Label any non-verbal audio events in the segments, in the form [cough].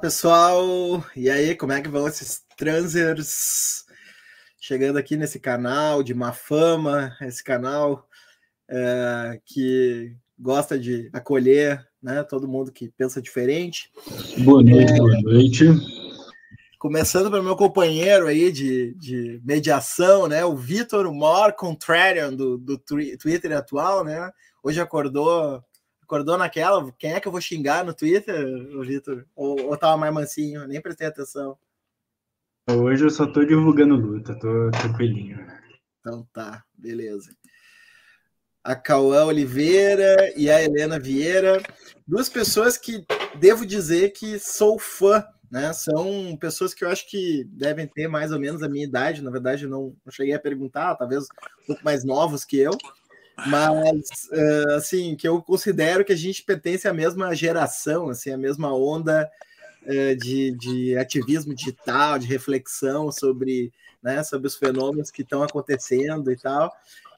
Pessoal! E aí, como é que vão esses transers? Chegando aqui nesse canal de má fama, esse canal é, que gosta de acolher né, todo mundo que pensa diferente. Boa noite, é, boa noite. Começando pelo meu companheiro aí de, de mediação, né, o Vitor Mor Contrarian do, do Twitter atual, né? Hoje acordou Acordou naquela? Quem é que eu vou xingar no Twitter, Vitor? Ou, ou tava mais mansinho? Nem prestei atenção. Hoje eu só tô divulgando luta, tô tranquilinho. Então tá, beleza. A Cauã Oliveira e a Helena Vieira, duas pessoas que devo dizer que sou fã, né? São pessoas que eu acho que devem ter mais ou menos a minha idade, na verdade, não, não cheguei a perguntar, talvez um pouco mais novos que eu, mas assim que eu considero que a gente pertence à mesma geração, assim, a mesma onda de, de ativismo digital, de reflexão sobre, né, sobre os fenômenos que estão acontecendo e tal.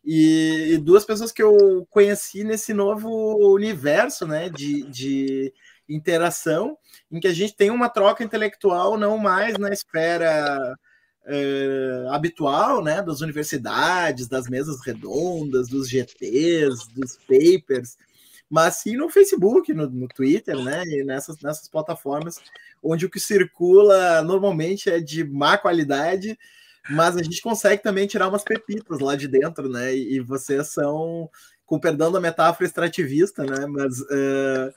E, e, duas pessoas que eu conheci nesse novo universo, né, de, de interação, em que a gente tem uma troca intelectual não mais na esfera uh, habitual, né, das universidades, das mesas redondas, dos GTs, dos papers, mas sim no Facebook, no, no Twitter, né, e nessas, nessas plataformas, onde o que circula normalmente é de má qualidade, mas a gente consegue também tirar umas pepitas lá de dentro, né, e, e vocês são, com perdão da metáfora extrativista, né, mas... Uh,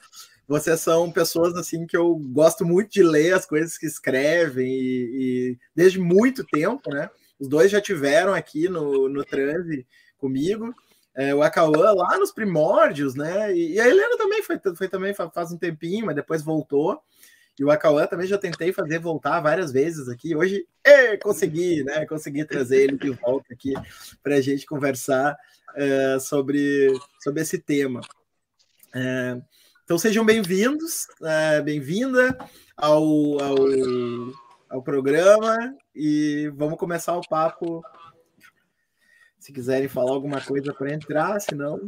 vocês são pessoas assim que eu gosto muito de ler as coisas que escrevem e, e desde muito tempo, né? Os dois já tiveram aqui no, no transe comigo. É, o Acauã lá nos primórdios, né? E, e, a Helena também foi, foi também faz um tempinho, mas depois voltou. E o Acauã também já tentei fazer voltar várias vezes aqui. Hoje é, consegui, né? Consegui trazer ele de volta aqui para a gente conversar é, sobre, sobre esse tema. É, então sejam bem-vindos, é, bem-vinda ao, ao, ao programa e vamos começar o papo. Se quiserem falar alguma coisa para entrar, senão.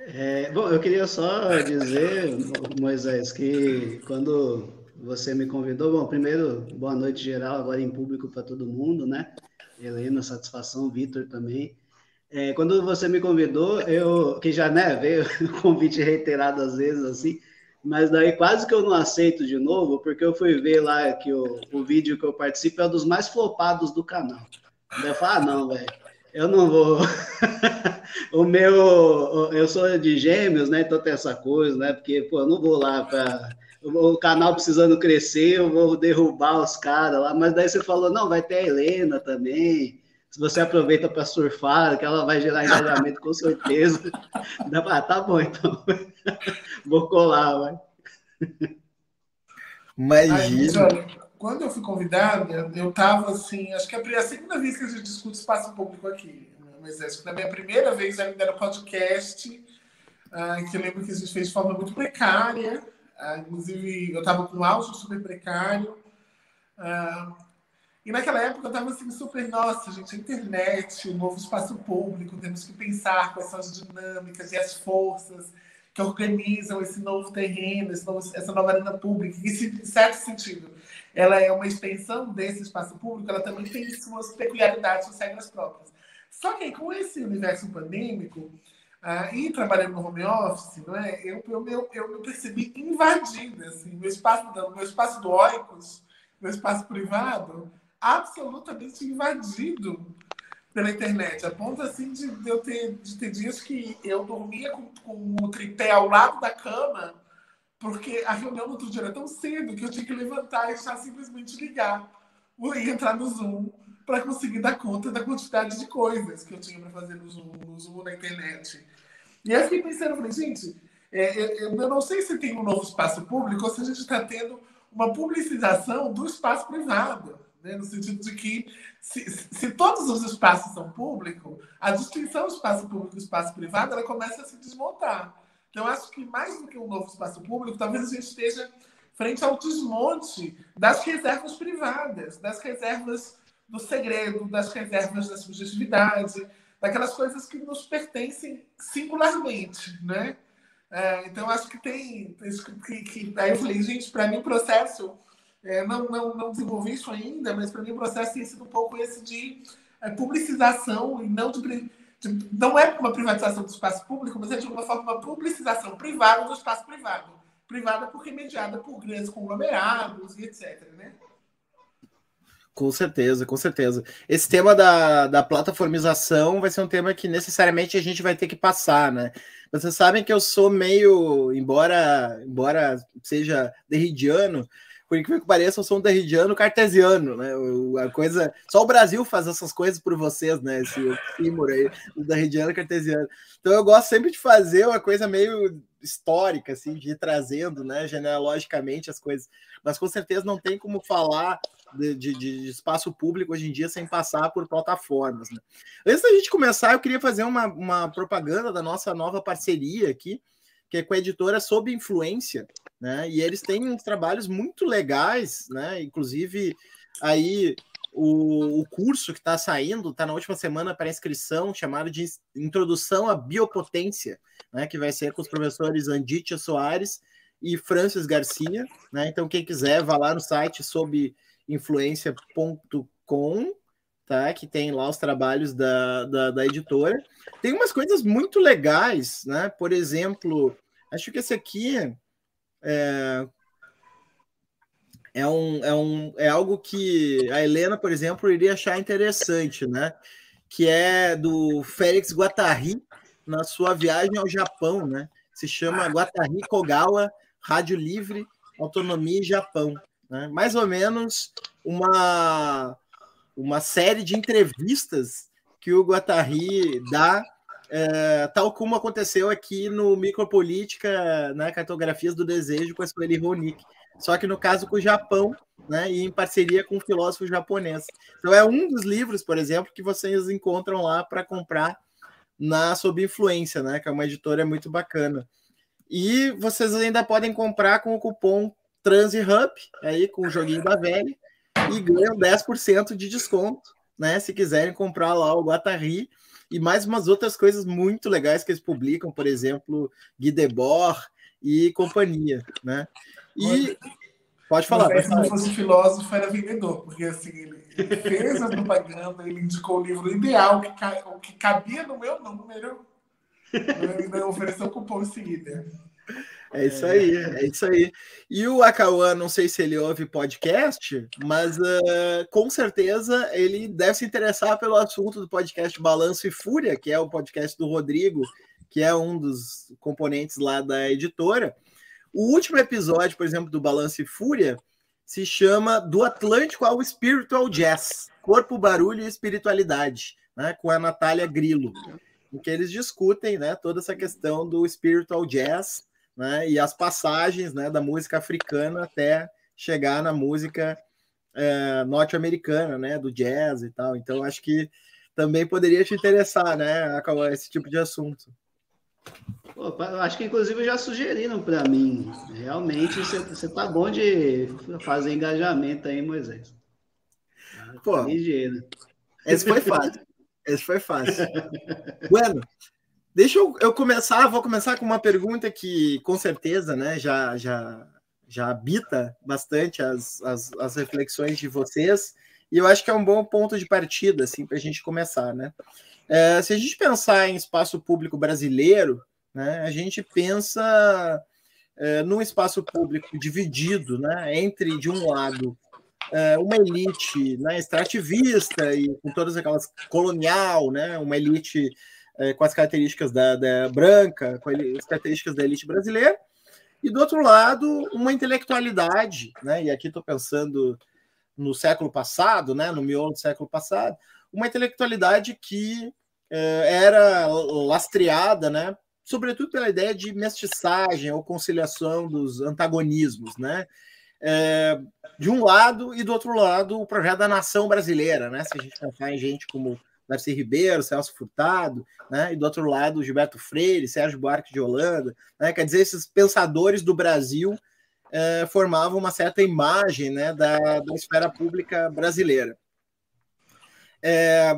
É, bom, eu queria só dizer, Moisés, que quando você me convidou, bom, primeiro, boa noite geral, agora em público para todo mundo, né? Helena, satisfação, Vitor também. É, quando você me convidou, eu que já né, veio [laughs] o convite reiterado às vezes assim, mas daí quase que eu não aceito de novo, porque eu fui ver lá que o, o vídeo que eu participo é um dos mais flopados do canal. Daí eu falo, ah, não, velho, eu não vou. [laughs] o meu, eu sou de gêmeos, né? Então tem essa coisa, né? Porque, pô, eu não vou lá para o canal precisando crescer, eu vou derrubar os caras lá. Mas daí você falou, não, vai ter a Helena também se você aproveita para surfar, que ela vai gerar engajamento com certeza. Dá pra, ah, tá bom, então. Vou colar, vai. Imagina. quando eu fui convidada, eu estava assim, acho que é a segunda vez que a gente discute espaço público aqui. Mas acho que na minha primeira vez ainda era podcast, uh, que eu lembro que a gente fez de forma muito precária. Uh, inclusive, eu estava com um áudio super precário. E naquela época eu estava assim, super, nossa, gente, a internet, o novo espaço público, temos que pensar quais são as dinâmicas e as forças que organizam esse novo terreno, esse novo, essa nova arena pública, e em certo sentido, ela é uma extensão desse espaço público, ela também tem suas peculiaridades, suas regras próprias. Só que com esse universo pandêmico, uh, e trabalhando no home office, não é? eu, eu, eu, eu me percebi invadida, assim, meu espaço, meu espaço do Oikos, meu espaço privado, absolutamente invadido pela internet, a ponto assim de, eu ter, de ter dias que eu dormia com, com o tripé ao lado da cama, porque a reunião no outro dia era tão cedo que eu tinha que levantar e já simplesmente ligar e entrar no Zoom para conseguir dar conta da quantidade de coisas que eu tinha para fazer no Zoom, no Zoom na internet. E eu fiquei pensando, falei, gente, é, eu, eu não sei se tem um novo espaço público ou se a gente está tendo uma publicização do espaço privado né? no sentido de que se, se, todos os espaços são públicos, a distinção espaço público e espaço privado ela começa a se desmontar. Então, acho que mais do que um novo espaço público, talvez a gente esteja frente ao desmonte das reservas privadas, das reservas do segredo, das reservas da subjetividade, daquelas coisas que nos pertencem singularmente, né? É, então, acho que tem. Que, que, aí eu falei, gente, para mim o processo. É, não, não, não desenvolvi isso ainda, mas para mim o processo tem sido um pouco esse de é, publicização e não de, de, Não é uma privatização do espaço público, mas é de alguma forma uma publicização privada do espaço privado. Privada porque mediada por grandes conglomerados e etc. Né? Com certeza, com certeza. Esse tema da, da plataformização vai ser um tema que necessariamente a gente vai ter que passar, né? Vocês sabem que eu sou meio, embora, embora seja derridiano, por incrível que pareça, eu sou um derridiano cartesiano, né? A coisa. Só o Brasil faz essas coisas por vocês, né? Esse símbolo aí, o derridiano cartesiano. Então eu gosto sempre de fazer uma coisa meio histórica, assim, de ir trazendo, né, genealogicamente as coisas. Mas com certeza não tem como falar de, de, de, espaço público hoje em dia sem passar por plataformas. Né? Antes da gente começar, eu queria fazer uma, uma propaganda da nossa nova parceria aqui, que é com a editora Sob Influência, né? E eles têm uns trabalhos muito legais, né? Inclusive, aí o, o curso que está saindo, está na última semana para inscrição, chamado de Introdução à Biopotência, né? Que vai ser com os professores Anditia Soares e Francis Garcia, né? Então, quem quiser, vá lá no site sob influência.com, tá? Que tem lá os trabalhos da, da, da, editora. Tem umas coisas muito legais, né? Por exemplo, acho que esse aqui é, é, um, é, um, é algo que a Helena, por exemplo, iria achar interessante, né? Que é do Félix Guattari na sua viagem ao Japão, né? Se chama Guattari Kogawa, Rádio Livre, Autonomia e Japão. Né? Mais ou menos uma, uma série de entrevistas que o Guattari dá, é, tal como aconteceu aqui no Micropolítica, né, Cartografias do Desejo com a Sueli Ronick. Só que no caso com o Japão, né, e em parceria com um filósofo japonês. Então é um dos livros, por exemplo, que vocês encontram lá para comprar na Sob Influência, né, que é uma editora muito bacana. E vocês ainda podem comprar com o cupom TransHub, aí com o joguinho da velha, e ganham 10% de desconto, né? Se quiserem comprar lá o Guatari e mais umas outras coisas muito legais que eles publicam, por exemplo, Guy Debord e companhia, né? E pode falar. Se não fosse filósofo, era vendedor, porque assim, ele, ele fez a propaganda, ele indicou o livro ideal, que, que cabia no meu número, ele ofereceu cupom em seguida. É isso aí, é isso aí. E o Acauã, não sei se ele ouve podcast, mas uh, com certeza ele deve se interessar pelo assunto do podcast Balanço e Fúria, que é o podcast do Rodrigo, que é um dos componentes lá da editora. O último episódio, por exemplo, do Balanço e Fúria se chama Do Atlântico ao Spiritual Jazz, Corpo, Barulho e Espiritualidade, né, com a Natália Grillo, em que eles discutem né, toda essa questão do spiritual jazz né, e as passagens né, da música africana até chegar na música é, norte-americana, né, do jazz e tal. Então, acho que também poderia te interessar, né, esse tipo de assunto. Pô, acho que inclusive já sugeriram para mim. Realmente você tá bom de fazer engajamento aí, Moisés. Pô, ligeiro. Esse foi fácil. Esse foi fácil. [laughs] bueno, Deixa eu, eu, começar, vou começar com uma pergunta que com certeza né, já, já, já habita bastante as, as, as reflexões de vocês, e eu acho que é um bom ponto de partida assim, para a gente começar. Né? É, se a gente pensar em espaço público brasileiro, né, a gente pensa é, num espaço público dividido né, entre, de um lado, é, uma elite né, extrativista e com todas aquelas colonial, né, uma elite é, com as características da, da, branca, com as características da elite brasileira, e do outro lado, uma intelectualidade, né? E aqui estou pensando no século passado, né? No miolo do século passado, uma intelectualidade que é, era lastreada, né? Sobretudo pela ideia de mestiçagem ou conciliação dos antagonismos, né? É, de um lado e do outro lado o projeto da nação brasileira, né? Se a gente pensar em gente como Darcy Ribeiro, Celso Furtado, né? e do outro lado Gilberto Freire, Sérgio Buarque de Holanda, né? quer dizer, esses pensadores do Brasil eh, formavam uma certa imagem né, da, da esfera pública brasileira. É,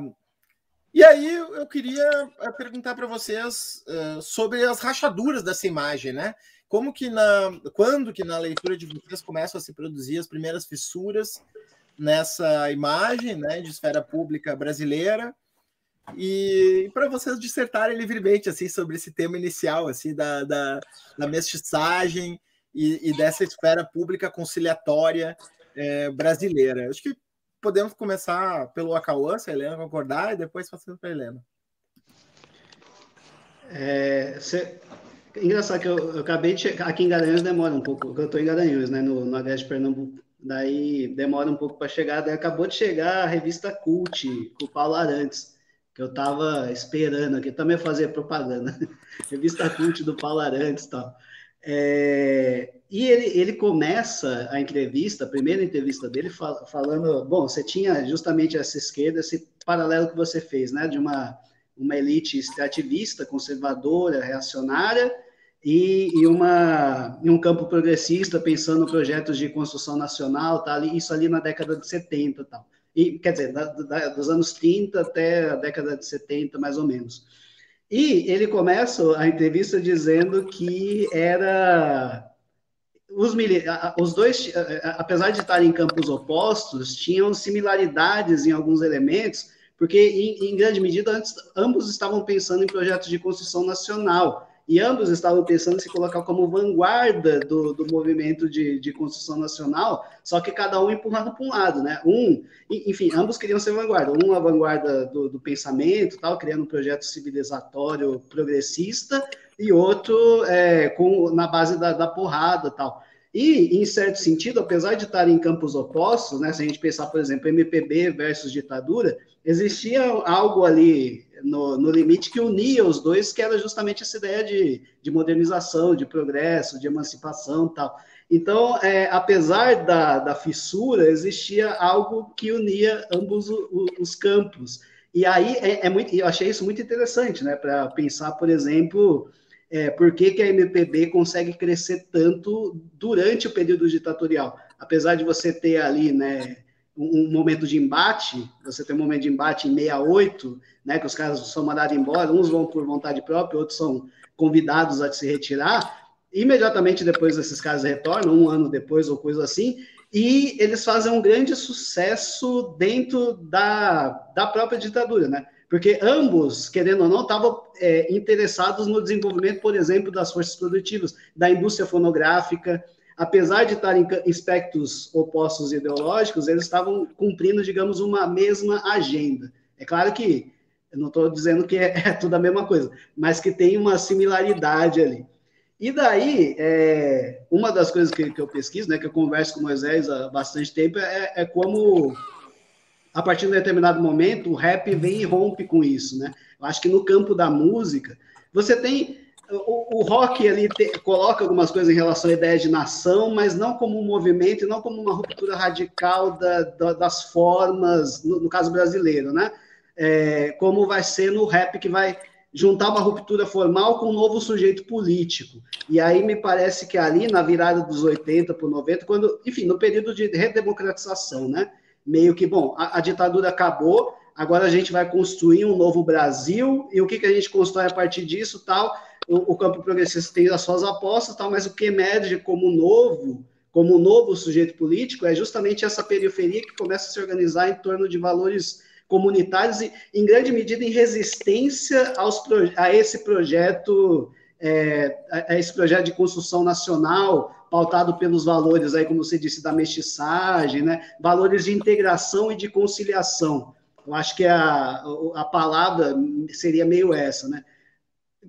E aí eu queria eh, perguntar para vocês uh, sobre as rachaduras dessa imagem, né? Como que na, quando que na leitura de vocês começam a se produzir as primeiras fissuras nessa imagem, né, de esfera pública brasileira? E, para vocês dissertarem livremente assim sobre esse tema inicial, assim da, da, da mestiçagem e, e, dessa esfera pública conciliatória é, brasileira. Acho que podemos começar pelo Acauã, se a Helena concordar, e depois passando para a Helena. É, cê... Engraçado que eu, eu, acabei de chegar. Aqui em Garanhuns demora um pouco, eu estou em Garanhuns, né, no, no Agreste Pernambuco. Daí demora um pouco para chegar. Daí acabou de chegar a revista Cult, com o Paulo Arantes, que eu estava esperando aqui. Também fazer propaganda. [laughs] revista Cult do Paulo Arantes e tal. É, e ele, ele começa a entrevista, a primeira entrevista dele, fal, falando: bom, você tinha justamente essa esquerda, esse paralelo que você fez, né, de uma, uma elite extrativista, conservadora, reacionária, e, e, uma, um campo progressista, pensando em projetos de construção nacional, tá, isso ali na década de 70 tal. E, quer dizer, da, da, dos anos 30 até a década de 70, mais ou menos. E ele começa a entrevista dizendo que era os, os dois, apesar de estarem em campos opostos, tinham similaridades em alguns elementos, porque em, em grande medida antes, ambos estavam pensando em projetos de construção nacional e ambos estavam pensando em se colocar como vanguarda do, do movimento de, de construção nacional, só que cada um empurrando para um lado, né? Um, enfim, ambos queriam ser vanguarda. Um a vanguarda do, do pensamento, tal, criando um projeto civilizatório progressista, e outro é, com, na base da, da porrada, tal. E, em certo sentido, apesar de estar em campos opostos, né, se a gente pensar, por exemplo, MPB versus ditadura, existia algo ali no, no, limite que unia os dois, que era justamente essa ideia de, de modernização, de progresso, de emancipação tal. Então, é, apesar da, da fissura, existia algo que unia ambos os, os campos. E aí é, é, muito, eu achei isso muito interessante, né? Para pensar, por exemplo, é, por que, que a MPB consegue crescer tanto durante o período ditatorial. Apesar de você ter ali, né? um, momento de embate, você tem um momento de embate em 68, né, que os caras são mandados embora, uns vão por vontade própria, outros são convidados a se retirar, imediatamente depois esses caras retornam, um ano depois ou coisa assim, e eles fazem um grande sucesso dentro da, da própria ditadura, né? Porque ambos, querendo ou não, estavam é, interessados no desenvolvimento, por exemplo, das forças produtivas, da indústria fonográfica, apesar de estarem em aspectos opostos ideológicos, eles estavam cumprindo, digamos, uma mesma agenda. É claro que eu não estou dizendo que é, [laughs] é, tudo a mesma coisa, mas que tem uma similaridade ali. E daí, é, uma das coisas que, que, eu pesquiso, né, que eu converso com Moisés há bastante tempo, é, é como, a partir de um determinado momento, o rap vem e rompe com isso. Né? Eu acho que no campo da música, você tem o, o rock ali te, coloca algumas coisas em relação à ideia de nação, mas não como um movimento e não como uma ruptura radical da, da, das formas, no, no, caso brasileiro, né? É, como vai ser no rap que vai juntar uma ruptura formal com um novo sujeito político. E aí me parece que ali, na virada dos 80 para 90, quando, enfim, no período de redemocratização, né? Meio que, bom, a, a ditadura acabou, agora a gente vai construir um novo Brasil, e o que, que a gente constrói a partir disso tal? O, o campo progressista tem as suas apostas, tal, mas o que emerge como novo, como novo sujeito político, é justamente essa periferia que começa a se organizar em torno de valores comunitários e, em grande medida, em resistência aos, a esse projeto, é, a esse projeto de construção nacional, pautado pelos valores, aí, como você disse, da mestiçagem, né? valores de integração e de conciliação. Eu acho que a, a palavra seria meio essa, né?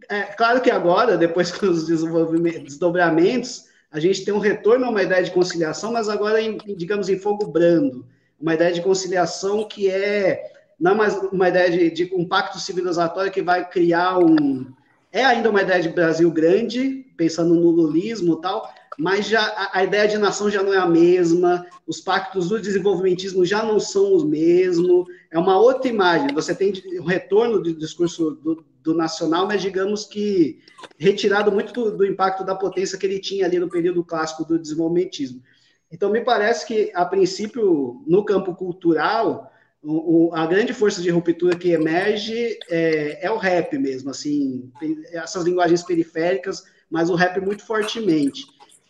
É claro que agora, depois [laughs] com os desdobramentos, a gente tem um retorno a uma ideia de conciliação, mas agora, em, digamos, em fogo brando. Uma ideia de conciliação que é não mais uma ideia de, de um pacto civilizatório que vai criar um. É ainda uma ideia de Brasil grande, pensando no lulismo e tal, mas já a, ideia de nação já não é a mesma, os pactos do desenvolvimentismo já não são os mesmos, é uma outra imagem. Você tem o retorno do discurso do, do nacional, mas digamos que retirado muito do, do, impacto da potência que ele tinha ali no período clássico do desenvolvimentismo. Então, me parece que, a princípio, no campo cultural, o, o, a grande força de ruptura que emerge é, é, o rap mesmo, assim, essas linguagens periféricas, mas o rap muito fortemente,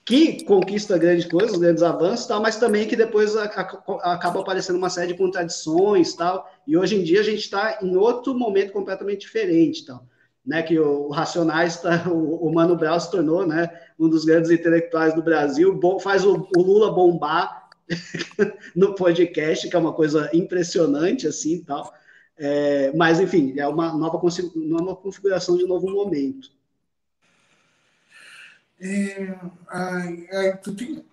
que conquista grandes coisas, grandes avanços, tal, mas também que depois acaba aparecendo uma série de contradições, tal, e hoje em dia a gente está em outro momento completamente diferente, tal, né, que o, o Racionais, tá, [laughs] o, o, Mano Brown se tornou, né, um dos grandes intelectuais do Brasil, bom, faz o, o Lula bombar, [laughs] no podcast, que é uma coisa impressionante, assim, tal. É, mas, enfim, é uma nova, nova configuração de novo momento. É, ai, tem,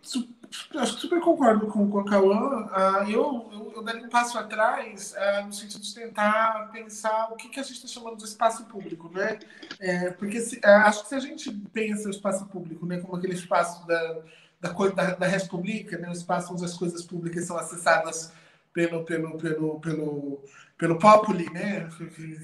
acho que super concordo com, com o Cauã. Ah, eu, eu, eu daria um passo atrás ah, no sentido de tentar pensar o que, que a gente está chamando de espaço público, né? É, porque se, ah, acho que se a gente pensa o espaço público né, como aquele espaço da da, da, da pública, né, o espaço onde as coisas públicas são acessadas pelo pelo pelo pelo pelo populi, né,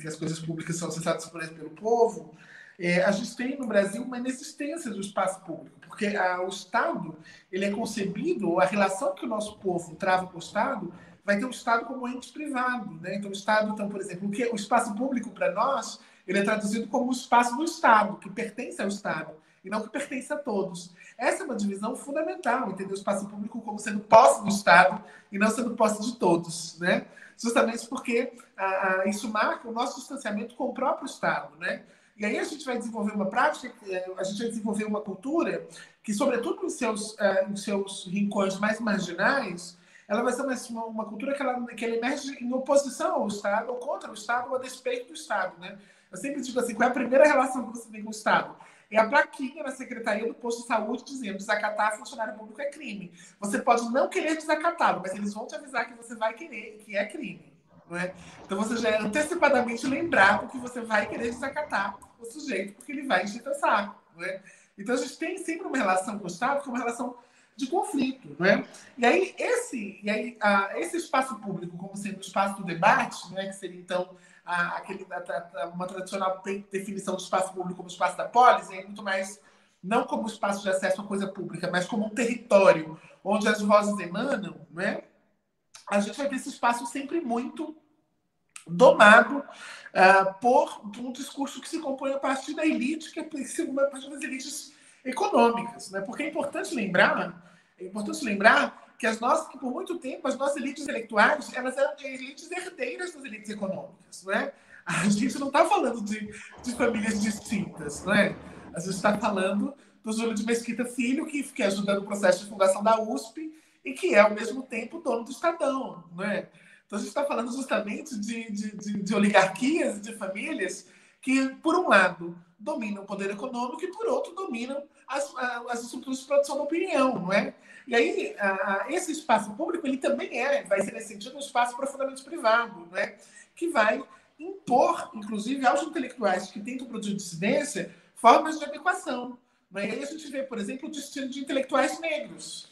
que as coisas públicas são acessadas por, pelo povo. É, a gente tem no Brasil uma inexistência do espaço público, porque a, o Estado ele é concebido, a relação que o nosso povo trava com o Estado vai ter o Estado como ente privado, né? Então o Estado, então por exemplo, o que o espaço público para nós ele é traduzido como o espaço do Estado, que pertence ao Estado e não que pertence a todos. Essa é uma divisão fundamental, entender o espaço público como sendo posse do Estado e não sendo posse de todos, né? Justamente porque a, a, isso marca o nosso distanciamento com o próprio Estado, né? E aí a gente vai desenvolver uma prática, é, a gente vai desenvolver uma cultura que, sobretudo em seus, uh, em seus rincões mais marginais, ela vai ser uma, uma cultura que ela, que ela emerge em oposição ao Estado, ou contra o Estado, ou a despeito do Estado, né? Eu sempre digo assim, qual é a primeira relação que você tem com o Estado? É a plaquinha na Secretaria do Posto de Saúde dizendo desacatar funcionário público é crime. Você pode não querer desacatá-lo, mas eles vão te avisar que você vai querer, que é crime. Não é? Então você já é antecipadamente lembrado que você vai querer desacatar o sujeito, porque ele vai encher seu saco. Não é? Então a gente tem sempre uma relação com o Estado que é uma relação de conflito, não é? E aí esse, e aí, a, esse espaço público como sendo o espaço do debate, não é? que seria então a, aquele, a, a, uma tradicional definição de espaço público como espaço da polis, é muito mais não como espaço de acesso à coisa pública, mas como um território onde as vozes emanam, né? a gente vai ter esse espaço sempre muito domado uh, por um discurso que se compõe a partir da elite, que é segundo a partir das elites econômicas. Né? Porque é importante lembrar, é importante lembrar que as nossas, que por muito tempo as nossas elites intelectuais, elas eram elites herdeiras das elites econômicas, não é? A gente não está falando de, de famílias distintas, não é? A gente está falando do Júlio de Mesquita Filho, que, que ajudando o processo de fundação da USP e que é, ao mesmo tempo, dono do Estadão, não é? Então, a gente está falando justamente de, de, de, de oligarquias, de famílias que, por um lado, dominam o poder econômico e, por outro, dominam as, as estruturas de produção da opinião, não é? E aí, esse espaço público, ele também é, vai ser nesse sentido, um espaço profundamente privado, né? que vai impor, inclusive, aos intelectuais que tentam produzir dissidência, formas de adequação. Né? E aí a gente vê, por exemplo, o destino de intelectuais negros,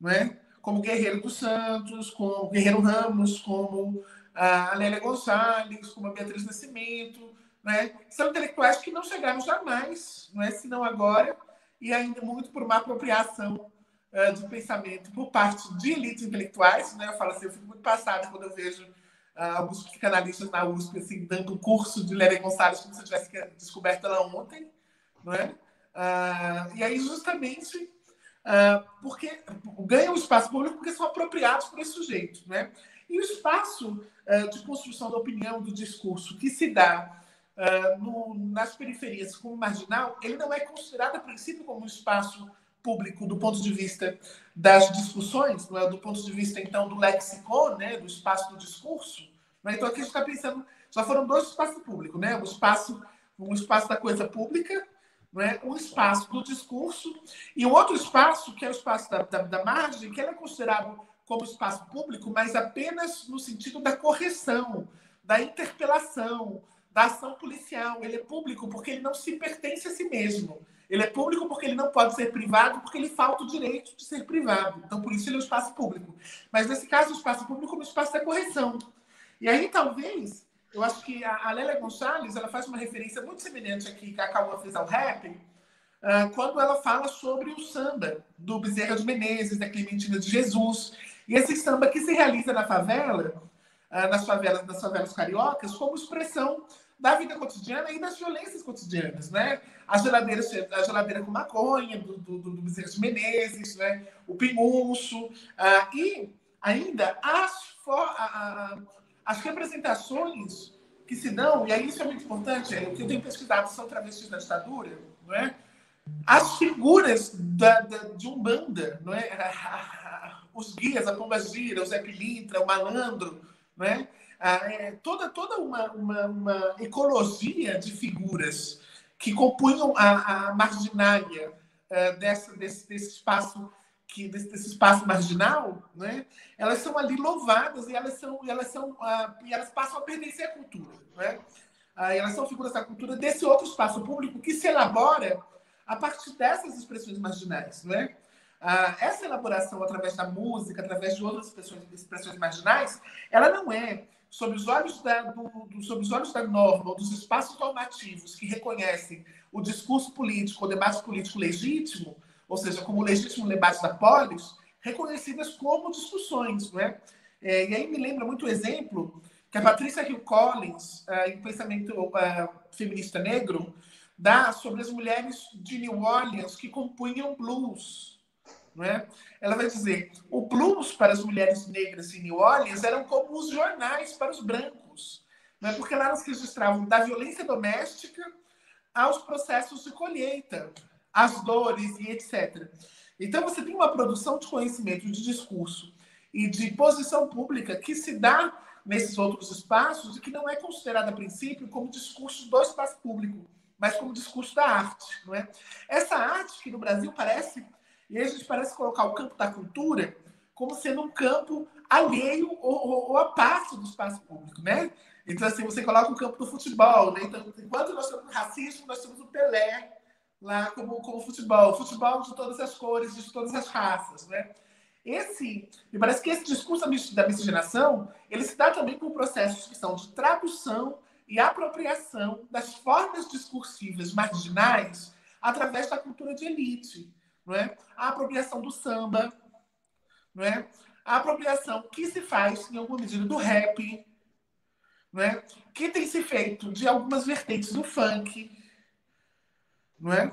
né? Como Guerreiro dos Santos, como Guerreiro Ramos, como a Lélia Gonçalves, como a Beatriz Nascimento, né? são intelectuais que não chegaram jamais, não é? senão agora, e ainda muito por uma apropriação uh, de pensamento por parte de elites intelectuais. Né? Eu falo assim, eu fico muito passada quando eu vejo uh, alguns psicanalistas na USP assim, dando um curso de Lélia Gonçalves como se eu tivesse descoberto ela ontem. Não é? Uh, e aí, justamente, porque ganham espaço público porque são apropriados por esse sujeito. Né? E o espaço uh, de construção da opinião, do discurso que se dá no, nas periferias como marginal, ele não é considerado, a princípio, como um espaço público do ponto de vista das discussões, é? do ponto de vista, então, do lexicon, né? do espaço do discurso. Né? Então, aqui a gente está pensando, já foram dois espaços públicos, né? um, espaço, um espaço da coisa pública, não é? um espaço do discurso, e um outro espaço, que é o espaço da, da, da margem, que é considerado como espaço público, mas apenas no sentido da correção, da interpelação, da ação policial. Ele é público porque ele não se pertence a si mesmo. Ele é público porque ele não pode ser privado, porque ele falta o direito de ser privado. Então, por isso, ele é um espaço público. Mas, nesse caso, o espaço público é um espaço da correção. E aí, talvez, eu acho que a Lélia Gonçalves ela faz uma referência muito semelhante aqui que a Cauã fez ao rap, uh, quando ela fala sobre o samba do Bezerra de Menezes, da Clementina de Jesus. E esse samba que se realiza na favela, uh, nas, favelas, nas favelas cariocas como expressão da vida cotidiana e das violências cotidianas, né? A geladeira, a geladeira com maconha, do, do, do Bezerra de Menezes, né? o pingunço, uh, e ainda as, as representações que se dão, e aí isso é muito importante, é, o que eu tenho pesquisado são travestis da ditadura, não é? As figuras da, da, de Umbanda, não é? [laughs] Os guias, a Pomba Gira, o Zé Pilintra, o malandro, não é? é toda toda uma, uma, uma, ecologia de figuras que compunham a, a marginália uh, dessa, desse, desse espaço que desse, desse, espaço marginal, né? Elas são ali louvadas e elas são elas são uh, e elas passam a pertencer à cultura, né? Uh, elas são figuras da cultura desse outro espaço público que se elabora a partir dessas expressões marginais, né? Uh, essa elaboração através da música, através de outras expressões, expressões marginais, ela não é sob os olhos da, do, do, sob os olhos da norma, ou dos espaços normativos que reconhecem o discurso político, o debate político legítimo, ou seja, como legítimo debate da polis, reconhecidas como discussões, não é? é e aí me lembra muito o exemplo que a Patrícia Hill Collins, uh, em Pensamento uh, Feminista Negro, dá sobre as mulheres de New Orleans que compunham blues. Não é? Ela vai dizer: o blues para as mulheres negras em New Orleans eram como os jornais para os brancos, não é? porque lá elas registravam da violência doméstica aos processos de colheita, as dores e etc. Então você tem uma produção de conhecimento, de discurso e de posição pública que se dá nesses outros espaços e que não é considerada a princípio como discurso do espaço público, mas como discurso da arte, não é? Essa arte que no Brasil parece e a gente parece colocar o campo da cultura como sendo um campo alheio ou, ou, ou a parte do espaço público, né? Então, assim, você coloca o campo do futebol, né? Então, enquanto nós temos racismo, nós temos o Pelé lá como, como futebol. Futebol de todas as cores, de todas as raças, né? Esse, me parece que esse discurso da miscigenação, ele se dá também por processos que são de tradução e apropriação das formas discursivas marginais através da cultura de elite não é? A apropriação do samba, não é? A apropriação que se faz, em alguma medida, do rap, não é? Que tem se feito de algumas vertentes do funk, não é?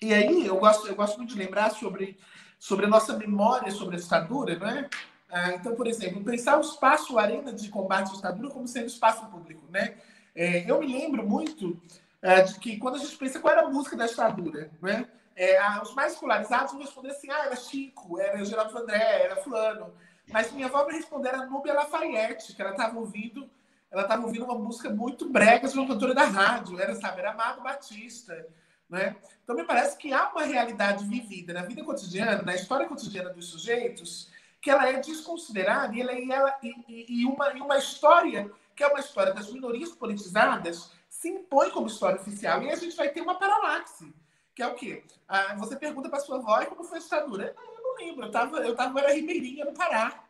E aí eu gosto, eu gosto muito de lembrar sobre, sobre a nossa memória sobre a ditadura, não é? Ah, então, por exemplo, pensar o espaço, a arena de combate à ditadura como sendo espaço público, né? É, eu me lembro muito é, de que quando a gente pensa qual era a música da ditadura, né? É, os mais escolarizados vão responder assim: ah, era Chico, era Geraldo André, era Fulano. Mas minha avó vai responder era Núbia Lafayette, que ela estava ouvindo, ela estava ouvindo uma música muito brega de uma cantora da rádio, era, sabe, era Amado Batista. Né? Então, me parece que há uma realidade vivida na vida cotidiana, na história cotidiana dos sujeitos, que ela é desconsiderada e, ela, e, ela, e, e, uma, e uma história, que é uma história das minorias politizadas, se impõe como história oficial. E a gente vai ter uma paralaxe que é o quê? Ah, você pergunta para sua avó como foi a ditadura. Eu não lembro, eu estava eu tava, era Ribeirinha, no Pará.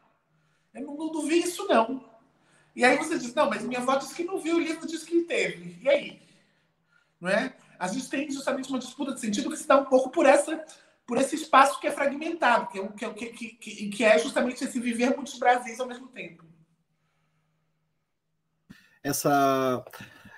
Eu não, não, não, vi isso, não. E aí você diz, não, mas minha avó disse que não viu, o livro disse que teve. E aí? Não é? A gente tem justamente uma disputa de sentido que se dá um pouco por essa por esse espaço que é fragmentado, que é, que, que, que, que é justamente esse viver muitos Brasis ao mesmo tempo. Essa,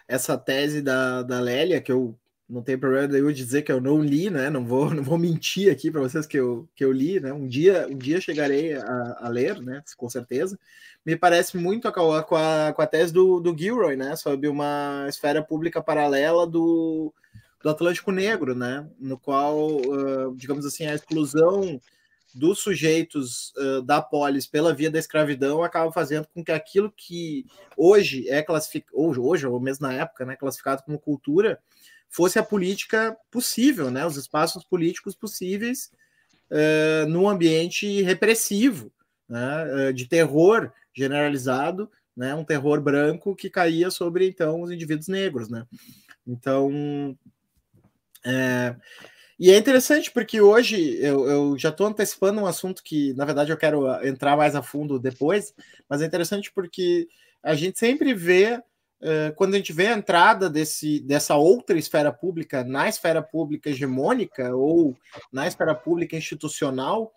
essa tese da, da Lélia, que eu não tem problema eu dizer que eu não li, né? Não vou, [laughs] não vou mentir aqui para vocês que eu, que eu li, né? Um dia, um dia chegarei a, a ler, né? Com certeza. Me parece muito com a, com a, com a tese do, do Gilroy, né? Sobre uma esfera pública paralela do, do Atlântico Negro, né? No qual, uh, digamos assim, a exclusão dos sujeitos uh, da polis pela via da escravidão acaba fazendo com que aquilo que hoje é classificado, hoje ou mesmo na época, né, classificado como cultura, fosse a política possível, né? Os espaços políticos possíveis uh, num ambiente repressivo, né? Uh, de terror generalizado, né? Um terror branco que caía sobre então os indivíduos negros, né? Então, é, e é interessante porque hoje eu, eu já estou antecipando um assunto que, na verdade, eu quero entrar mais a fundo depois, mas é interessante porque a gente sempre vê quando a gente vê a entrada desse, dessa outra esfera pública na esfera pública hegemônica ou na esfera pública institucional,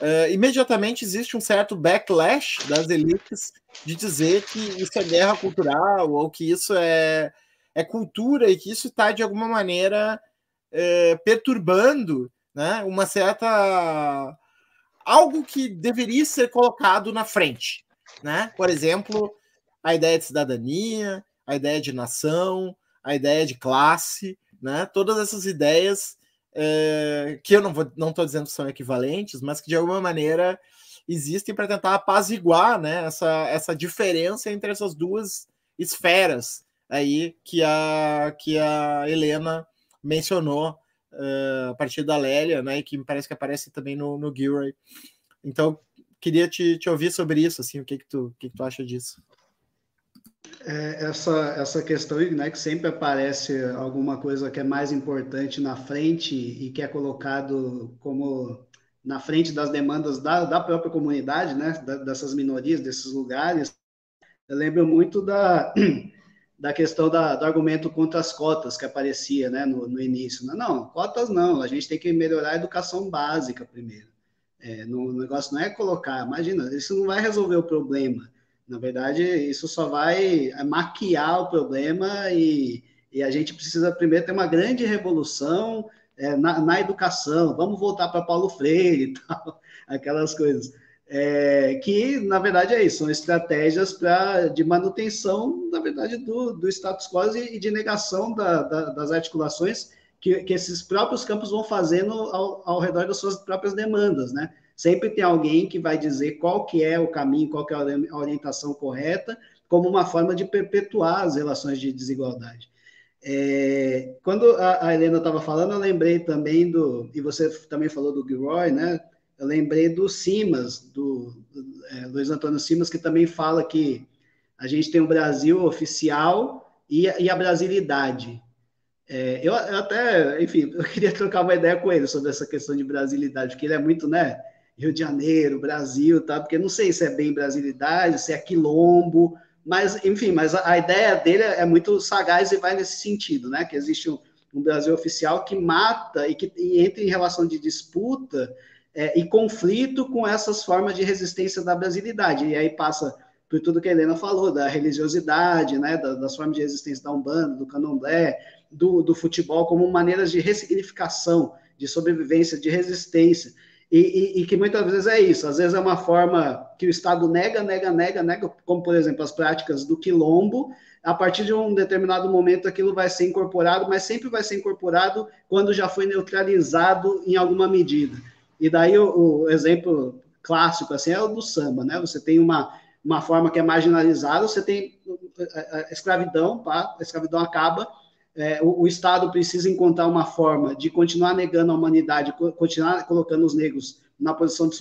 uh, imediatamente existe um certo backlash das elites de dizer que isso é guerra cultural ou que isso é, é cultura e que isso está, de alguma maneira, uh, perturbando né, uma certa. algo que deveria ser colocado na frente. Né? Por exemplo, a ideia de cidadania, a ideia de nação, a ideia de classe, né? Todas essas ideias é, que eu não vou, não estou dizendo que são equivalentes, mas que de alguma maneira existem para tentar apaziguar, né? Essa, essa diferença entre essas duas esferas aí que a que a Helena mencionou uh, a partir da Lélia, né? E que me parece que aparece também no, no Gilroy. Então, queria te, te ouvir sobre isso, assim, o que que tu, o que que tu acha disso? É, essa, essa questão, né, que sempre aparece alguma coisa que é mais importante na frente e que é colocado como na frente das demandas da, da própria comunidade, né, dessas minorias, desses lugares. Eu lembro muito da, [clears throat] da questão da, do argumento contra as cotas que aparecia né, no, no início. Não, não, cotas não, a gente tem que melhorar a educação básica primeiro. É, no, o negócio não é colocar, imagina, isso não vai resolver o problema na verdade, isso só vai é, maquiar o problema e, e a gente precisa primeiro ter uma grande revolução é, na, na, educação. Vamos voltar para Paulo Freire e [laughs] tal, aquelas coisas. É, que, na verdade, é isso, são estratégias pra, de manutenção, na verdade, do, do status quo e de negação da, da, das articulações que, que, esses próprios campos vão fazendo ao, ao redor das suas próprias demandas, né? Sempre tem alguém que vai dizer qual que é o caminho, qual que é a orientação correta, como uma forma de perpetuar as relações de desigualdade. É, quando a, Helena estava falando, eu lembrei também do, e você também falou do Gilroy, né? Eu lembrei do Simas, do, do é, Luiz Antônio Simas, que também fala que a gente tem o Brasil oficial e, e a brasilidade. É, eu, eu, até, enfim, eu queria trocar uma ideia com ele sobre essa questão de brasilidade, porque ele é muito, né? Rio de Janeiro, Brasil, tá? Porque não sei se é bem brasilidade, se é quilombo, mas enfim, mas a, ideia dele é muito sagaz e vai nesse sentido, né? Que existe um, um Brasil oficial que mata e que e entra em relação de disputa é, e conflito com essas formas de resistência da brasilidade. E aí passa por tudo que a Helena falou, da religiosidade, né, das formas de resistência da Umbanda, do candomblé, do, do futebol, como maneiras de ressignificação, de sobrevivência, de resistência. E, e, e, que muitas vezes é isso, às vezes é uma forma que o Estado nega, nega, nega, nega, como por exemplo as práticas do quilombo, a partir de um determinado momento aquilo vai ser incorporado, mas sempre vai ser incorporado quando já foi neutralizado em alguma medida. E daí o, o exemplo clássico assim é o do samba, né? Você tem uma, uma forma que é marginalizada, você tem a, a escravidão, pá, a escravidão acaba, é, o, o, Estado precisa encontrar uma forma de continuar negando a humanidade, continuar colocando os negros na posição de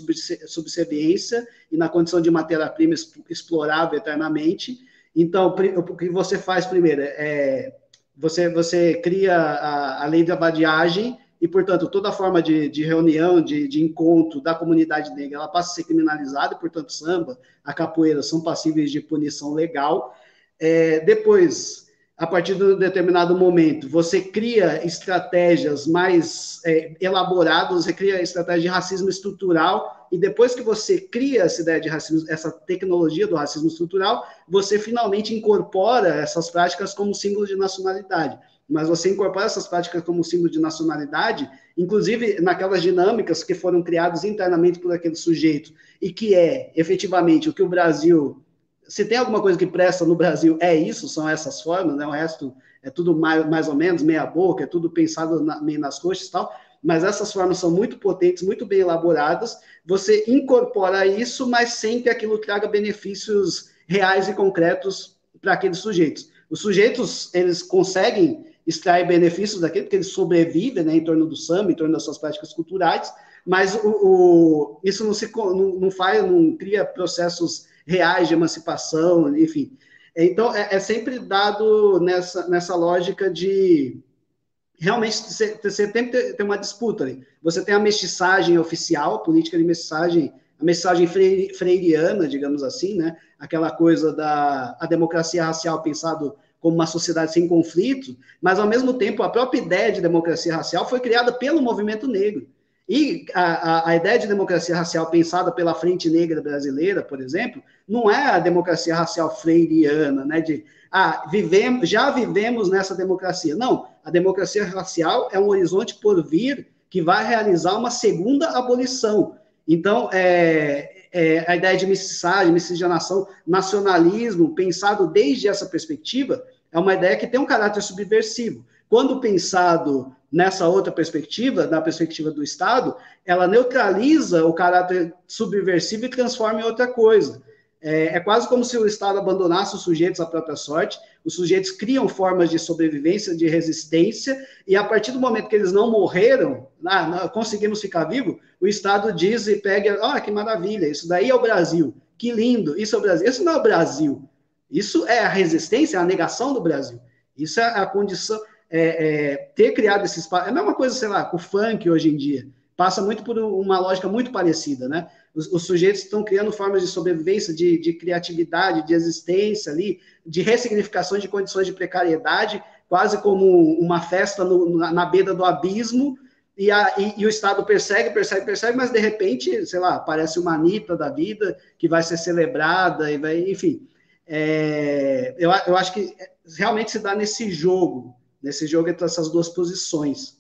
subserviência e na condição de matéria-prima explorável eternamente. Então, o que você faz primeiro é você, você cria a, a lei da vadiagem e, portanto, toda forma de, de reunião, de, de, encontro da comunidade negra, ela passa a ser criminalizada, e, portanto, samba, a capoeira são passíveis de punição legal. É, depois, a partir de um determinado momento, você cria estratégias mais é, elaboradas, você cria estratégia de racismo estrutural, e depois que você cria essa ideia de racismo, essa tecnologia do racismo estrutural, você finalmente incorpora essas práticas como símbolo de nacionalidade. Mas você incorpora essas práticas como símbolo de nacionalidade, inclusive naquelas dinâmicas que foram criadas internamente por aquele sujeito, e que é efetivamente o que o Brasil se tem alguma coisa que presta no Brasil, é isso, são essas formas, né? O resto é tudo mais, mais ou menos meia boca, é tudo pensado na, meio nas coxas e tal, mas essas formas são muito potentes, muito bem elaboradas. Você incorpora isso, mas sem que aquilo traga benefícios reais e concretos para aqueles sujeitos. Os sujeitos, eles conseguem extrair benefícios daquilo, porque eles sobrevivem né, em torno do samba, em torno das suas práticas culturais, mas o, o isso não, se, não, não faz, não cria processos reais de emancipação, enfim. Então, é, é sempre dado nessa, nessa lógica de realmente você, tem que ter, uma disputa ali. Você tem a mestiçagem oficial, política de mestiçagem, a mestiçagem freiriana, digamos assim, né? Aquela coisa da a democracia racial pensado como uma sociedade sem conflito, mas ao mesmo tempo a própria ideia de democracia racial foi criada pelo movimento negro. E a, a, a, ideia de democracia racial pensada pela Frente Negra Brasileira, por exemplo, não é a democracia racial freiriana, né? De ah, vivemos, já vivemos nessa democracia. Não, a democracia racial é um horizonte por vir que vai realizar uma segunda abolição. Então, é, é, a ideia de mestiçagem, miscigenação, nacionalismo, pensado desde essa perspectiva, é uma ideia que tem um caráter subversivo. Quando pensado nessa outra perspectiva, na perspectiva do Estado, ela neutraliza o caráter subversivo e transforma em outra coisa. É, é, quase como se o Estado abandonasse os sujeitos à própria sorte, os sujeitos criam formas de sobrevivência, de resistência, e a partir do momento que eles não morreram, ah, conseguimos ficar vivos, o Estado diz e pega, ah, que maravilha, isso daí é o Brasil, que lindo, isso é o Brasil. Isso não é o Brasil, isso é a resistência, a negação do Brasil. Isso é a condição, é, é, ter criado esse espaço. É a mesma coisa, sei lá, com o funk hoje em dia. Passa muito por uma lógica muito parecida, né? Os, os sujeitos estão criando formas de sobrevivência, de, de, criatividade, de existência ali, de ressignificação de condições de precariedade, quase como uma festa no, na, na beira do abismo, e, a, e, e, o Estado persegue, persegue, persegue, mas de repente, sei lá, aparece uma Anitta da vida que vai ser celebrada, e vai, enfim. É, eu, eu acho que realmente se dá nesse jogo, nesse jogo entre essas duas posições.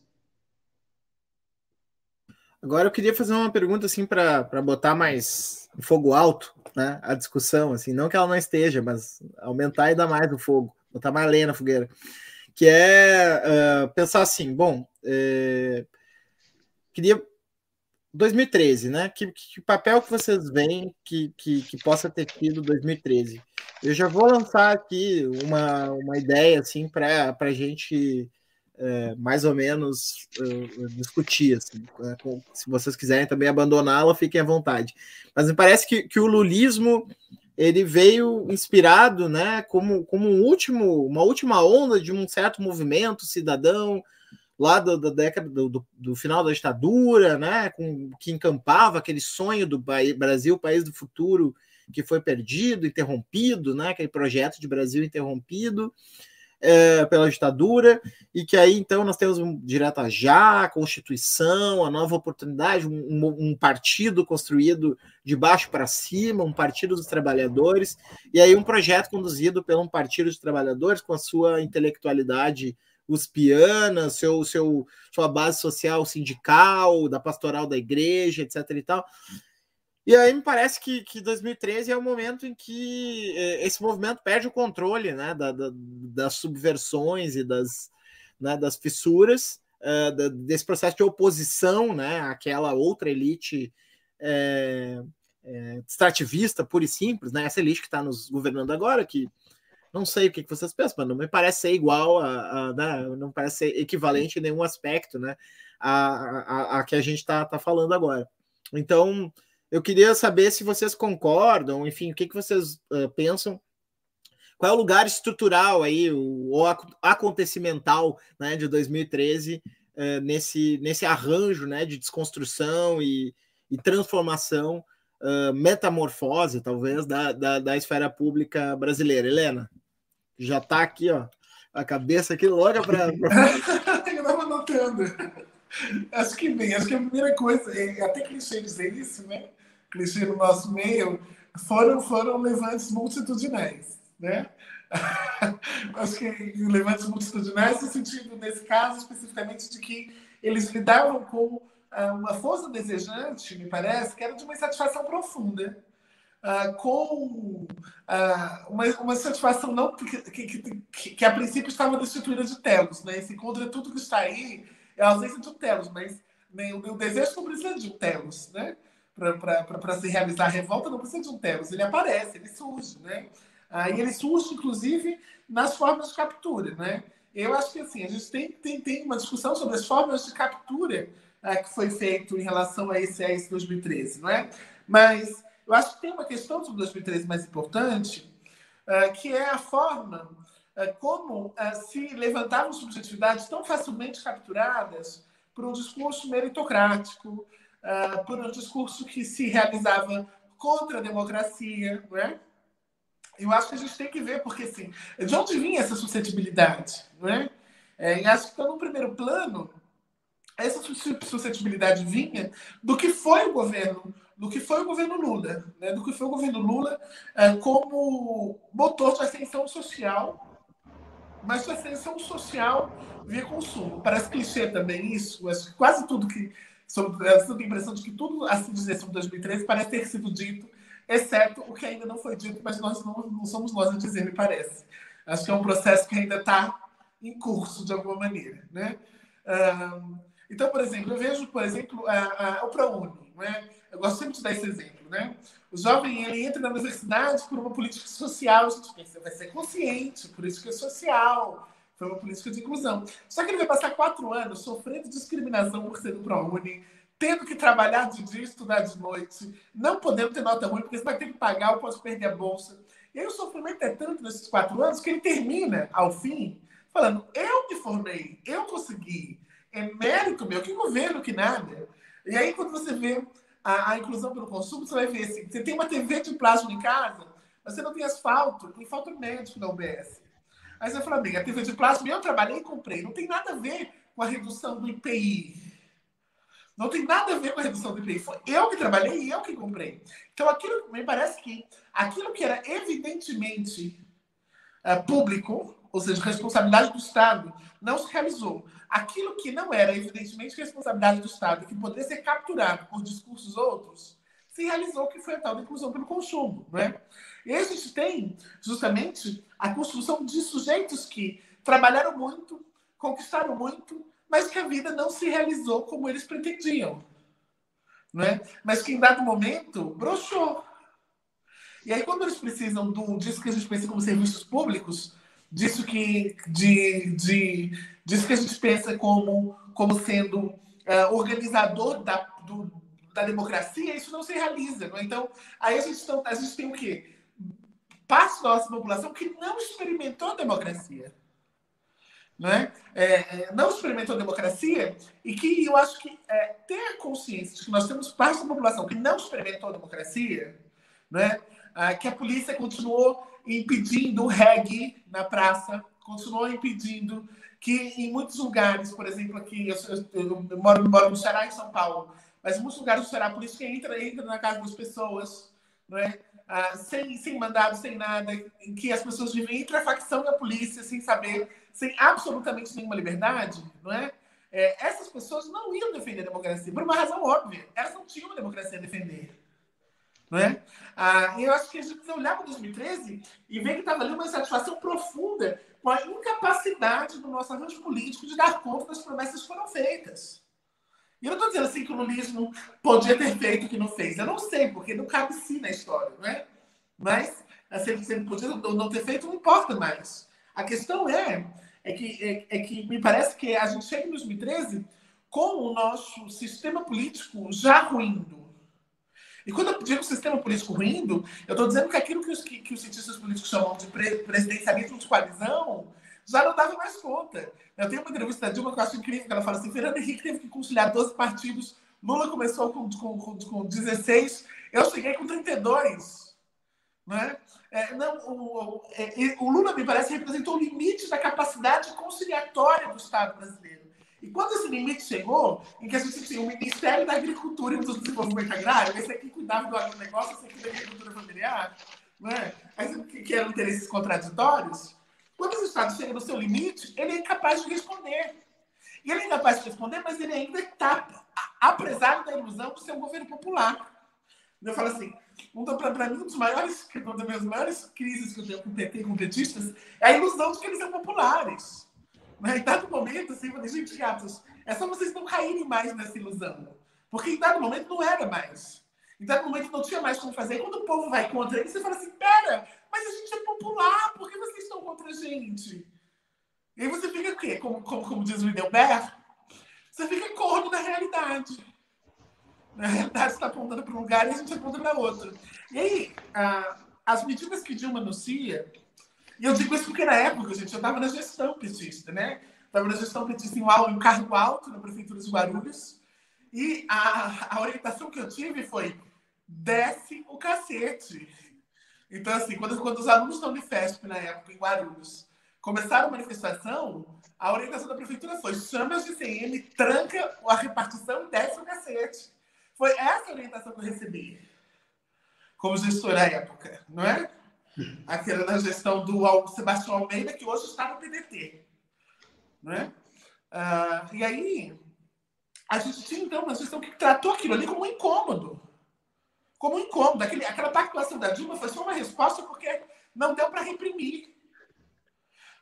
Agora eu queria fazer uma pergunta assim para botar mais fogo alto, né? A discussão, assim, não que ela não esteja, mas aumentar ainda mais o fogo, botar mais lenha na fogueira, que é uh, pensar assim, bom, é, queria 2013, né? Que, que, papel que vocês veem que, que, que possa ter tido 2013? Eu já vou lançar aqui uma, uma ideia assim para a gente é, mais ou menos uh, discutir. Assim, né? Se vocês quiserem também abandoná-la, fiquem à vontade. Mas me parece que, que o lulismo ele veio inspirado, né, como, como um último, uma última onda de um certo movimento cidadão lá do, da década do, do, do, final da ditadura, né, com, que encampava aquele sonho do Brasil, país do futuro, que foi perdido, interrompido, né, aquele projeto de Brasil interrompido é, pela ditadura, e que aí então nós temos um direta já, a Constituição, a nova oportunidade, um, um partido construído de baixo para cima, um partido dos trabalhadores, e aí um projeto conduzido por um partido de trabalhadores com a sua intelectualidade uspiana, seu, seu, sua base social sindical, da pastoral da igreja, etc. e tal. E aí me parece que, que 2013 é o momento em que é, esse movimento perde o controle né, da, da, das subversões e das, né, das fissuras, uh, desse processo de oposição né, àquela outra elite é, é, extrativista, pura e simples, né, essa elite que está nos governando agora, que não sei o que, vocês pensam, mas não me parece ser igual a, a né, não parece ser equivalente em nenhum aspecto né, a, a, a que a gente está tá falando agora. Então, eu queria saber se vocês concordam, enfim, o que, que vocês uh, pensam. Qual é o lugar estrutural aí, o, o acontecimental né, de 2013 uh, nesse, nesse arranjo né, de desconstrução e, e transformação, uh, metamorfose, talvez, da, da, da, esfera pública brasileira? Helena, já está aqui, ó, a cabeça aqui logo para. [laughs] eu estava anotando. Acho que bem, acho que a primeira coisa, é até clichê dizer isso, né? Clichê no nosso meio, foram, foram levantes multitudinais, né? [laughs] Acho que levantes multitudinais no sentido, nesse caso, especificamente, de que eles lidavam com uh, uma força desejante, me parece, que era de uma insatisfação profunda. Uh, com uh, uma, uma satisfação não que, que, que, que, a princípio estava destituída de telos. Né? Esse contra tudo que está aí é a ausência de telos, mas nem, o, o desejo não precisa de um telos. Né? Para se realizar a revolta, não precisa de um Telos, ele aparece, ele surge, né? E ele surge, inclusive, nas formas de captura, né? Eu acho que, assim, a gente tem, tem, tem uma discussão sobre as formas de captura ah, que foi feito em relação a esse, a esse 2013, não é? Mas eu acho que tem uma questão sobre 2013 mais importante, ah, que é a forma ah, como se levantavam subjetividades tão facilmente capturadas por um discurso meritocrático, uh, por um discurso que se realizava contra a democracia, não é? Eu acho que a gente tem que ver, porque assim, de onde vinha essa suscetibilidade, não é? e acho que está no primeiro plano essa suscetibilidade vinha do que foi o governo, do que foi o governo Lula, né? do que foi o governo Lula é, como motor de ascensão social, mas de ascensão social via consumo. Parece clichê também isso, quase tudo que sobre, eu tenho a impressão de que tudo a se dizer sobre 2013 parece ter sido dito, exceto o que ainda não foi dito, mas nós não, não somos nós a dizer, me parece. Acho que é um processo que ainda está em curso de alguma maneira, né? Um, então, por exemplo, eu vejo, por exemplo, a, a, o ProUni. Né? Eu gosto sempre de dar esse exemplo. Né? O jovem ele entra na universidade por uma política social. A gente pensa, vai ser consciente, política social, foi uma política de inclusão. Só que ele vai passar quatro anos sofrendo discriminação por ser do ProUni, tendo que trabalhar de dia estudar de noite, não podendo ter nota ruim, porque você vai ter que pagar ou pode perder a bolsa. E aí o sofrimento é tanto nesses quatro anos que ele termina, ao fim, falando: eu me formei, eu consegui, é mérito meu, que governo, que nada. E aí, quando você vê a, a, inclusão pelo consumo, você vai ver assim: você tem uma TV de plástico em casa, mas você não tem asfalto, tem falta médico na UBS. Aí você fala, amiga, a TV de plástico eu trabalhei e comprei. Não tem nada a ver com a redução do IPI. Não tem nada a ver com a redução do IPI. Foi eu que trabalhei e eu que comprei. Então, aquilo me parece que aquilo que era evidentemente uh, público, ou seja, responsabilidade do Estado, não se realizou. Aquilo que não era, evidentemente, responsabilidade do Estado, que poderia ser capturado por discursos outros, se realizou, que foi a tal da inclusão pelo consumo. Não é? E a gente tem, justamente, a construção de sujeitos que trabalharam muito, conquistaram muito, mas que a vida não se realizou como eles pretendiam. Não é? Mas que, em dado momento, broxou. E aí, quando eles precisam do, disso que a gente pensa como serviços públicos, disso que de, de disso que a gente pensa como como sendo uh, organizador da, do, da democracia, isso não se realiza. É? Então, aí a gente, a gente tem o quê? Parte da nossa população que não experimentou democracia. Não, é? Não experimentou democracia e que eu acho que é, ter a consciência de que nós temos parte da população que não experimentou democracia, não é? Ah, que a polícia continuou impedindo o reggae na praça, continuou impedindo que em muitos lugares, por exemplo, aqui, eu, eu, eu moro, moro no Ceará, em São Paulo, mas em muitos lugares do Ceará, a polícia entra, entra na casa das pessoas, não é? Ah, sem, sem mandado, sem nada, em que as pessoas vivem entre a facção e a polícia, sem saber, sem absolutamente nenhuma liberdade, não é? é? essas pessoas não iam defender a democracia, por uma razão óbvia. Elas não tinham a democracia a defender. Não é? Ah, eu acho que a gente precisa olhar para 2013 e ver que estava ali uma insatisfação profunda com a incapacidade do nosso arranjo político de dar conta das promessas que foram feitas. E eu não estou dizendo assim que o lulismo podia ter feito o que não fez. Eu não sei, porque não cabe sim na história, não é? Mas assim, se ele podia não ter feito, não importa mais. A questão é, é, que, é, é que me parece que a gente chega em 2013 com o nosso sistema político já ruindo e quando eu digo sistema político ruindo, eu estou dizendo que aquilo que os, que, que os cientistas políticos chamam de pre, presidencialismo de coalizão já não dava mais conta. Eu tenho uma entrevista da Dilma que eu acho incrível, que ela fala assim, Fernando Henrique teve que conciliar 12 partidos, Lula começou com, com, com, com 16, eu cheguei com 32. Né? É, não, o, o, é, o Lula, me parece, representou o limite da capacidade conciliatória do Estado brasileiro. E quando esse limite chegou, em que a gente tinha o Ministério da Agricultura e do Desenvolvimento Agrário, esse aqui cuidava do agronegócio, esse aqui da agricultura familiar, né? que eram interesses contraditórios, quando o Estado chega no seu limite, ele é incapaz de responder. E ele é incapaz de responder, mas ele ainda está apresado da ilusão de ser um governo popular. Eu falo assim, para mim, um dos maiores, [laughs] uma das minhas maiores crises que eu e com petistas é a ilusão de que eles são populares. Né? Em dado momento, assim, eu falei, gente, gatos, é só vocês não caírem mais nessa ilusão. Porque em dado momento não era mais. Em dado momento não tinha mais como fazer. E quando o povo vai contra ele, você fala assim, pera, mas a gente é popular, por que vocês estão contra a gente? E aí você fica o quê? Como, como, como diz o Idelberto, você fica corno da realidade. A realidade está apontando para um lugar e a gente aponta para outro. E aí, as medidas que Dilma anuncia e eu digo isso porque na época, gente, eu estava na gestão petista, né? Estava na gestão petista em um cargo alto na Prefeitura de Guarulhos. E a, a orientação que eu tive foi: desce o cacete. Então, assim, quando, quando os alunos estão de FESP na época, em Guarulhos, começaram a manifestação, a orientação da prefeitura foi chama as GCM, tranca a repartição e desce o cacete. Foi essa a orientação que eu recebi como gestora à época, não é? Aquela na gestão do Sebastião Almeida, que hoje está no PDT. Não é? Uh, e aí, a gente tinha, então, uma gestão que tratou aquilo ali como um incômodo. Como um incômodo. Aquele, aquela participação da Dilma foi só uma resposta porque não deu para reprimir.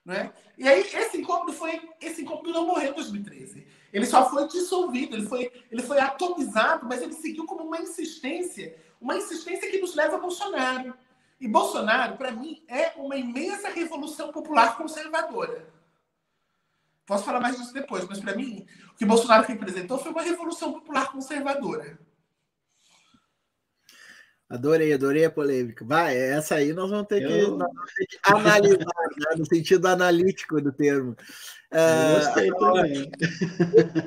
Né? E aí, esse incômodo foi. Esse incômodo não morreu em 2013. Ele só foi dissolvido, ele foi, ele foi atomizado, mas ele seguiu como uma insistência, uma insistência que nos leva a Bolsonaro. E Bolsonaro, para mim, é uma imensa revolução popular conservadora. Posso falar mais disso depois, mas para mim, o que Bolsonaro representou foi uma revolução popular conservadora. Adorei, adorei a polêmica. Vai, essa aí nós vamos ter, eu... que, vamos ter que, analisar, né, no sentido analítico do termo. Eu gostei uh, também.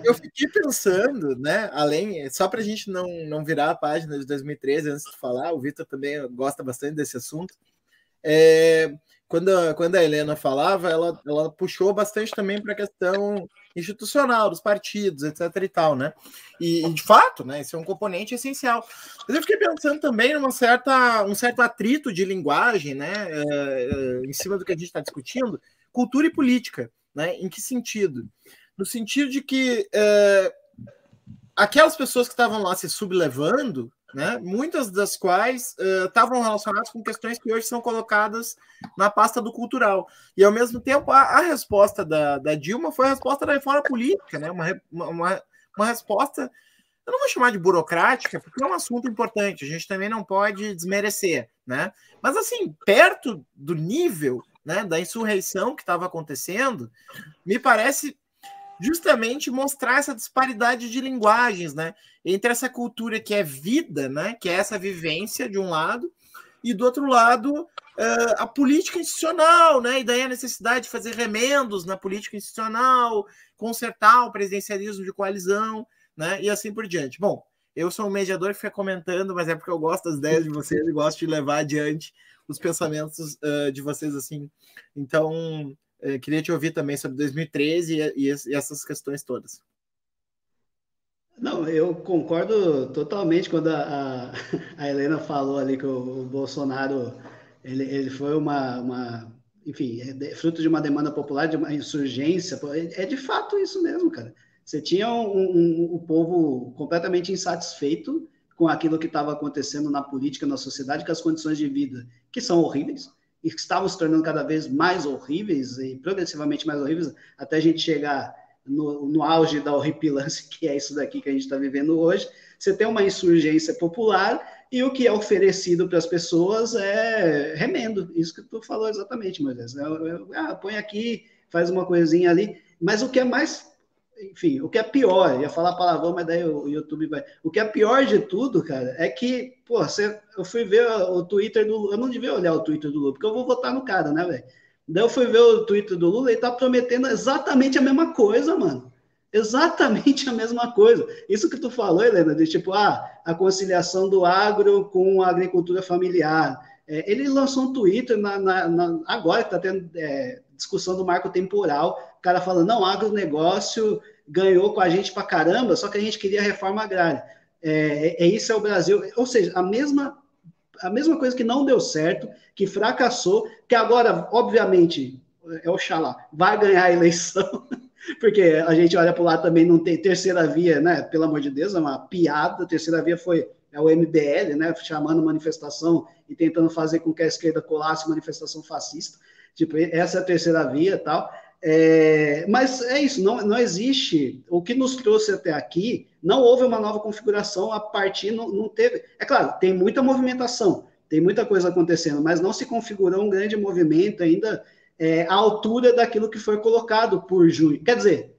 Eu fiquei pensando, né? Além, só para a gente não, não virar a página de 2013 antes de falar, o Vitor também gosta bastante desse assunto. É, quando, a, quando a Helena falava, ela, ela puxou bastante também para a questão institucional dos partidos, etc. e tal, né? E, e, de fato, né? Esse é um componente essencial. Mas eu fiquei pensando também numa certa, um certo atrito de linguagem, né? É, é, em cima do que a gente está discutindo, cultura e política, né? Em que sentido? No sentido de que é, aquelas pessoas que estavam lá se sublevando, né? muitas das quais estavam uh, relacionadas com questões que hoje são colocadas na pasta do cultural. E, ao mesmo tempo, a, a resposta da, da, Dilma foi a resposta da reforma política, né? uma, uma, uma resposta, eu não vou chamar de burocrática, porque é um assunto importante, a gente também não pode desmerecer, né? mas, assim, perto do nível né, da insurreição que estava acontecendo, me parece justamente mostrar essa disparidade de linguagens, né? Entre essa cultura que é vida, né? Que é essa vivência de um lado, e do outro lado uh, a política institucional, né? E daí a necessidade de fazer remendos na política institucional, consertar o presidencialismo de coalizão, né? E assim por diante. Bom, eu sou um mediador que fica comentando, mas é porque eu gosto das ideias de vocês e gosto de levar adiante os pensamentos uh, de vocês assim. Então, eh, queria te ouvir também sobre 2013 e, e, essas questões todas. Não, eu concordo totalmente quando a, a, a Helena falou ali que o, o Bolsonaro ele, ele foi uma, uma enfim, é fruto de uma demanda popular, de uma insurgência. É, é de fato isso mesmo, cara. Você tinha um, um, um povo completamente insatisfeito com aquilo que estava acontecendo na política, na sociedade, com as condições de vida, que são horríveis e que estavam se tornando cada vez mais horríveis e progressivamente mais horríveis, até a gente chegar no, no auge da horripilância, que é isso daqui que a gente está vivendo hoje. Você tem uma insurgência popular e o que é oferecido para as pessoas é remendo. Isso que tu falou exatamente, Moisés. Ah, põe aqui, faz uma coisinha ali. Mas o que é mais enfim, o que é pior, ia falar palavrão, mas daí o YouTube vai. O que é pior de tudo, cara, é que, pô, você, eu fui ver o Twitter do. Eu não devia olhar o Twitter do Lula, porque eu vou votar no cara, né, velho? Daí eu fui ver o Twitter do Lula e tá prometendo exatamente a mesma coisa, mano. Exatamente a mesma coisa. Isso que tu falou, Helena, de tipo, ah, a conciliação do agro com a agricultura familiar. É, ele lançou um Twitter na, na, na agora que está tendo é, discussão do marco temporal, o cara falando, não, agronegócio ganhou com a gente para caramba, só que a gente queria reforma agrária. É, é, isso é o Brasil. Ou seja, a mesma, a mesma coisa que não deu certo, que fracassou, que agora, obviamente, é Oxalá, vai ganhar a eleição, [laughs] porque a gente olha para lá também, não tem terceira via, né? Pelo amor de Deus, é uma piada. A terceira via foi é o MBL, né? Chamando manifestação e tentando fazer com que a esquerda colasse manifestação fascista. Tipo, essa é a terceira via e tal. É, mas é isso, não, não existe. O que nos trouxe até aqui, não houve uma nova configuração a partir, não, não teve. É claro, tem muita movimentação, tem muita coisa acontecendo, mas não se configurou um grande movimento ainda é, à altura daquilo que foi colocado por junho. Quer dizer,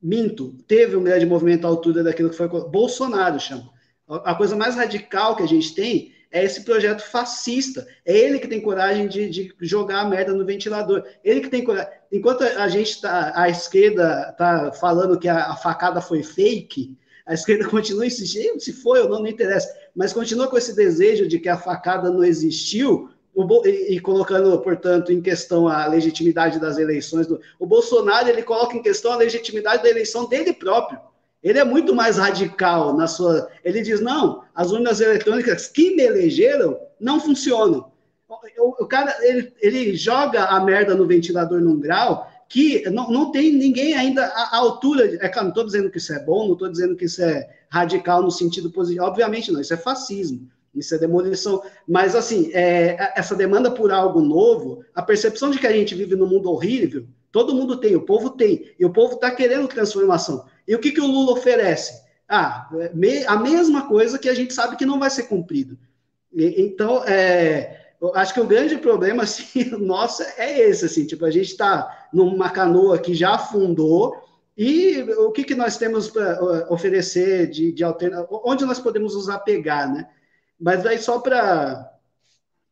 minto, teve um grande movimento à altura daquilo que foi Bolsonaro chama. A coisa mais radical que a gente tem é esse projeto fascista. É ele que tem coragem de, de jogar a merda no ventilador. Ele que tem coragem. Enquanto a gente está, a esquerda está falando que a, a, facada foi fake, a esquerda [laughs] continua insistindo, se foi ou não, não interessa, mas continua com esse desejo de que a facada não existiu. e, e, colocando, portanto, em questão a legitimidade das eleições. Do, o Bolsonaro ele coloca em questão a legitimidade da eleição dele próprio. Ele é muito mais radical na sua. Ele diz: não, as urnas eletrônicas que me elegeram não funcionam. O, o cara ele, ele joga a merda no ventilador num grau que não, não tem ninguém ainda à, altura. É claro, não estou dizendo que isso é bom, não estou dizendo que isso é radical no sentido positivo. Obviamente não, isso é fascismo, isso é demolição. Mas, assim, é, essa demanda por algo novo, a percepção de que a gente vive num mundo horrível, todo mundo tem, o povo tem, e o povo está querendo transformação. E o que, que o Lula oferece? Ah, a mesma coisa que a gente sabe que não vai ser cumprido. E, então, é, acho que o grande problema, [laughs] assim, nosso é esse, assim, tipo, a gente está numa canoa que já afundou, e o que, que nós temos para oferecer de, de alternativa, onde nós podemos nos apegar, né? Mas daí só para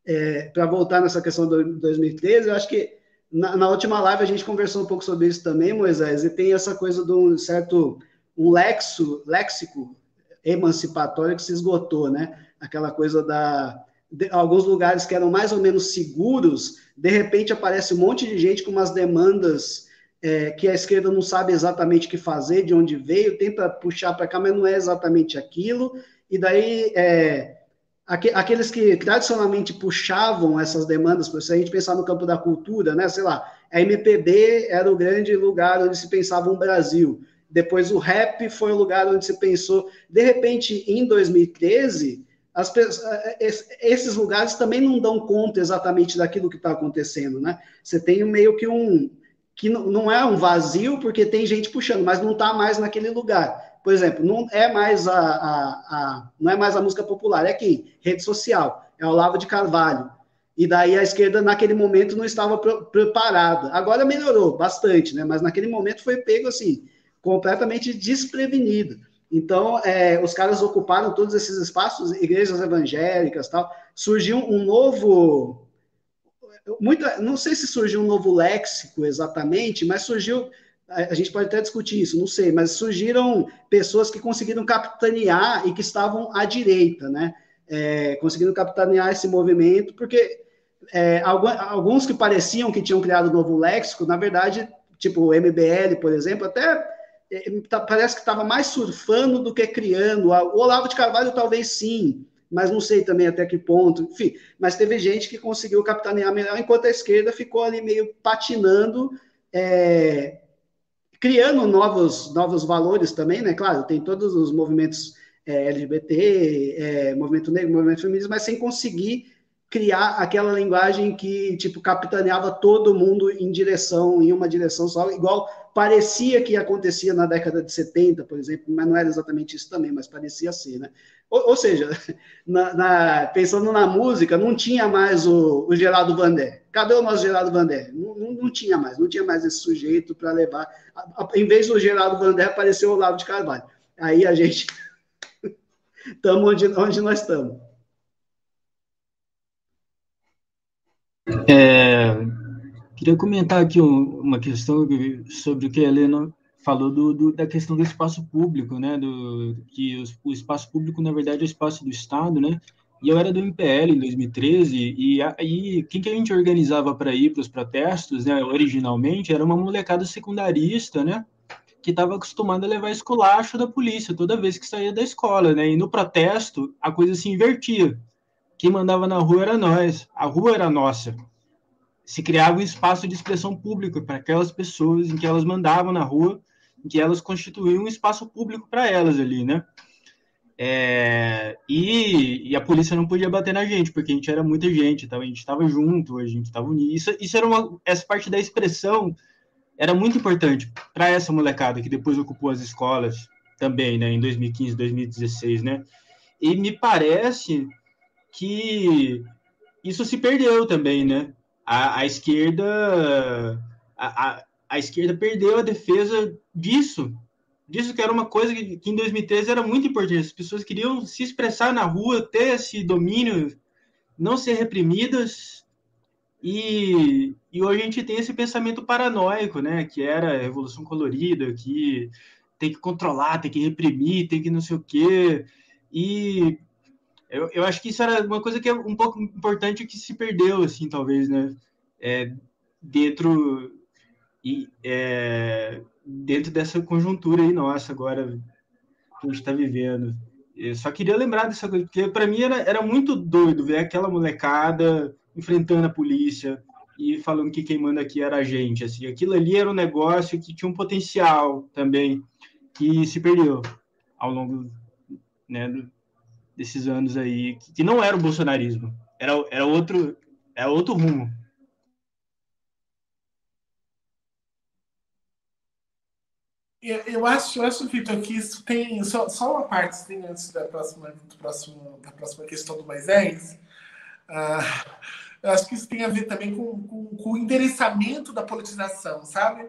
é, voltar nessa questão do 2013, eu acho que na, na, última live a gente conversou um pouco sobre isso também, Moisés, e tem essa coisa de um certo um lexo, léxico emancipatório que se esgotou, né? Aquela coisa da de, alguns lugares que eram mais ou menos seguros, de repente aparece um monte de gente com umas demandas é, que a esquerda não sabe exatamente o que fazer, de onde veio, tenta puxar para cá, mas não é exatamente aquilo, e daí é, aqueles que tradicionalmente puxavam essas demandas, se a gente pensar no campo da cultura, né, sei lá, a MPB era o grande lugar onde se pensava um Brasil, depois o rap foi o lugar onde se pensou, de repente, em 2013 as, eh, esses lugares também não dão conta exatamente daquilo que está acontecendo, né? Você tem meio que um que não é um vazio porque tem gente puxando, mas não está mais naquele lugar. Por exemplo, não é mais a, a, a, não é mais a música popular, é quem? Rede social, é o Olavo de Carvalho. E daí a esquerda naquele momento não estava preparada. Agora melhorou bastante, né? Mas naquele momento foi pego assim completamente desprevenido. Então, é, os caras ocuparam todos esses espaços, igrejas evangélicas tal. Surgiu um novo. Muita, não sei se surgiu um novo léxico exatamente, mas surgiu. A gente pode até discutir isso, não sei, mas surgiram pessoas que conseguiram capitanear e que estavam à direita, né? É, conseguindo capitanear esse movimento, porque é, alguns que pareciam que tinham criado um novo léxico, na verdade, tipo o MBL, por exemplo, até é, tá, parece que estava mais surfando do que criando. O Olavo de Carvalho talvez sim, mas não sei também até que ponto. Enfim, mas teve gente que conseguiu capitanear melhor, enquanto a esquerda ficou ali meio patinando, é, criando novos, novos valores também, né? Claro, tem todos os movimentos é, LGBT, é, movimento negro, movimento feminista, mas sem conseguir criar aquela linguagem que, tipo, capitaneava todo mundo em direção, em uma direção só, igual parecia que acontecia na década de 70, por exemplo, mas não era exatamente isso também, mas parecia ser, né? Ou, ou seja, [laughs] na, na, pensando na música, não tinha mais o, o Geraldo Vandé. Cadê o nosso Geraldo Vandé? Não, não, não tinha mais, não tinha mais esse sujeito para levar. A, a, em vez do Geraldo Vandé, apareceu o Olavo de Carvalho. Aí a gente [laughs] estamos onde, onde nós estamos. É, queria comentar aqui uma questão sobre o que a Helena falou do, do, da questão do espaço público, né? Do, que o espaço público, na verdade, é o espaço do Estado, né? E eu era do MPL em 2013, e aí quem que a gente organizava para ir para os protestos, né? Originalmente, era uma molecada secundarista, né? Que estava acostumada a levar esculacho da polícia toda vez que saía da escola, né? E no protesto, a coisa se invertia quem mandava na rua era nós, a rua era nossa. Se criava um espaço de expressão pública para aquelas pessoas, em que elas mandavam na rua, em que elas constituíam um espaço público para elas ali, né? É, e, e, a polícia não podia bater na gente, porque a gente era muita gente, tá? a gente estava junto, a gente estava unido. Isso, isso era uma, essa parte da expressão era muito importante para essa molecada que depois ocupou as escolas também, né, em 2015, 2016, né? E me parece que isso se perdeu também, né? A, a esquerda a, a, a, esquerda perdeu a defesa disso, disso que era uma coisa que, que, em 2013 era muito importante. As pessoas queriam se expressar na rua, ter esse domínio, não ser reprimidas. E, e hoje a gente tem esse pensamento paranoico, né? Que era a revolução colorida, que tem que controlar, tem que reprimir, tem que não sei o quê. E Eu, eu acho que isso era uma coisa que é um pouco importante que se perdeu, assim, talvez, né? É, dentro e é, dentro dessa conjuntura aí nossa agora que a gente está vivendo. Eu só queria lembrar dessa coisa, porque para mim era, era muito doido ver aquela molecada enfrentando a polícia e falando que quem manda aqui era a gente. Assim, aquilo ali era um negócio que tinha um potencial também que se perdeu ao longo né, desses anos aí, que, que não era o bolsonarismo, era, era outro, era outro rumo. Eu, acho, eu acho, Vitor, que isso tem só, só uma parte assim, antes da próxima, do próximo, da próxima questão do Moisés. Uh, eu acho que isso tem a ver também com, com, com o endereçamento da politização, sabe?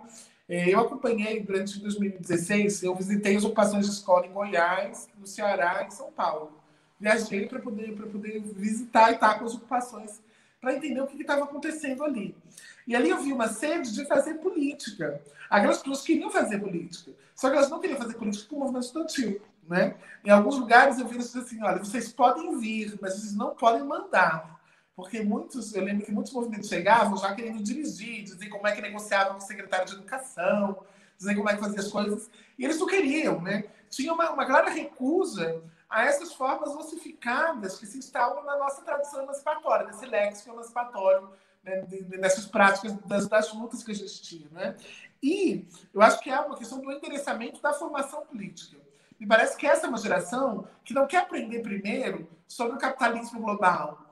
É, eu acompanhei durante 2016, eu visitei as ocupações de escola em Goiás, no Ceará e em São Paulo. Viajei para poder, poder visitar e estar com as ocupações, para entender o que estava acontecendo ali. E ali eu vi uma sede de fazer política. Aquelas pessoas queriam fazer política, só que elas não queriam fazer política com o movimento estudantil. Né? Em alguns lugares eu vi eles assim: olha, vocês podem vir, mas vocês não podem mandar. Porque muitos, eu lembro que muitos movimentos chegavam já querendo dirigir, dizer como é que negociavam com o secretário de educação, dizer como é que fazia as coisas. E eles não queriam, né? Tinha uma, uma clara recusa a essas formas ossificadas que se instalam na nossa tradição emancipatória, nesse léxico emancipatório, né? nessas práticas das, das lutas que a gente tinha, né? E eu acho que é uma questão do endereçamento da formação política. Me parece que essa é uma geração que não quer aprender primeiro sobre o capitalismo global,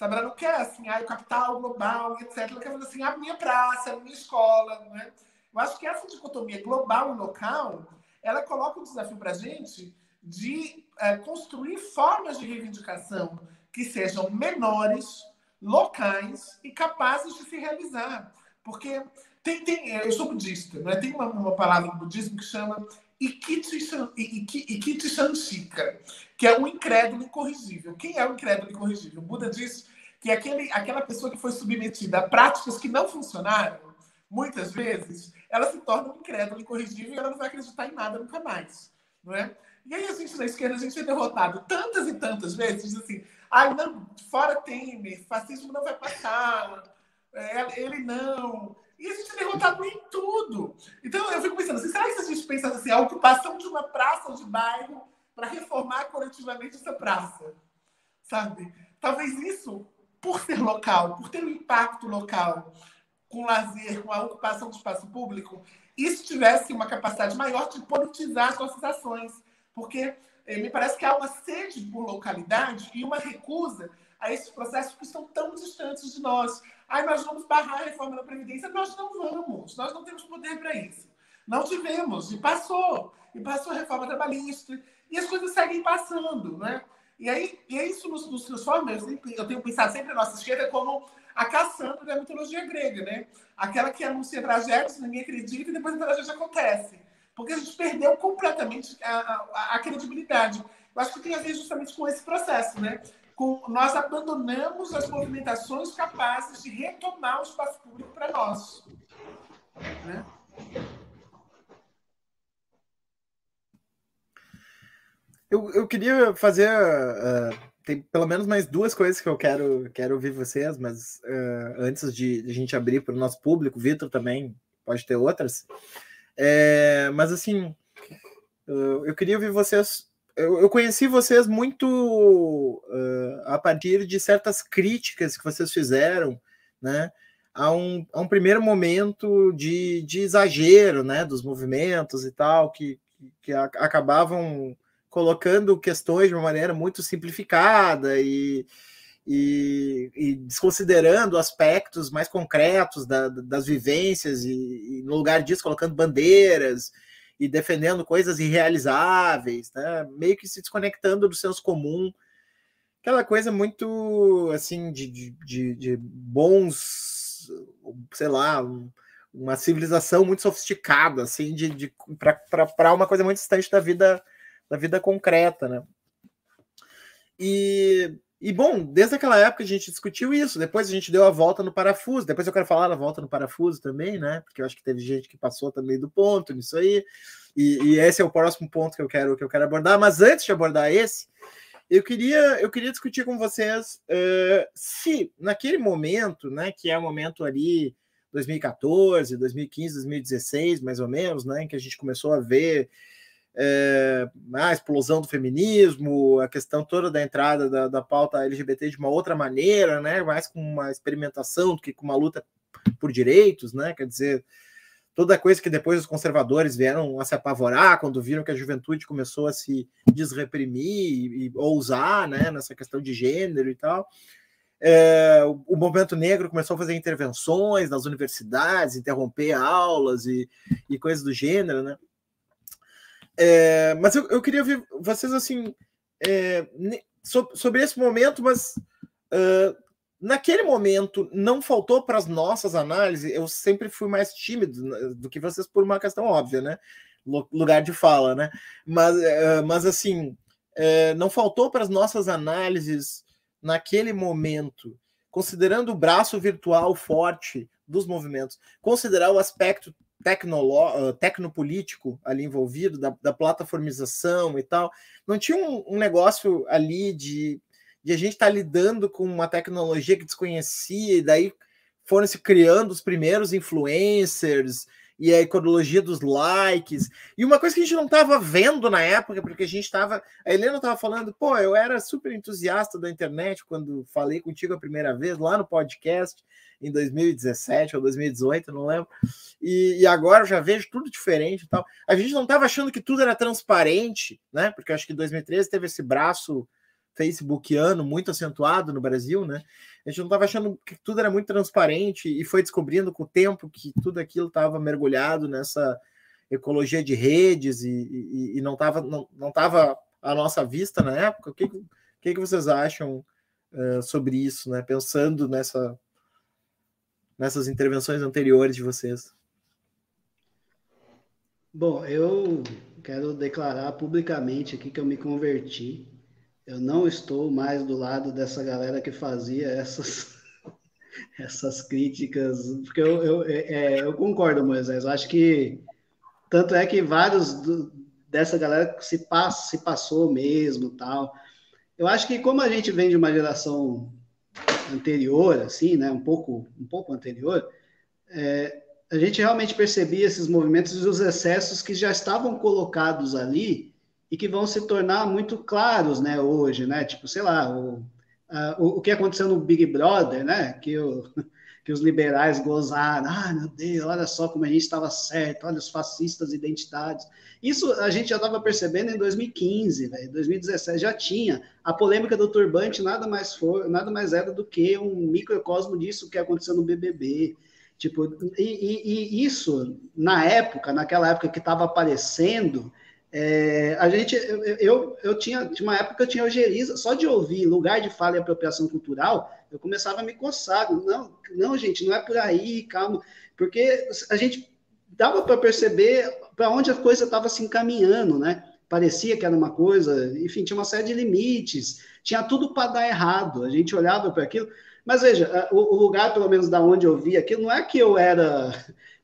Sabe? Ela não quer assim, ah, o capital global, etc. Ela quer fazer assim, a minha praça, a minha escola. Né? Eu acho que essa dicotomia global e local, ela coloca um desafio para a gente de é, construir formas de reivindicação que sejam menores, locais e capazes de se realizar. Porque tem, tem eu sou budista, né? tem uma, uma palavra no budismo que chama Ikiti Shantika, que é o incrédulo incorrigível. Quem é o incrédulo incorrigível? O Buda diz que aquele, aquela pessoa que foi submetida a práticas que não funcionaram, muitas vezes, ela se torna um incrédulo incorrigível e ela não vai acreditar em nada nunca mais. Não é? E aí a gente na esquerda, a gente é derrotado tantas e tantas vezes, assim, ai, não, fora Temer, fascismo não vai passar, é, ele não. E a gente é derrotado em tudo. Então eu fico pensando assim, será que se a gente pensa assim, a ocupação de uma praça ou de bairro para reformar coletivamente essa praça? Sabe? Talvez isso, por ser local, por ter um impacto local, com lazer, com a ocupação do espaço público, isso tivesse uma capacidade maior de politizar as nossas ações. Porque eh, me parece que há uma sede por localidade e uma recusa a esses processos que estão tão distantes de nós. Aí nós vamos barrar a reforma da Previdência. Nós não vamos, nós não temos poder para isso. Não tivemos, e passou. E passou a reforma trabalhista, e as coisas seguem passando, né? E aí, e isso nos, nos transforma, eu, eu tenho pensado sempre a nossa esquerda como a Cassandra da mitologia grega, né? Aquela que anuncia tragédias, ninguém acredita, e depois a tragédia acontece. Porque a gente perdeu completamente a, a, a credibilidade. Eu acho que tem a ver justamente com esse processo, né? com, nós abandonamos as movimentações capazes de retomar o espaço público para nós. Né? Eu, eu queria fazer. Uh, tem pelo menos mais duas coisas que eu quero, quero ouvir vocês, mas uh, antes de, de, a gente abrir para o nosso público, Vitor também pode ter outras. É, mas assim, eu queria ouvir vocês eu, conheci vocês muito uh, a partir de certas críticas que vocês fizeram, né? A um, a um primeiro momento de, de exagero, né? Dos movimentos e tal, que, que acabavam colocando questões de uma maneira muito simplificada e, e, e desconsiderando aspectos mais concretos da, das vivências e, e, no lugar disso colocando bandeiras e defendendo coisas irrealizáveis, né? meio que se desconectando do senso comum, aquela coisa muito assim de, de, de bons, sei lá, uma civilização muito sofisticada, assim, de, de para uma coisa muito distante da vida da vida concreta, né? E e bom, desde aquela época a gente discutiu isso. Depois a gente deu a volta no parafuso. Depois eu quero falar da volta no parafuso também, né? Porque eu acho que teve gente que passou também do ponto nisso aí. E, e esse é o próximo ponto que eu quero que eu quero abordar. Mas antes de abordar esse, eu queria, eu queria discutir com vocês uh, se naquele momento, né, que é o momento ali 2014, 2015, 2016, mais ou menos, né, em que a gente começou a ver é, a explosão do feminismo, a questão toda da entrada da, da pauta LGBT de uma outra maneira, né, mais com uma experimentação do que com uma luta por direitos, né, quer dizer, toda coisa que depois os conservadores vieram a se apavorar quando viram que a juventude começou a se desreprimir e, e ousar, né, nessa questão de gênero e tal. É, o movimento negro começou a fazer intervenções nas universidades, interromper aulas e, e coisas do gênero, né? É, mas eu, eu, queria ouvir vocês assim é, sobre esse momento, mas uh, naquele momento não faltou para as nossas análises. Eu sempre fui mais tímido né, do que vocês por uma questão óbvia, né? Lugar de fala, né? Mas, uh, mas assim, não faltou para as nossas análises naquele momento, considerando o braço virtual forte dos movimentos, considerar o aspecto tecnolo, tecnopolítico ali envolvido, da, da plataformização e tal. Não tinha um, um negócio ali de, de a gente estar tá lidando com uma tecnologia que desconhecia, e daí foram se criando os primeiros influencers e a ecologia dos likes. E uma coisa que a gente não estava vendo na época, porque a gente estava. A Helena estava falando, pô, eu era super entusiasta da internet quando falei contigo a primeira vez lá no podcast em 2017 ou 2018, não lembro. E, e agora eu já vejo tudo diferente e tal. A gente não estava achando que tudo era transparente, né? Porque acho que 2013 teve esse braço facebookiano muito acentuado no Brasil, né? A gente não estava achando que tudo era muito transparente e foi descobrindo com o tempo que tudo aquilo estava mergulhado nessa ecologia de redes e, e, e não estava não, não tava à nossa vista na época. O que, que, que vocês acham uh, sobre isso, né? Pensando nessa nessas intervenções anteriores de vocês? Bom, eu quero declarar publicamente aqui que eu me converti. Eu não estou mais do lado dessa galera que fazia essas, [laughs] essas críticas, porque eu, eu, é, é, eu concordo, Moisés. Acho que tanto é que vários do, dessa galera se, passa, se passou mesmo tal. Eu acho que como a gente vem de uma geração anterior, assim, né, um pouco, um pouco anterior, é, a gente realmente percebia esses movimentos e os excessos que já estavam colocados ali e que vão se tornar muito claros, né, hoje, né, tipo, sei lá, o, a, o, o, que aconteceu no Big Brother, né, que o, [laughs] que os liberais gozaram, ah, meu Deus, olha só como a gente estava certo, olha os fascistas identidades. Isso a gente já estava percebendo em 2015, véio, 2017 já tinha. A polêmica do turbante nada mais for, nada mais era do que um microcosmo disso que aconteceu no BBB. Tipo, e, e, e isso, na época, naquela época que estava aparecendo, é, a gente, eu, eu, eu, tinha, tinha uma época eu tinha ojeriza, só de ouvir lugar de fala e apropriação cultural, eu começava a me coçar. Não, não, gente, não é por aí, calma, porque a gente dava para perceber para onde a coisa estava se encaminhando, né? Parecia que era uma coisa, enfim, tinha uma série de limites, tinha tudo para dar errado. A gente olhava para aquilo, mas veja, o, lugar, pelo menos da onde eu vi aquilo, não é que eu era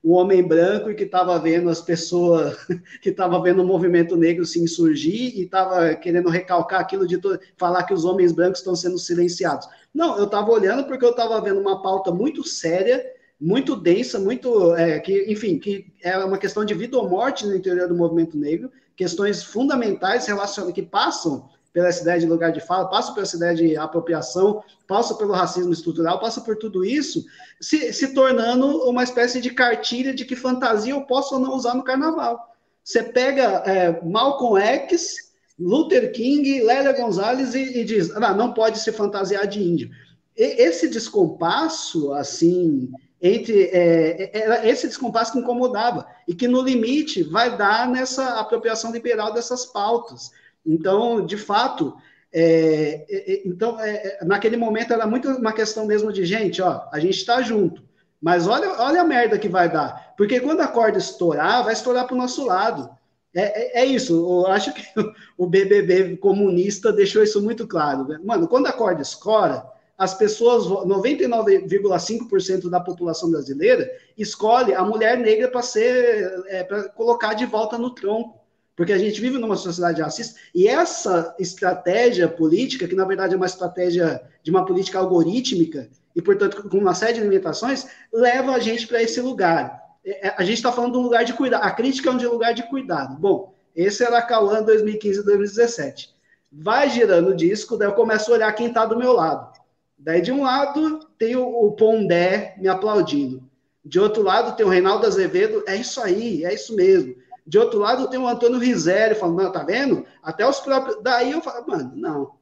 o homem branco e que estava vendo as pessoas, [laughs] que estava vendo o movimento negro se insurgir e estava querendo recalcar aquilo de falar que os homens brancos estão sendo silenciados. Não, eu estava olhando porque eu estava vendo uma pauta muito séria, muito densa, muito, é, que, enfim, que é uma questão de vida ou morte no interior do movimento negro, questões fundamentais relacionadas que passam pela ideia de lugar de fala, passa pela ideia de apropriação, passa pelo racismo estrutural, passa por tudo isso, se, se tornando uma espécie de cartilha de que fantasia eu posso ou não usar no carnaval. Você pega é, Malcolm X, Luther King, Lélia Gonzalez e, e diz, ah, não pode se fantasiar de índio. E, esse descompasso, assim, entre é, era esse descompasso que incomodava e que no limite vai dar nessa apropriação liberal dessas pautas. Então, de fato, é, é, é então, é, é, naquele momento era muito uma questão mesmo de gente, ó, a gente está junto, mas olha, olha a merda que vai dar, porque quando a corda estourar, vai estourar para o nosso lado. É, é, isso, eu acho que [laughs] o BBB comunista deixou isso muito claro. Né? Mano, quando a corda escora, as pessoas, 99,5% da população brasileira escolhe a mulher negra para ser, para colocar de volta no tronco porque a gente vive numa sociedade racista, e essa estratégia política, que na verdade é uma estratégia de uma política algorítmica, e portanto com uma série de limitações, leva a gente para esse lugar. É, é, a gente está falando de um lugar de cuidado, a crítica é um lugar de cuidado. Bom, esse era a Cauã 2015 e 2017. Vai girando o disco, daí eu começo a olhar quem está do meu lado. Daí de um lado tem o, o Pondé me aplaudindo. De outro lado tem o Reinaldo Azevedo, é isso aí, é isso mesmo. De outro lado, tem o Antônio Rizelli falando, não, tá vendo? Até os próprios. Daí eu falo, mano, não.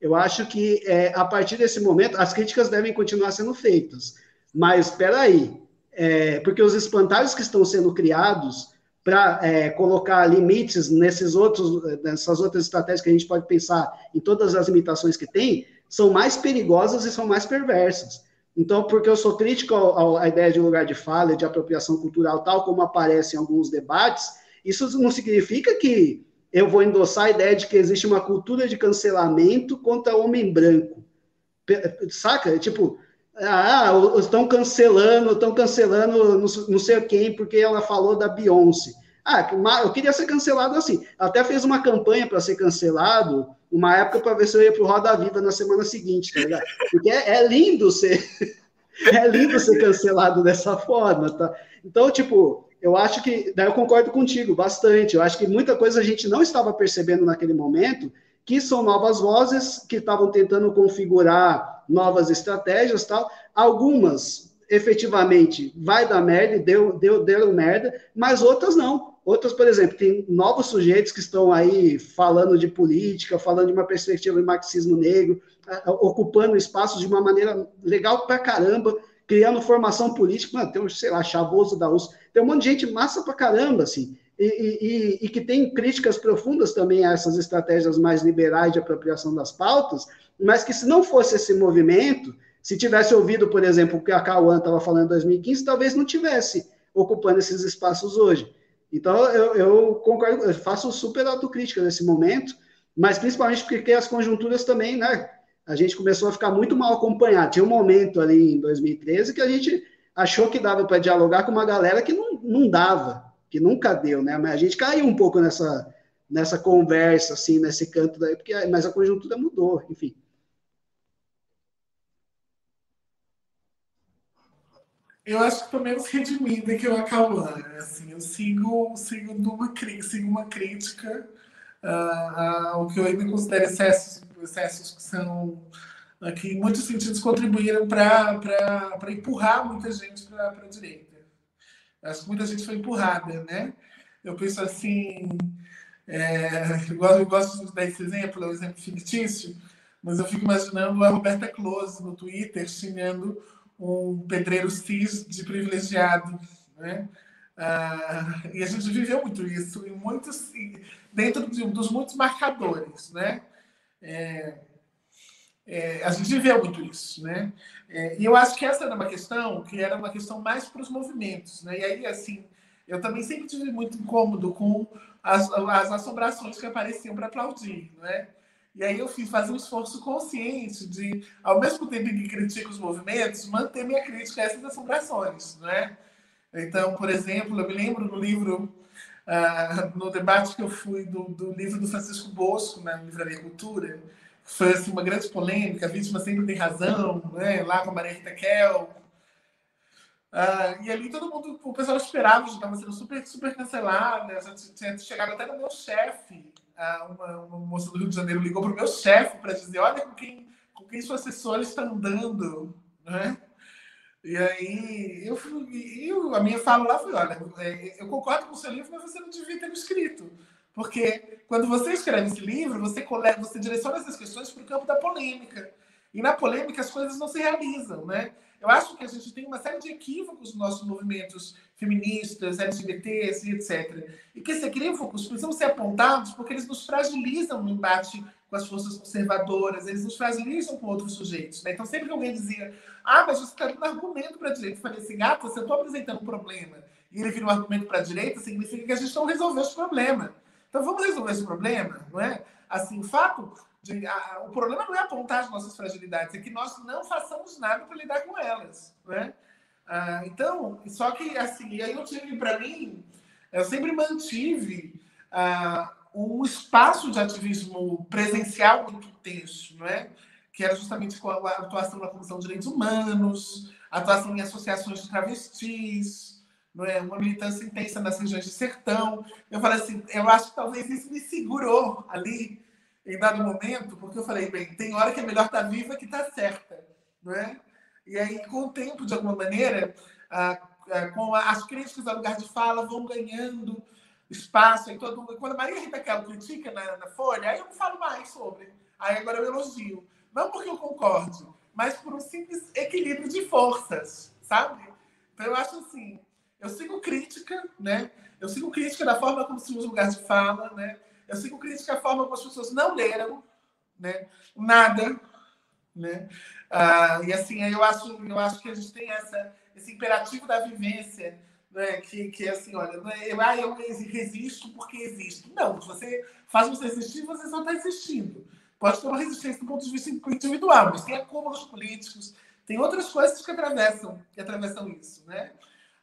Eu acho que é, a partir desse momento, as críticas devem continuar sendo feitas. Mas espera aí, é, porque os espantalhos que estão sendo criados para é, colocar limites nesses outros, nessas outras estratégias que a gente pode pensar em todas as limitações que tem, são mais perigosas e são mais perversas. Então, porque eu sou crítico à ideia de lugar de fala, de apropriação cultural, tal como aparece em alguns debates, isso não significa que eu vou endossar a ideia de que existe uma cultura de cancelamento contra homem branco. Saca? Tipo, ah, estão cancelando, estão cancelando não sei quem porque ela falou da Beyoncé. Ah, eu queria ser cancelado assim. Até fez uma campanha para ser cancelado, uma época para ver se eu ia para o Roda Viva na semana seguinte, tá ligado? Porque é, é lindo ser [laughs] é lindo ser cancelado dessa forma, tá? Então, tipo, eu acho que, daí eu concordo contigo bastante. Eu acho que muita coisa a gente não estava percebendo naquele momento, que são novas vozes que estavam tentando configurar novas estratégias tal. Algumas, efetivamente, vai dar merda, deu, deu, deram merda, mas outras não. Outras, por exemplo, tem novos sujeitos que estão aí falando de política, falando de uma perspectiva de marxismo negro, ocupando espaços de uma maneira legal pra caramba, criando formação política. Mano, tem um, sei lá, chavoso da USP tem um monte de gente massa pra caramba, assim, e, e, e, que tem críticas profundas também a essas estratégias mais liberais de apropriação das pautas, mas que se não fosse esse movimento, se tivesse ouvido, por exemplo, o que a Cauã estava falando em 2015, talvez não tivesse ocupando esses espaços hoje. Então, eu, eu concordo, eu faço super autocrítica nesse momento, mas principalmente porque as conjunturas também, né? A gente começou a ficar muito mal acompanhado. Tinha um momento ali em 2013 que a gente achou que dava para dialogar com uma galera que não, não dava, que nunca deu, né? Mas a gente caiu um pouco nessa, nessa conversa, assim, nesse canto daí, porque, mas a conjuntura mudou, enfim. Eu acho que tô menos redimida que o Acauã. Né? Assim, eu sigo, sigo, uma, sigo uma crítica uh, ao que eu ainda considero excessos, excessos que são né, que em muitos sentidos contribuíram para empurrar muita gente para a direita. Acho que muita gente foi empurrada, né? Eu penso assim, é, eu, eu gosto de dar esse exemplo, é um exemplo fictício, mas eu fico imaginando a Roberta Close no Twitter xingando um pedreiro cis de privilegiado, né? Ah, e a gente viveu muito isso em muitos, dentro de, dos muitos marcadores, né? É, é, a gente viveu muito isso, né? É, e eu acho que essa era uma questão que era uma questão mais para os movimentos, né? E aí, assim, eu também sempre tive muito incômodo com as, as assombrações que apareciam para aplaudir, né? E aí eu fiz fazer um esforço consciente de, ao mesmo tempo que critico os movimentos, manter minha crítica a essas assombrações, né? Então, por exemplo, eu me lembro no livro, uh, no debate que eu fui do, do livro do Francisco Bosco, na Livraria Cultura, foi assim, uma grande polêmica, a vítima sempre tem razão, né? lá com a Maria Rita Kel. Ah, e ali todo mundo, o pessoal esperava, já estava sendo super, super cancelada, já tinha chegado até no meu chefe. Ah, uma, uma, moça do Rio de Janeiro ligou para o meu chefe para dizer: olha com quem, com quem sua assessora está andando. Né? E aí eu, eu, a minha fala lá foi: olha, é, eu concordo com o seu livro, mas você não devia ter escrito. Porque quando você escreve esse livro, você, você direciona essas questões para o campo da polêmica. E na polêmica as coisas não se realizam, né? Eu acho que a gente tem uma série de equívocos nos nossos movimentos feministas, LGBTs e etc. E que esses equívocos precisam ser apontados porque eles nos fragilizam no embate com as forças conservadoras, eles nos fragilizam com outros sujeitos. Né? Então, sempre que alguém dizia, ah, mas você está dando argumento para a direita, eu falei assim, gato, você está apresentando um problema, e ele vira um argumento para a direita, significa que a gente não resolveu esse problema. Então vamos resolver esse problema, não é? Assim, o fato de, a, o problema não é apontar as nossas fragilidades, é que nós não façamos nada para lidar com elas, né? Ah, então, só que assim, aí eu tive para mim, eu sempre mantive uh, um espaço de ativismo presencial muito tenso, não é? que era justamente com a atuação na Comissão de Direitos Humanos, atuação em associações de travestis, não é? uma militância intensa nas regiões de sertão. Eu falei assim, eu acho que talvez isso me segurou ali em dado momento, porque eu falei, bem, tem hora que é melhor estar tá viva que estar tá certa, não é? E aí, com o tempo, de alguma maneira, com as críticas ao lugar de fala vão ganhando espaço em todo mundo. Quando a Maria Rita Kello critica na, na Folha, aí eu não falo mais sobre. Aí agora eu elogio. Não porque eu concorde, mas por um simples equilíbrio de forças, sabe? Então eu acho assim, eu sigo crítica, né? Eu sigo crítica da forma como se usa o lugar de fala, né? Eu sigo crítica da forma como as pessoas não leram, né? Nada, né? Ah, e assim, eu acho, eu acho que a gente tem essa, esse imperativo da vivência, né? que, que é assim, olha, não é, eu, ah, eu resisto porque existo. Não, se você faz você existir, você só está existindo. Pode ter uma resistência do ponto de vista individual, mas tem acúmulos políticos, tem outras coisas que atravessam, que atravessam isso, né?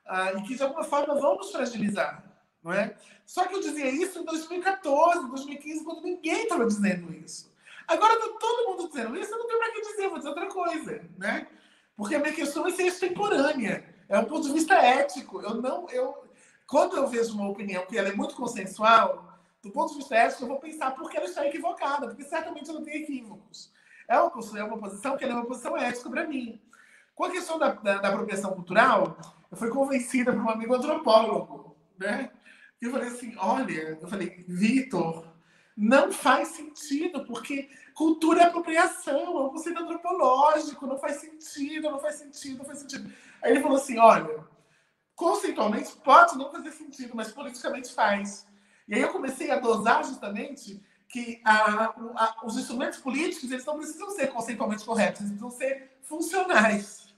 Ah, e que de alguma forma vão nos fragilizar, não é? Só que eu dizia isso em 2014, 2015, quando ninguém estava dizendo isso. Agora está todo mundo dizendo isso, eu não tenho para que dizer, vou dizer outra coisa, né? Porque a minha questão é ser extemporânea, é um ponto de vista ético. Eu não, eu, quando eu vejo uma opinião que ela é muito consensual, do ponto de vista ético, eu vou pensar por que ela está equivocada, porque certamente ela tem equívocos. É uma, é uma posição que é uma posição ética para mim. Com a questão da, da, da, apropriação cultural, eu fui convencida por um amigo antropólogo, né? E eu falei assim, olha, eu falei, Vitor, não faz sentido, porque cultura é apropriação, é um conceito antropológico, não faz sentido, não faz sentido, não faz sentido. Aí ele falou assim, olha, conceitualmente pode não fazer sentido, mas politicamente faz. E aí eu comecei a dosar justamente que a, a, os instrumentos políticos eles não precisam ser conceitualmente corretos, eles precisam ser funcionais.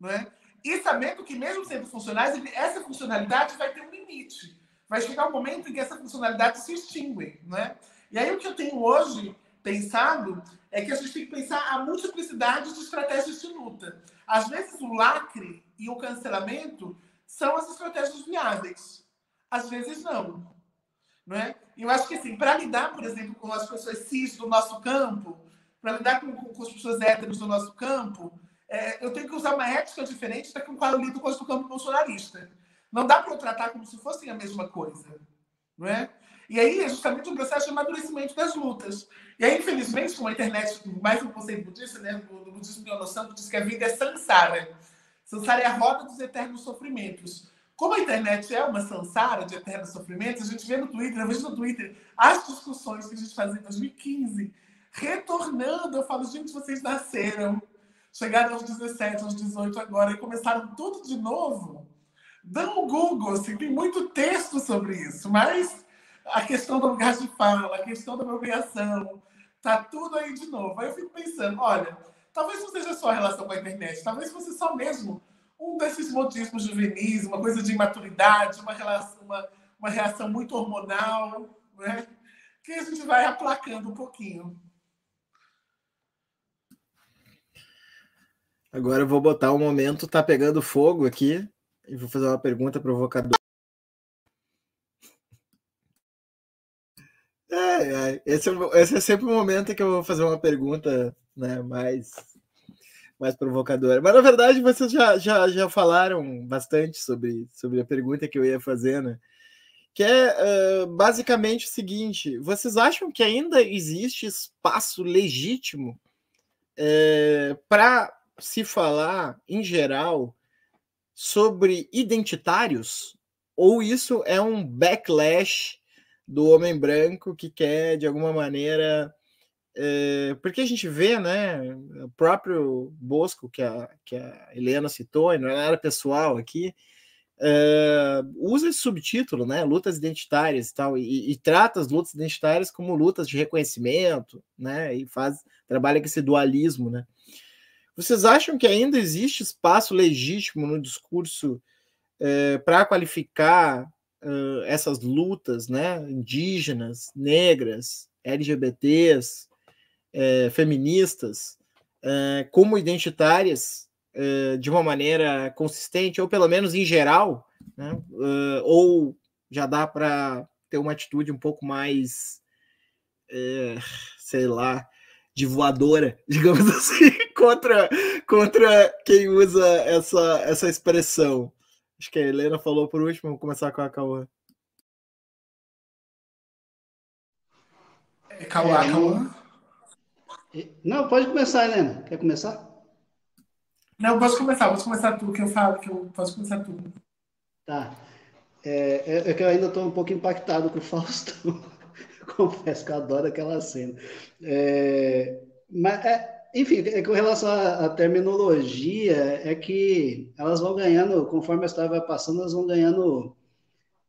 Não é? E sabendo que, mesmo sendo funcionais, essa funcionalidade vai ter um limite. Vai chegar um momento em que essa funcionalidade se extingue. É? E aí o que eu tenho hoje pensado é que a gente tem que pensar a multiplicidade de estratégias de luta. Às vezes o lacre e o cancelamento são as estratégias viáveis. Às vezes não. Não é? Eu acho que, assim, para lidar, por exemplo, com as pessoas cis do nosso campo, para lidar com, com, com, as pessoas héteros do nosso campo, é, eu tenho que usar uma ética diferente da com qual eu lido com as do campo bolsonarista. Não dá para eu tratar como se fossem a mesma coisa. Não é? E aí é justamente um processo de amadurecimento das lutas. E aí, infelizmente, com a internet, mais um conceito budista, né, do budismo que diz que a vida é samsara. Samsara é a roda dos eternos sofrimentos. Como a internet é uma sansara de eterno sofrimento, a gente vê no Twitter, eu vejo no Twitter as discussões que a gente fazia em 2015, retornando. Eu falo, gente, vocês nasceram, chegaram aos 17, aos 18 agora e começaram tudo de novo. Dão o Google, assim, tem muito texto sobre isso, mas a questão do lugar de fala, a questão da apropriação, tá tudo aí de novo. Aí eu fico pensando, olha, talvez não seja só a relação com a internet, talvez fosse só mesmo um desses modismos juvenis, uma coisa de imaturidade, uma, relação, uma, uma reação muito hormonal, né? que a gente vai aplacando um pouquinho. Agora eu vou botar o um momento, tá pegando fogo aqui, e vou fazer uma pergunta provocadora. É, é, esse, é, esse é sempre o momento que eu vou fazer uma pergunta né, mais mais provocadora. Mas na verdade vocês já, já, já falaram bastante sobre, sobre a pergunta que eu ia fazer, né? Que é uh, basicamente o seguinte: vocês acham que ainda existe espaço legítimo eh, para se falar, em geral, sobre identitários? Ou isso é um backlash do homem branco que quer, de alguma maneira, é, porque a gente vê, né, o próprio Bosco, que a, que a Helena citou, e não era pessoal aqui, é, usa esse subtítulo, né, lutas identitárias e tal, e, e, trata as lutas identitárias como lutas de reconhecimento, né, e faz, trabalha com esse dualismo, né. Vocês acham que ainda existe espaço legítimo no discurso é, para qualificar essas lutas, né, indígenas, negras, LGBTs, é, feministas é, como identitárias é, de uma maneira consistente, ou pelo menos em geral, né? ou já dá para ter uma atitude um pouco mais, sei lá, de voadora, [laughs] digamos assim, contra, contra quem usa essa, essa expressão. Acho que a Helena falou por último, vamos começar com a Cauã. É, Cauã, é, Cauã. Não, pode começar, Helena. Quer começar? Não, posso começar, posso começar tu, que eu falo, que eu posso começar tu. Tá. É, é, é que eu ainda estou um pouco impactado com o [laughs] Faustão. Confesso que eu adoro aquela cena. É, mas, é, enfim, é com relação à, terminologia, é que elas vão ganhando, conforme a história vai passando, elas vão ganhando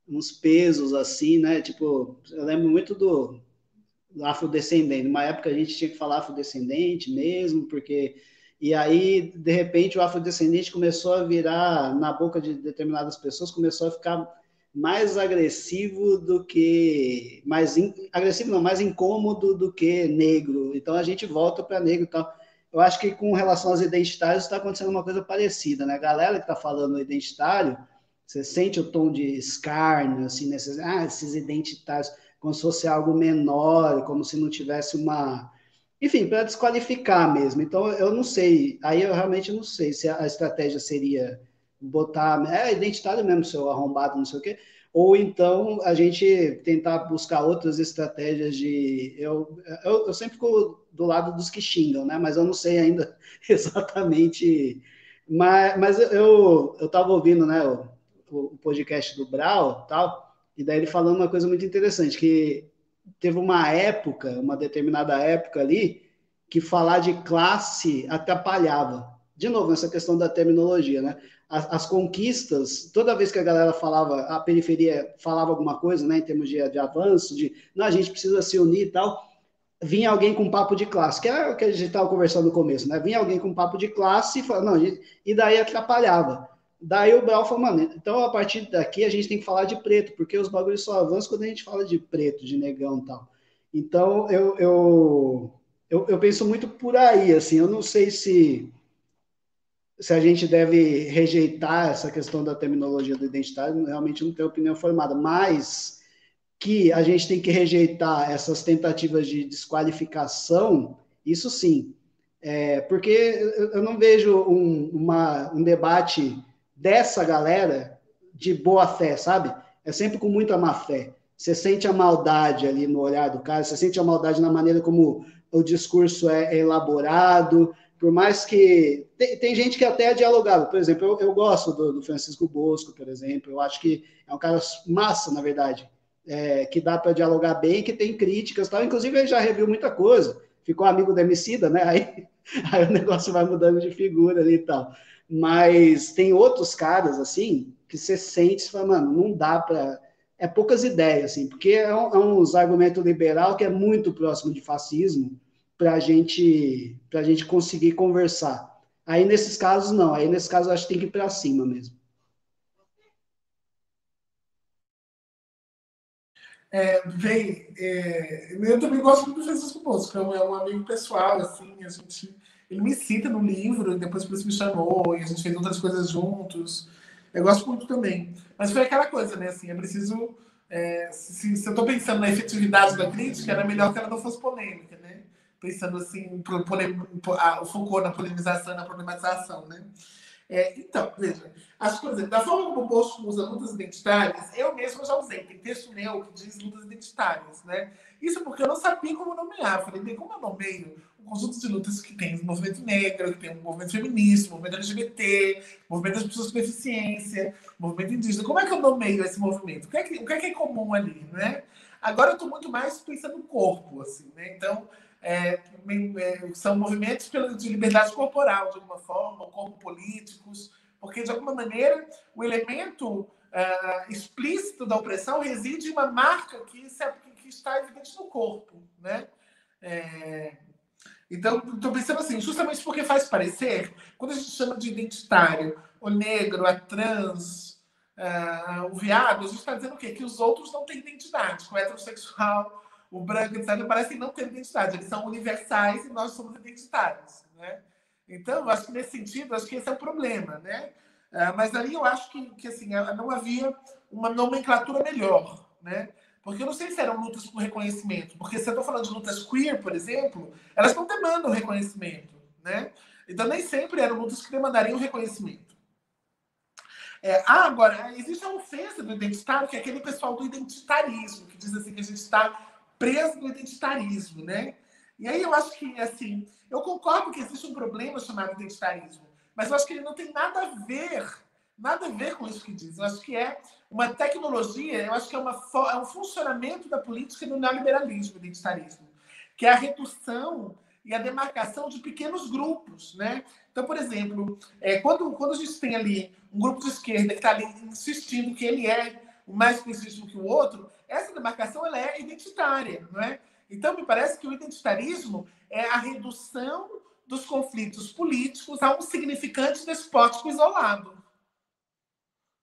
uns pesos assim, né? Tipo, eu lembro muito do, afrodescendente. Numa época a gente tinha que falar afrodescendente mesmo, porque. E aí, de repente, o afrodescendente começou a virar, na boca de determinadas pessoas, começou a ficar mais agressivo do que mais in, agressivo não, mais incômodo do que negro. Então a gente volta para negro e tal. Eu acho que com relação aos identitários está acontecendo uma coisa parecida, né? A galera que está falando identitário, você sente o tom de escárnio, assim, nesses, ah, esses identitários, como se fosse algo menor, como se não tivesse uma, enfim, para desqualificar mesmo. Então eu não sei, aí eu realmente não sei se a estratégia seria botar, é identitário mesmo, seu arrombado, não sei o quê, ou então a gente tentar buscar outras estratégias de. Eu, eu, eu sempre fico do lado dos que xingam, né? Mas eu não sei ainda [laughs] exatamente. Mas, mas eu estava ouvindo né, o, o podcast do Brau tal, e daí ele falando uma coisa muito interessante, que teve uma época, uma determinada época ali, que falar de classe atrapalhava. De novo, essa questão da terminologia, né? as, as, conquistas, toda vez que a galera falava, a periferia falava alguma coisa, né, em termos de, de avanço, de não, a gente precisa se unir e tal, vinha alguém com papo de classe, que é o que a gente estava conversando no começo, né? Vinha alguém com papo de classe e falava, não, gente, e daí atrapalhava. Daí o Brau falou, mano, então a partir daqui a gente tem que falar de preto, porque os bagulhos só avançam quando a gente fala de preto, de negão e tal. Então eu, eu, eu, eu penso muito por aí, assim, eu não sei se se a gente deve rejeitar essa questão da terminologia do identitário, realmente não tenho opinião formada, mas que a gente tem que rejeitar essas tentativas de desqualificação, isso sim. É, porque eu não vejo um, uma, um debate dessa galera de boa fé, sabe? É sempre com muita má fé. Você sente a maldade ali no olhar do cara, você sente a maldade na maneira como o discurso é elaborado, por mais que. Tem, tem, gente que até é dialogado. Por exemplo, eu, eu gosto do, do, Francisco Bosco, por exemplo. Eu acho que é um cara massa, na verdade, é, que dá para dialogar bem, que tem críticas tal. Inclusive, ele já reviu muita coisa. Ficou amigo da Emicida, né? Aí, [laughs] aí o negócio vai mudando de figura ali e tal. Mas tem outros caras, assim, que você sente e fala, mano, não dá para. É poucas ideias, assim, porque é, um, é liberal que é muito próximo de fascismo para gente, a gente conseguir conversar. Aí nesses casos, não. Aí nesses casos, acho que tem que ir para cima mesmo. É, bem, é, eu também gosto muito do Francisco Bosco, é é um amigo pessoal, assim, a gente, ele me cita no livro, depois por isso me chamou, e a gente fez outras coisas juntos. Eu gosto muito também. Mas foi aquela coisa, né, assim, é preciso, é, se, se eu estou pensando na efetividade da crítica, era melhor que ela não fosse polêmica, né? Pensando assim, o Foucault na polemização, na problematização, né? É, então, veja, as coisas, da forma como o Posto usa lutas identitárias, eu mesmo já usei. Tem texto meu que diz lutas identitárias, né? Isso porque eu não sabia como nomear. falei, bem, como eu nomeio um conjunto de lutas que tem o movimento negro, que tem o movimento feminista, o movimento LGBT, o movimento das pessoas com deficiência, o movimento indígena, como é que eu nomeio esse movimento? O que é que, o que, é, que é comum ali, né? Agora eu estou muito mais pensando no corpo, assim, né? Então, é, é, são movimentos de liberdade corporal, de alguma forma, como políticos, porque, de alguma maneira, o elemento uh, explícito da opressão reside em uma marca que, que está evidente no corpo. Né? É, então, estou pensando assim, justamente porque faz parecer, quando a gente chama de identitário, o negro, a trans, uh, o viado, a gente está dizendo o quê? Que os outros não têm identidade, que o heterossexual o branco, etc., parecem não ter identidade. Eles são universais e nós somos identitários. Né? Então, acho que nesse sentido, acho que esse é o problema. Né? Uh, mas ali eu acho que, que assim, não havia uma nomenclatura melhor. Né? Porque eu não sei se eram lutas por reconhecimento. Porque se eu estou falando de lutas queer, por exemplo, elas não demandam reconhecimento. Né? Então, nem sempre eram lutas que demandariam reconhecimento. É, ah, agora, existe a ofensa do identitário, que é aquele pessoal do identitarismo, que diz assim que a gente está preso no identitarismo, né? E aí eu acho que, assim, eu concordo que existe um problema chamado identitarismo, mas eu acho que ele não tem nada a ver, nada a ver com isso que diz. Eu acho que é uma tecnologia, eu acho que é, uma, é um funcionamento da política no neoliberalismo, identitarismo, que é a redução e a demarcação de pequenos grupos, né? Então, por exemplo, é, quando, quando a gente tem ali um grupo de esquerda que está ali insistindo que ele é o mais legítimo que o outro, essa demarcação ela é identitária, não é? Então, me parece que o identitarismo é a redução dos conflitos políticos a um significante despótico isolado.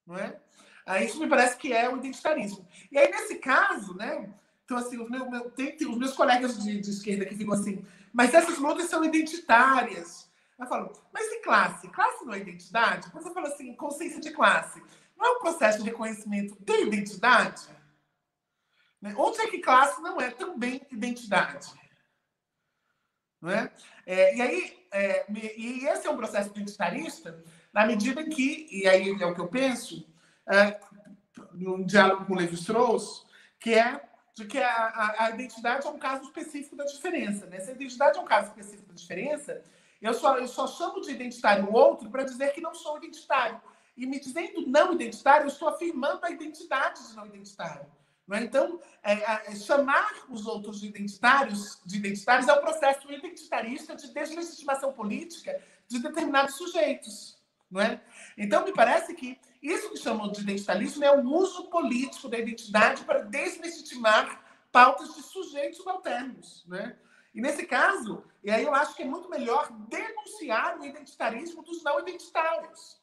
Não é? Aí, isso me parece que é o identitarismo. E aí, nesse caso, né? Então, assim, os meus, tem, tem os meus colegas de, de, esquerda que ficam assim, mas essas lutas são identitárias. Eu falo, mas e classe? Classe não é identidade? Quando você fala assim, consciência de classe, não é um processo de reconhecimento de identidade? Né? Onde é que classe não é também identidade? Não é? e aí, é, e esse é um processo identitarista na medida que, e aí é o que eu penso, é, num diálogo com Levi-Strauss, que é de que a, a, a, identidade é um caso específico da diferença. Né? Se a identidade é um caso específico da diferença, eu só, eu só chamo de identitário o outro para dizer que não sou identitário. E me dizendo não identitário, eu estou afirmando a identidade de não identitário. Não é? Então, é, é, chamar os outros de identitários, de identitários é um processo identitarista de deslegitimação política de determinados sujeitos. Não é? Então, me parece que isso que chamam de identitarismo é o uso político da identidade para deslegitimar pautas de sujeitos subalternos. Né? E nesse caso, e aí eu acho que é muito melhor denunciar o identitarismo dos não identitários.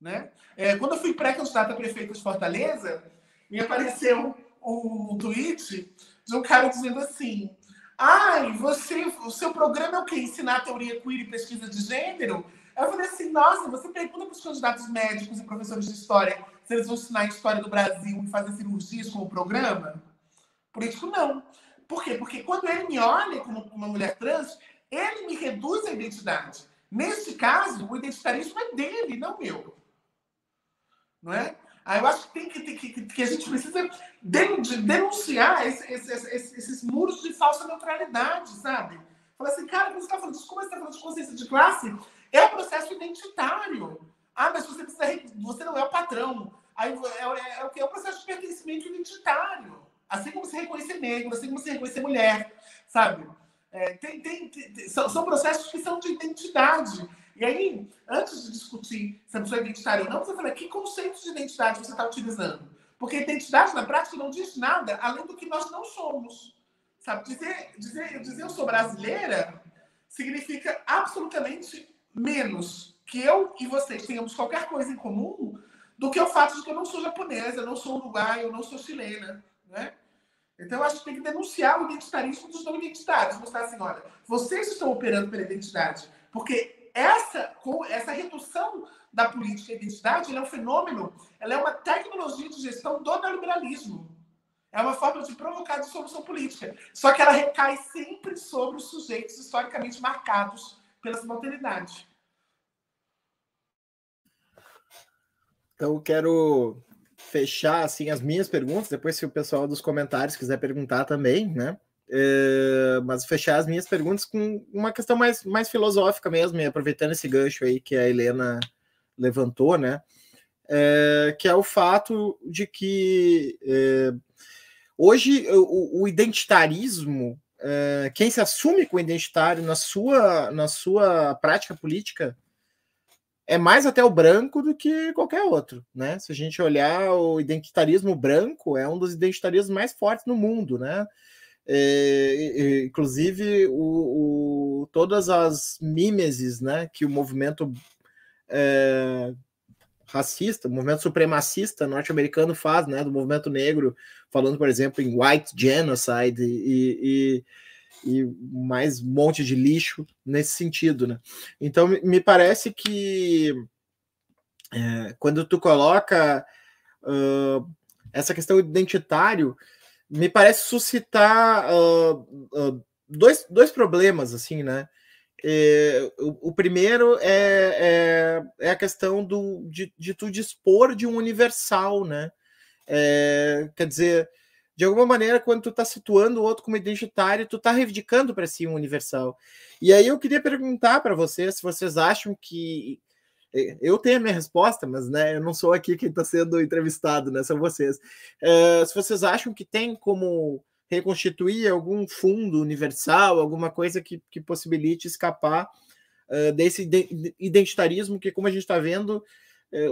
Né? É, quando eu fui pré-candidato a prefeito de Fortaleza, me apareceu um, tweet de um cara dizendo assim: Ai, você, o seu programa é o quê? Ensinar teoria queer e pesquisa de gênero? Eu falei assim, nossa, você pergunta para os candidatos médicos e professores de história se eles vão ensinar a história do Brasil e fazer cirurgias com o programa? Político, não. Por quê? Porque quando ele me olha como uma mulher trans, ele me reduz a identidade. Nesse caso, o identitarismo é dele, não meu. Não é? Aí eu acho que, tem que, que, que a gente precisa denunciar esse, esse, esse, esses muros de falsa neutralidade, sabe? Fala assim, cara, você está falando disso? Como você está falando de consciência de classe? É o processo identitário. Ah, mas você precisa. Você não é o patrão. Aí é, é, é o que? É o processo de pertencimento identitário. Assim como se reconhecer negro, assim como se reconhecer mulher, sabe? É, tem, tem, tem, são, são processos que são de identidade. E aí, antes de discutir se a pessoa é identitária ou não, você fala que conceitos de identidade você está utilizando. Porque identidade, na prática, não diz nada além do que nós não somos. Sabe? Dizer, dizer, dizer eu sou brasileira significa absolutamente menos que eu e vocês tenhamos qualquer coisa em comum do que o fato de que eu não sou japonesa, eu não sou uruguaia, eu não sou chilena. Né? Então, eu acho que tem que denunciar o identitarismo dos não identitários. Mostrar assim, olha, vocês estão operando pela identidade. Porque essa, essa redução da política à identidade é um fenômeno, ela é uma tecnologia de gestão do neoliberalismo. É uma forma de provocar dissolução política. Só que ela recai sempre sobre os sujeitos historicamente marcados pela subalternidade. Então, eu quero fechar assim as minhas perguntas, depois se o pessoal dos comentários quiser perguntar também, né? É, mas fechar as minhas perguntas com uma questão mais, mais filosófica mesmo, e aproveitando esse gancho aí que a Helena levantou, né? É, que é o fato de que é, hoje o, o identitarismo, quem se assume com identitário na sua, na sua prática política é mais até o branco do que qualquer outro, né? Se a gente olhar o identitarismo branco, é um dos identitarismos mais fortes no mundo, né? É, inclusive o, o, todas as mimeses né, que o movimento é, racista, o movimento supremacista norte-americano faz, né, do movimento negro, falando, por exemplo, em white genocide e, e, e mais um monte de lixo nesse sentido. Né? Então, me parece que é, quando tu coloca uh, essa questão identitário me parece suscitar uh, uh, dois, dois problemas, assim, né? É, o, o, primeiro é, é, é, a questão do, de, de tu dispor de um universal, né? É, quer dizer, de alguma maneira, quando tu está situando o outro como identitário, tu está reivindicando para si um universal. E aí eu queria perguntar para vocês se vocês acham que eu tenho a minha resposta, mas né, eu não sou aqui quem está sendo entrevistado, né? São vocês. Uh, se vocês acham que tem como reconstituir algum fundo universal, alguma coisa que, que possibilite escapar uh, desse identitarismo que, como a gente está vendo,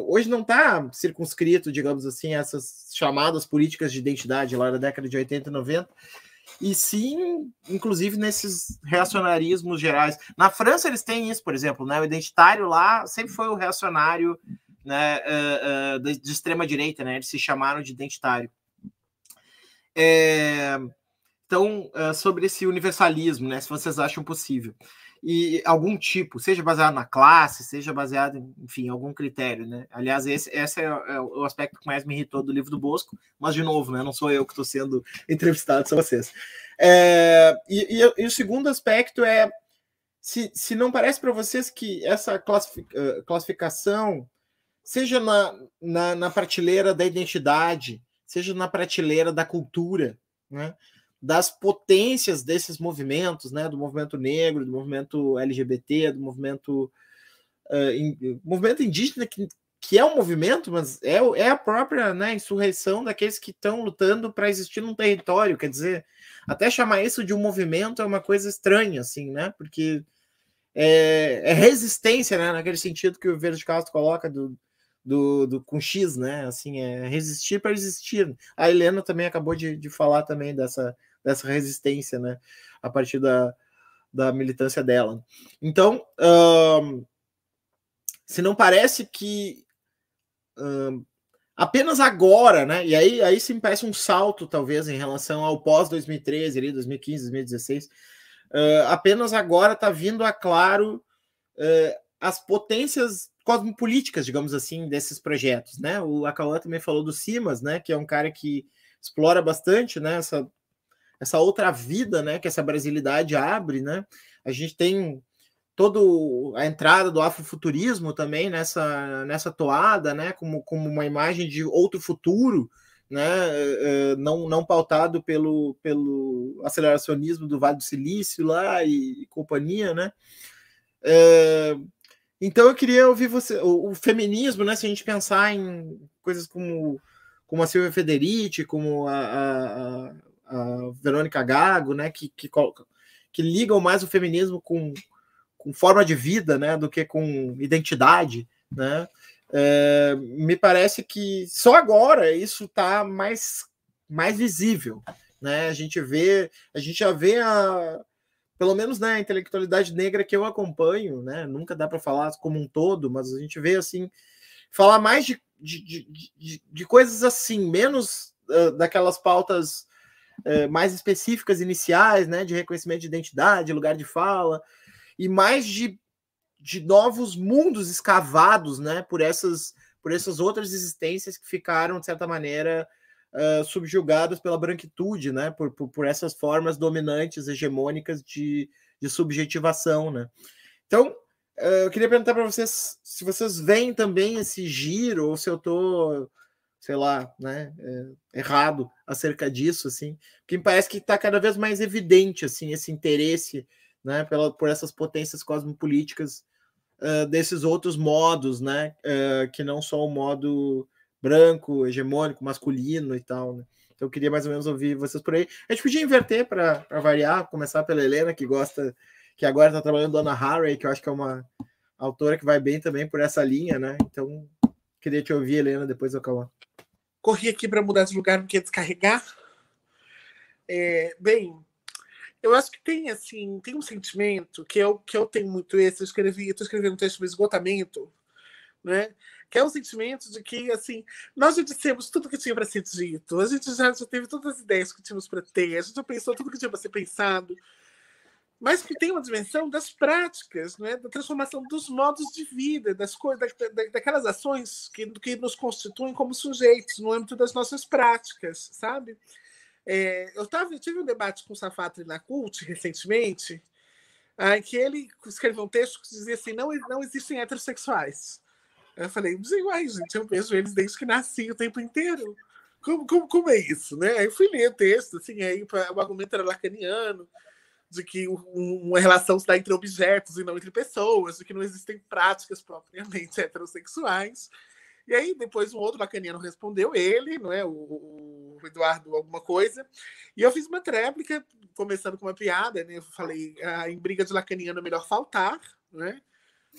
hoje não está circunscrito, digamos assim, essas chamadas políticas de identidade lá da década de 80 e 90, e sim, inclusive nesses reacionarismos gerais. Na França eles têm isso, por exemplo, né? O identitário lá sempre foi o reacionário né, uh, uh, de, extrema direita, né? Eles se chamaram de identitário. É, então, uh, sobre esse universalismo, né? Se vocês acham possível e algum tipo, seja baseado na classe, seja baseado, em, enfim, algum critério, né? Aliás, esse, esse é, é, o aspecto que mais me irritou do livro do Bosco, mas de novo, né? Não sou eu que estou sendo [laughs] entrevistado, são vocês. É, e, e, e, o segundo aspecto é se, se não parece para vocês que essa classific, classificação, seja na, na, na prateleira da identidade, seja na prateleira da cultura, né? Das potências desses movimentos, né, do movimento negro, do movimento LGBT, do movimento uh, in, movimento indígena que, que é um movimento, mas é, é a própria né, insurreição daqueles que estão lutando para existir num território, quer dizer, até chamar isso de um movimento é uma coisa estranha, assim, né, porque é, é resistência, né, naquele sentido que o Verde Castro coloca do, do, do, com X, né? Assim, é resistir para existir. A Helena também acabou de, de falar também dessa, dessa resistência, né? A partir da, da militância dela. Então, se não parece que apenas agora, né? E aí, aí sim parece um salto, talvez, em relação ao pós-2013, ali, 2015, 2016. Uh, apenas agora está vindo a claro uh, as potências cosmopolíticas, digamos assim, desses projetos, né? O Acauã também falou do Simas, né? Que é um cara que explora bastante, né? Essa essa outra vida, né, que essa brasilidade abre, né? A gente tem todo a entrada do afrofuturismo também nessa nessa toada, né, como, como uma imagem de outro futuro, né, eh, eh, não, não pautado pelo, pelo aceleracionismo do Vale do Silício lá e, e companhia, né? É, então eu queria ouvir você, o, o, feminismo, né? Se a gente pensar em coisas como, como a Silvia Federici, como a, a, a Verônica Gago, né, que, que, que ligam mais o feminismo com, com forma de vida, né, do que com identidade, né? É, me parece que só agora isso está mais, mais visível, né? A gente vê, a gente já vê a, pelo menos na né, intelectualidade negra que eu acompanho, né? Nunca dá para falar como um todo, mas a gente vê assim falar mais de, de, de, de, de coisas assim, menos uh, daquelas pautas é, mais específicas iniciais, né, de reconhecimento de identidade, lugar de fala, e mais de, de novos mundos escavados, né, por essas por essas outras existências que ficaram de certa maneira uh, subjugadas pela branquitude, né, por, por, por, essas formas dominantes, hegemônicas de, de subjetivação, né. Então, uh, eu queria perguntar para vocês se vocês veem também esse giro ou se eu estou sei lá, né, é, errado acerca disso, assim, que me parece que está cada vez mais evidente, assim, esse interesse, né, pela, por essas potências cosmopolíticas uh, desses outros modos, né, uh, que não só o modo branco, hegemônico, masculino e tal, né. Então eu queria mais ou menos ouvir vocês por aí. A gente podia inverter para variar, começar pela Helena, que gosta, que agora está trabalhando Dona Harry, que eu acho que é uma autora que vai bem também por essa linha, né? Então, queria te ouvir, Helena, depois eu Cauã corri aqui para mudar de lugar, porque descarregar. É, bem, eu acho que tem assim, tem um sentimento que eu, que eu tenho muito esse, eu escrevi, eu escrevendo um texto sobre esgotamento, né? Que é o sentimento de que assim, nós já dissemos tudo que tinha para ser dito, a gente já, já teve todas as ideias que tínhamos para ter, a gente já pensou tudo que tinha para ser pensado. Mas que tem uma dimensão das práticas, né? da transformação dos modos de vida, das coisas, da, daquelas ações que, que nos constituem como sujeitos no âmbito das nossas práticas, sabe? É, eu, tava, eu tive um debate com o Safatri na CULT recentemente, em que ele escreveu um texto que dizia assim: não, não existem heterossexuais. Eu falei, uai, gente, eu vejo eles desde que nasci o tempo inteiro. Como, como, como é isso? Né? Aí fui ler o texto, assim, aí o argumento era lacaniano, de que uma relação se dá entre objetos e não entre pessoas, de que não existem práticas propriamente [laughs] heterossexuais. E aí, depois, um outro lacaniano respondeu, ele, não é? O, o, Eduardo, alguma coisa. E eu fiz uma tréplica, começando com uma piada, né? Eu falei, ah, em briga de lacaniano é melhor faltar, né?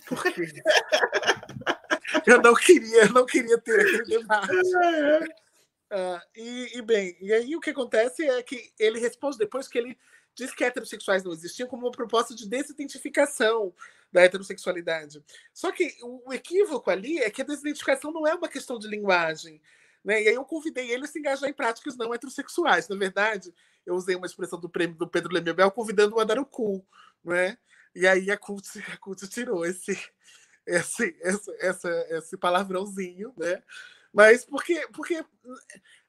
Porque [laughs] eu não queria, não queria ter aquele debate. Uh, [laughs] e, e, bem, e aí o que acontece é que ele responde depois que ele diz que heterossexuais não existiam como uma proposta de desidentificação da heterossexualidade. Só que o equívoco ali é que a desidentificação não é uma questão de linguagem. Né? E aí eu convidei ele a se engajar em práticas não heterossexuais. Na verdade, eu usei uma expressão do prêmio do Pedro Lemebel convidando o a dar o cu. Né? E aí a CUT, [laughs] a CUT tirou esse, esse, esse, essa, esse palavrãozinho, né? Mas porque, porque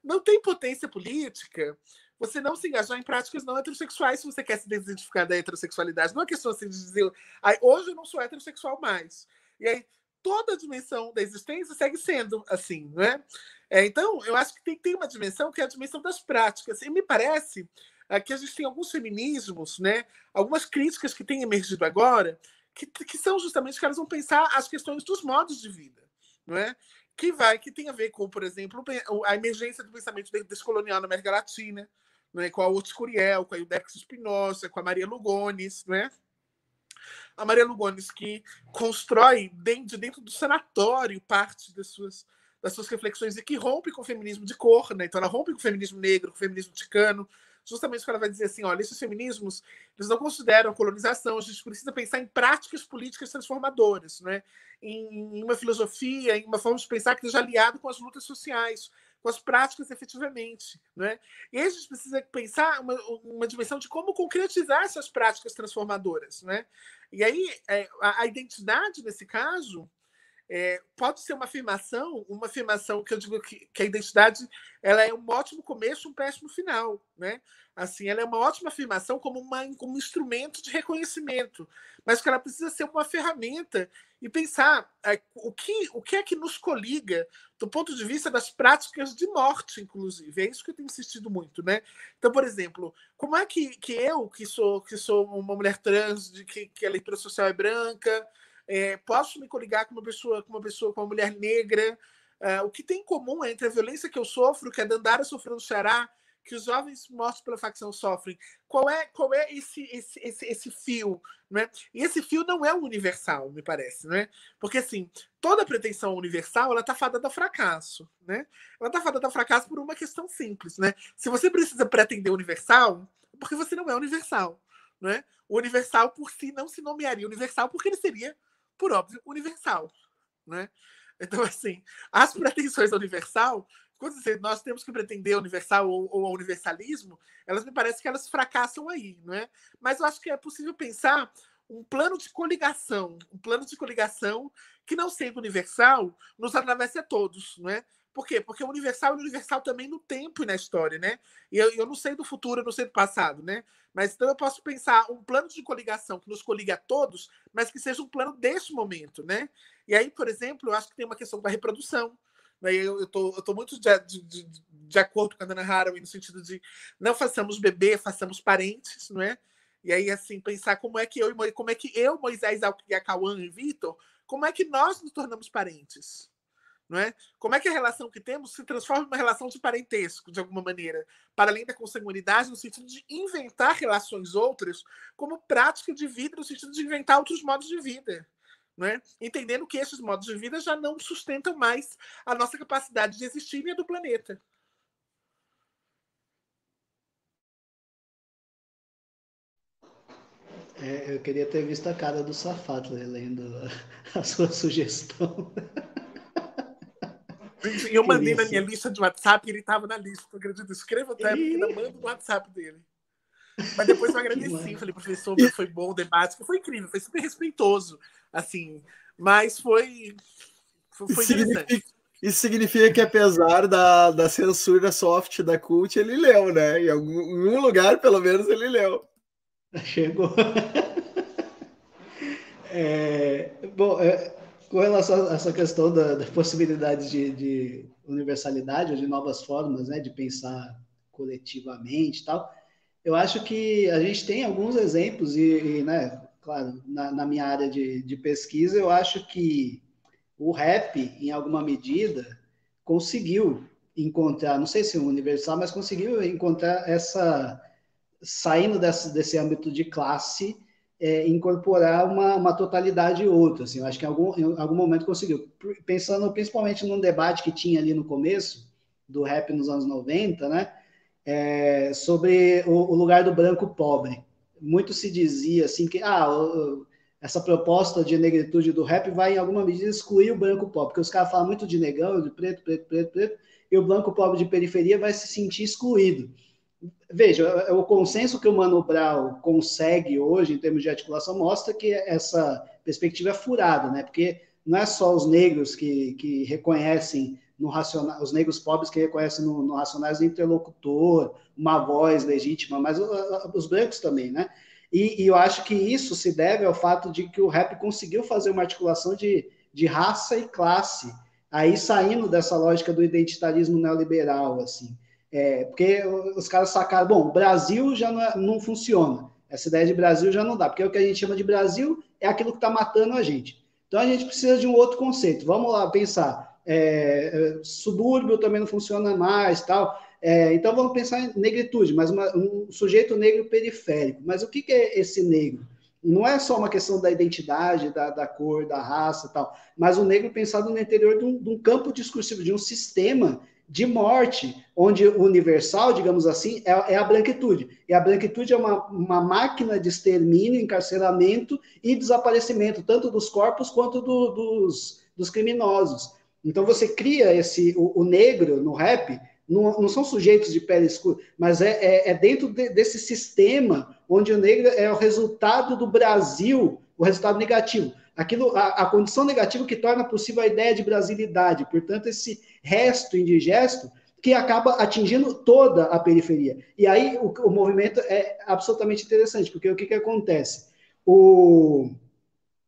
não tem potência política você não se engajar em práticas não heterossexuais se você quer se desidentificar da heterossexualidade. Não é questão assim de dizer, ah, hoje eu não sou heterossexual mais. E aí toda a dimensão da existência segue sendo assim, não é? é então, eu acho que tem, tem uma dimensão que é a dimensão das práticas. E me parece é, que a gente tem alguns feminismos, né? algumas críticas que têm emergido agora, que, que são justamente que elas vão pensar as questões dos modos de vida. Não é? que vai que tem a ver com, por exemplo, a emergência do pensamento descolonial na América Latina, né, com a Otis Curiel, com a Ildex Espinosa, com a Maria Lugones, né? A Maria Lugones que constrói dentro, dentro do sanatório parte das suas, das suas reflexões e que rompe com o feminismo de cor, né? Então ela rompe com o feminismo negro, com o feminismo ticano, justamente porque ela vai dizer assim, olha, esses feminismos, eles não consideram a colonização, a gente precisa pensar em práticas políticas transformadoras, né? em, em uma filosofia, em uma forma de pensar que esteja aliado com as lutas sociais, com as práticas efetivamente. Né? E a gente precisa pensar uma, uma dimensão de como concretizar essas práticas transformadoras. Né? E aí é, a, a, identidade, nesse caso, é, pode ser uma afirmação, uma afirmação que eu digo que, que, a identidade ela é um ótimo começo, um péssimo final, né? Assim, ela é uma ótima afirmação como, uma, como um instrumento de reconhecimento, mas que ela precisa ser uma ferramenta e pensar é, o, que, o que é que nos coliga do ponto de vista das práticas de morte, inclusive. É isso que eu tenho insistido muito, né? Então, por exemplo, como é que, que eu, que sou, que sou uma mulher trans, de que, que a leitura social é branca, é, posso me coligar com uma pessoa, com uma pessoa, com uma mulher negra? É, o que tem em comum entre a violência que eu sofro, que a Dandara sofreu no Ceará, que os jovens mortos pela facção sofrem. Qual é, qual é esse, esse, esse, esse fio? Né? E esse fio não é universal, me parece. Né? Porque, assim, toda pretensão universal ela está fadada ao fracasso. Né? Ela está fadada ao fracasso por uma questão simples. Né? Se você precisa pretender universal, é porque você não é universal. Né? O universal por si não se nomearia universal porque ele seria, por óbvio, universal. Né? Então, assim, as pretensões universal quando nós temos que pretender universal ou, ou universalismo, elas me parece que elas fracassam aí, não é? Mas eu acho que é possível pensar um plano de coligação, um plano de coligação que não sendo universal nos atravesse a todos, não é? Por quê? Porque o universal é universal também no tempo e na história, né? E eu, eu não sei do futuro, eu não sei do passado, né? Mas então eu posso pensar um plano de coligação que nos coliga a todos, mas que seja um plano deste momento, né? E aí, por exemplo, eu acho que tem uma questão da reprodução, né? Eu estou muito de, de, de, acordo com a Dana Haraway no sentido de não façamos bebê, façamos parentes, não é? E aí, assim, pensar como é que eu, como é que eu, Moisés, Cauã e Vitor, como é que nós nos tornamos parentes? Não é? Como é que a relação que temos se transforma em uma relação de parentesco, de alguma maneira, para além da consanguinidade, no sentido de inventar relações outras como prática de vida, no sentido de inventar outros modos de vida né? entendendo que esses modos de vida já não sustentam mais a nossa capacidade de existir e a do planeta. É, eu queria ter visto a cara do Safato lendo a [laughs] sua sugestão. Eu mandei na minha lista de WhatsApp e ele estava na lista, acredito. Escreva até, porque ainda mando no WhatsApp dele. Mas depois eu [laughs] agradeci, falei, professor, foi bom o debate, foi incrível, foi super respeitoso, assim, mas foi, foi, foi significa, Isso significa que apesar da, da censura soft da cult, ele leu, né? Em algum em um lugar, pelo menos, ele leu. [laughs] Chegou. [laughs] É, bom, é, com relação a essa questão da, da possibilidade de, de, universalidade ou de novas formas né, de pensar coletivamente e tal, eu acho que a gente tem alguns exemplos, e, e né, claro, na, na, minha área de, de pesquisa, eu acho que o rap, em alguma medida, conseguiu encontrar, não sei se universal, mas conseguiu encontrar essa, saindo desse, desse âmbito de classe, é, incorporar uma, uma totalidade outra. Assim, eu acho que em algum, em algum momento conseguiu. Pensando principalmente num debate que tinha ali no começo, do rap nos anos 90, né? É, sobre o, o, lugar do branco pobre. Muito se dizia assim que ah, essa proposta de negritude do rap vai, em alguma medida, excluir o branco pobre, porque os caras falam muito de negão, de preto, preto, preto, preto, e o branco pobre de periferia vai se sentir excluído. Veja, o consenso que o Mano Brown consegue hoje, em termos de articulação, mostra que essa perspectiva é furada, né? Porque não é só os negros que, que reconhecem no racional, os negros pobres que reconhecem no, no Racionais o interlocutor, uma voz legítima, mas os brancos também, né? E, e, eu acho que isso se deve ao fato de que o rap conseguiu fazer uma articulação de, de raça e classe, aí saindo dessa lógica do identitarismo neoliberal, assim. É, porque os caras sacaram, bom, Brasil já não, é, não, funciona. Essa ideia de Brasil já não dá, porque o que a gente chama de Brasil é aquilo que está matando a gente. Então a gente precisa de um outro conceito. Vamos lá pensar. É, é subúrbio também não funciona mais, tal. É, então vamos pensar em negritude, mas uma, um sujeito negro periférico. Mas o que, que, é esse negro? Não é só uma questão da identidade, da, da cor, da raça, tal, mas o negro pensado no interior de um, de um campo discursivo, de um sistema de morte, onde o universal, digamos assim, é, é, a branquitude. E a branquitude é uma, uma máquina de extermínio, encarceramento e desaparecimento, tanto dos corpos quanto do, dos, dos criminosos. Então você cria esse o, o negro no rap, não, não, são sujeitos de pele escura, mas é, é, é dentro de, desse sistema onde o negro é o resultado do Brasil, o resultado negativo aquilo, a, a, condição negativa que torna possível a ideia de brasilidade, portanto, esse resto indigesto que acaba atingindo toda a periferia. E aí o, o movimento é absolutamente interessante, porque o que, que acontece? O,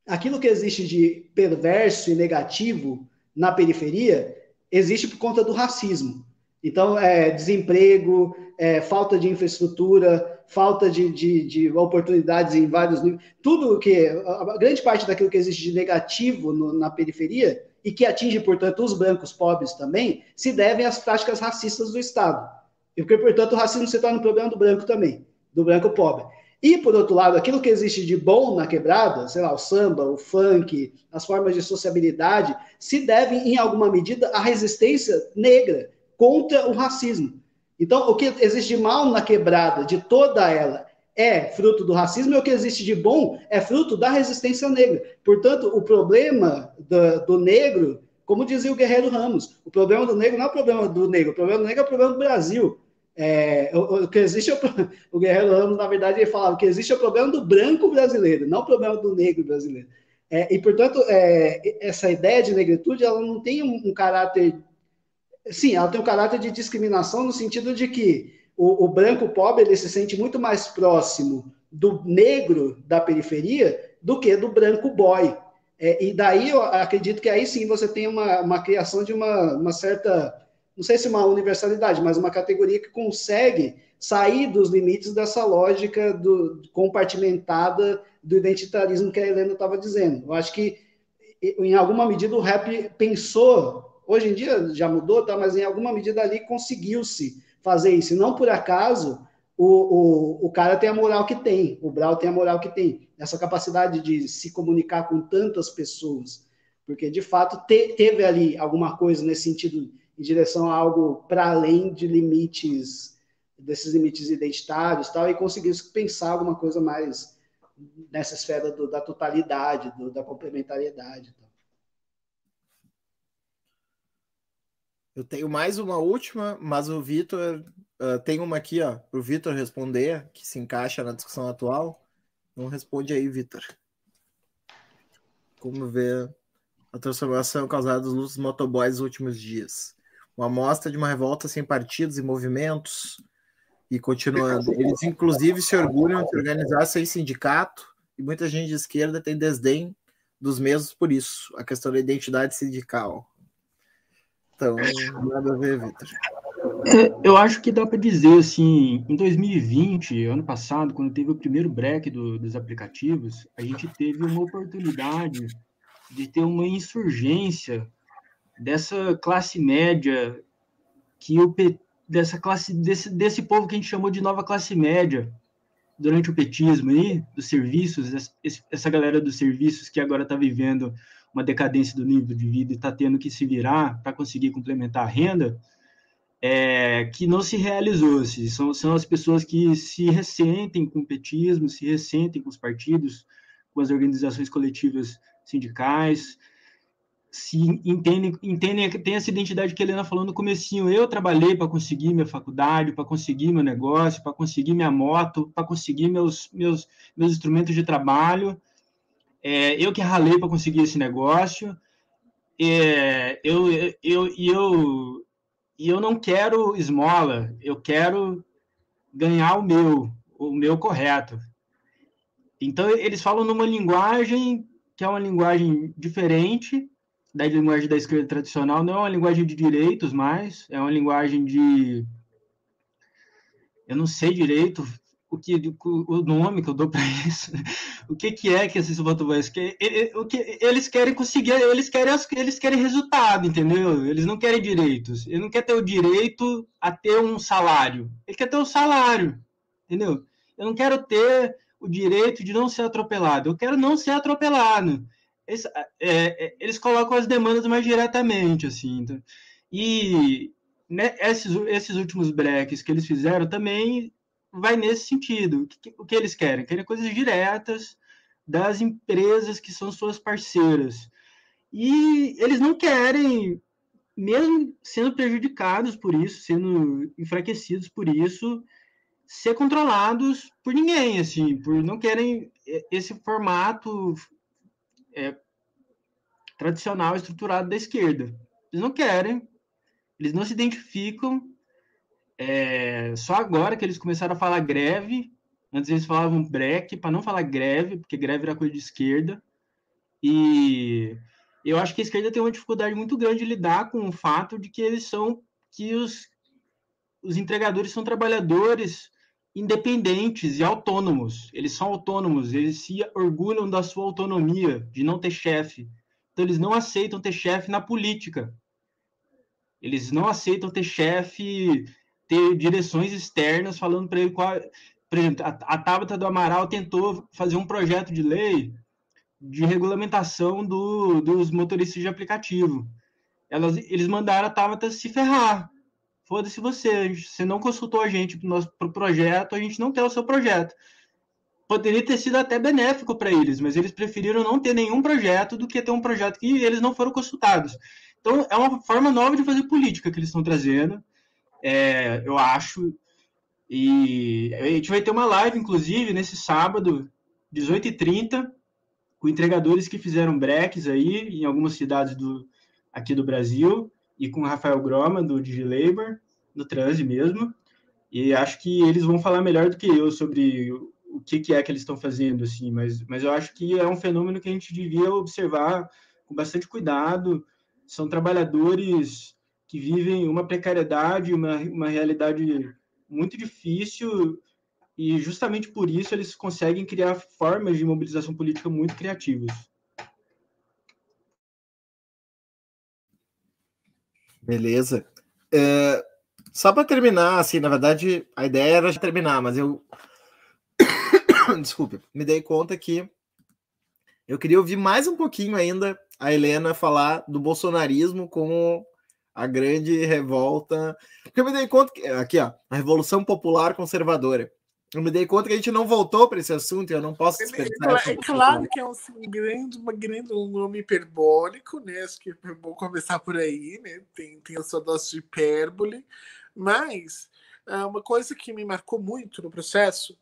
aquilo que existe de perverso e negativo na periferia existe por conta do racismo. Então, é, desemprego, é, falta de infraestrutura, falta de, de, de, oportunidades em vários níveis, tudo que, a grande parte daquilo que existe de negativo no, na periferia e que atinge, portanto, os brancos pobres também, se devem às práticas racistas do Estado. E porque, portanto, o racismo se torna um problema do branco também, do branco pobre. E, por outro lado, aquilo que existe de bom na quebrada, sei lá, o samba, o funk, as formas de sociabilidade, se devem, em alguma medida, à resistência negra contra o racismo. Então, o que existe de mal na quebrada, de toda ela, é fruto do racismo, e o que existe de bom é fruto da resistência negra. Portanto, o problema do, do negro, como dizia o Guerreiro Ramos, o problema do negro não é o problema do negro, o problema do negro é o problema do Brasil. É, o, o, que existe é o, [laughs] o Guerreiro Ramos, na verdade, ele falava que existe é o problema do branco brasileiro, não o problema do negro brasileiro. É, e, portanto, é, essa ideia de negritude ela não tem um, um caráter sim, ela tem um caráter de discriminação no sentido de que o, o, branco pobre ele se sente muito mais próximo do negro da periferia do que do branco boy. É, e daí eu acredito que aí sim você tem uma, uma criação de uma, uma certa, não sei se uma universalidade, mas uma categoria que consegue sair dos limites dessa lógica do, compartimentada do identitarismo que a Helena estava dizendo. Eu acho que, em alguma medida, o rap pensou Hoje em dia já mudou, tá? mas em alguma medida ali conseguiu-se fazer isso. E não por acaso o, o, o cara tem a moral que tem, o Brau tem a moral que tem, essa capacidade de se comunicar com tantas pessoas. Porque, de fato, te, teve ali alguma coisa nesse sentido, em direção a algo para além de limites, desses limites identitários tal, e conseguiu pensar alguma coisa mais nessa esfera do, da totalidade, do, da complementariedade. Tal. Eu tenho mais uma última, mas o Vitor uh, tem uma aqui, ó, para o Vitor responder, que se encaixa na discussão atual. Não responde aí, Vitor. Como ver a transformação causada nos motoboys nos últimos dias? Uma amostra de uma revolta sem partidos e movimentos. E continuando. Eles, inclusive, se orgulham de organizar sem sindicato, e muita gente de esquerda tem desdém dos mesmos por isso. A questão da identidade sindical. Então, nada a ver, Vitor. É, eu acho que dá para dizer assim, em 2020, ano passado, quando teve o primeiro break do, dos aplicativos, a gente teve uma oportunidade de ter uma insurgência dessa classe média que o dessa classe desse, desse povo que a gente chamou de nova classe média durante o petismo aí, dos serviços, essa galera dos serviços que agora está vivendo uma decadência do nível de vida e está tendo que se virar para conseguir complementar a renda, é, que não se realizou. Assim, são, são as pessoas que se ressentem com o petismo, se ressentem com os partidos, com as organizações coletivas sindicais, se entendem, entendem, tem essa identidade que a Helena falou no comecinho. Eu trabalhei para conseguir minha faculdade, para conseguir meu negócio, para conseguir minha moto, para conseguir meus, meus, meus instrumentos de trabalho. É, eu que ralei para conseguir esse negócio. É, eu, eu, eu, eu não quero esmola, eu quero ganhar o meu, o meu correto. Então, eles falam numa linguagem que é uma linguagem diferente da linguagem da esquerda tradicional, não é uma linguagem de direitos mais, é uma linguagem de. Eu não sei direito, o que o nome que eu dou para isso, o que que é que esses motoboys que o que eles querem conseguir, eles querem eles querem resultado, entendeu? Eles não querem direitos. Ele não quer ter o direito a ter um salário. Ele quer ter um salário, entendeu? Eu não quero ter o direito de não ser atropelado. Eu quero não ser atropelado. Eles, é, é, eles colocam as demandas mais diretamente, assim. Então, e né, esses, esses últimos breaks que eles fizeram também vai nesse sentido. O que, o que eles querem? Querem coisas diretas das empresas que são suas parceiras. E eles não querem, mesmo sendo prejudicados por isso, sendo enfraquecidos por isso, ser controlados por ninguém, assim, por não querem esse formato é, tradicional estruturado da esquerda. Eles não querem, eles não se identificam é, só agora que eles começaram a falar greve, antes eles falavam break, para não falar greve, porque greve era coisa de esquerda. E eu acho que a esquerda tem uma dificuldade muito grande de lidar com o fato de que eles são que os, os entregadores são trabalhadores independentes e autônomos. Eles são autônomos, eles se orgulham da sua autonomia, de não ter chefe. Então eles não aceitam ter chefe na política. Eles não aceitam ter chefe ter direções externas falando para ele qual. Por exemplo, a, a do Amaral tentou fazer um projeto de lei de regulamentação do, dos motoristas de aplicativo. Elas, eles mandaram a Tabata se ferrar. Foda-se você, você não consultou a gente para o nosso pro projeto, a gente não quer o seu projeto. Poderia ter sido até benéfico para eles, mas eles preferiram não ter nenhum projeto do que ter um projeto que eles não foram consultados. Então, é uma forma nova de fazer política que eles estão trazendo é, eu acho. E a gente vai ter uma live, inclusive, nesse sábado, 18h30, com entregadores que fizeram breaks aí em algumas cidades do, aqui do Brasil, e com o Rafael Groma, do DigiLabor, no Transe mesmo. E acho que eles vão falar melhor do que eu sobre o que, que é que eles estão fazendo, assim, mas, mas eu acho que é um fenômeno que a gente devia observar com bastante cuidado. São trabalhadores que vivem uma precariedade, uma, uma realidade muito difícil, e justamente por isso eles conseguem criar formas de mobilização política muito criativas. Beleza. É, só para terminar, assim, na verdade, a ideia era terminar, mas eu. [coughs] Desculpe, me dei conta que eu queria ouvir mais um pouquinho ainda a Helena falar do bolsonarismo como a grande revolta. Porque eu me dei conta que aqui, ó, a Revolução Popular Conservadora. Eu me dei conta que a gente não voltou para esse assunto e eu não posso desperdiçar. É, é, claro que é um, grande, uma grande, um nome hiperbólico, né? Acho que é bom começar por aí, né? Tem, tem a sua dose de hipérbole, mas uh, uma coisa que me marcou muito no processo,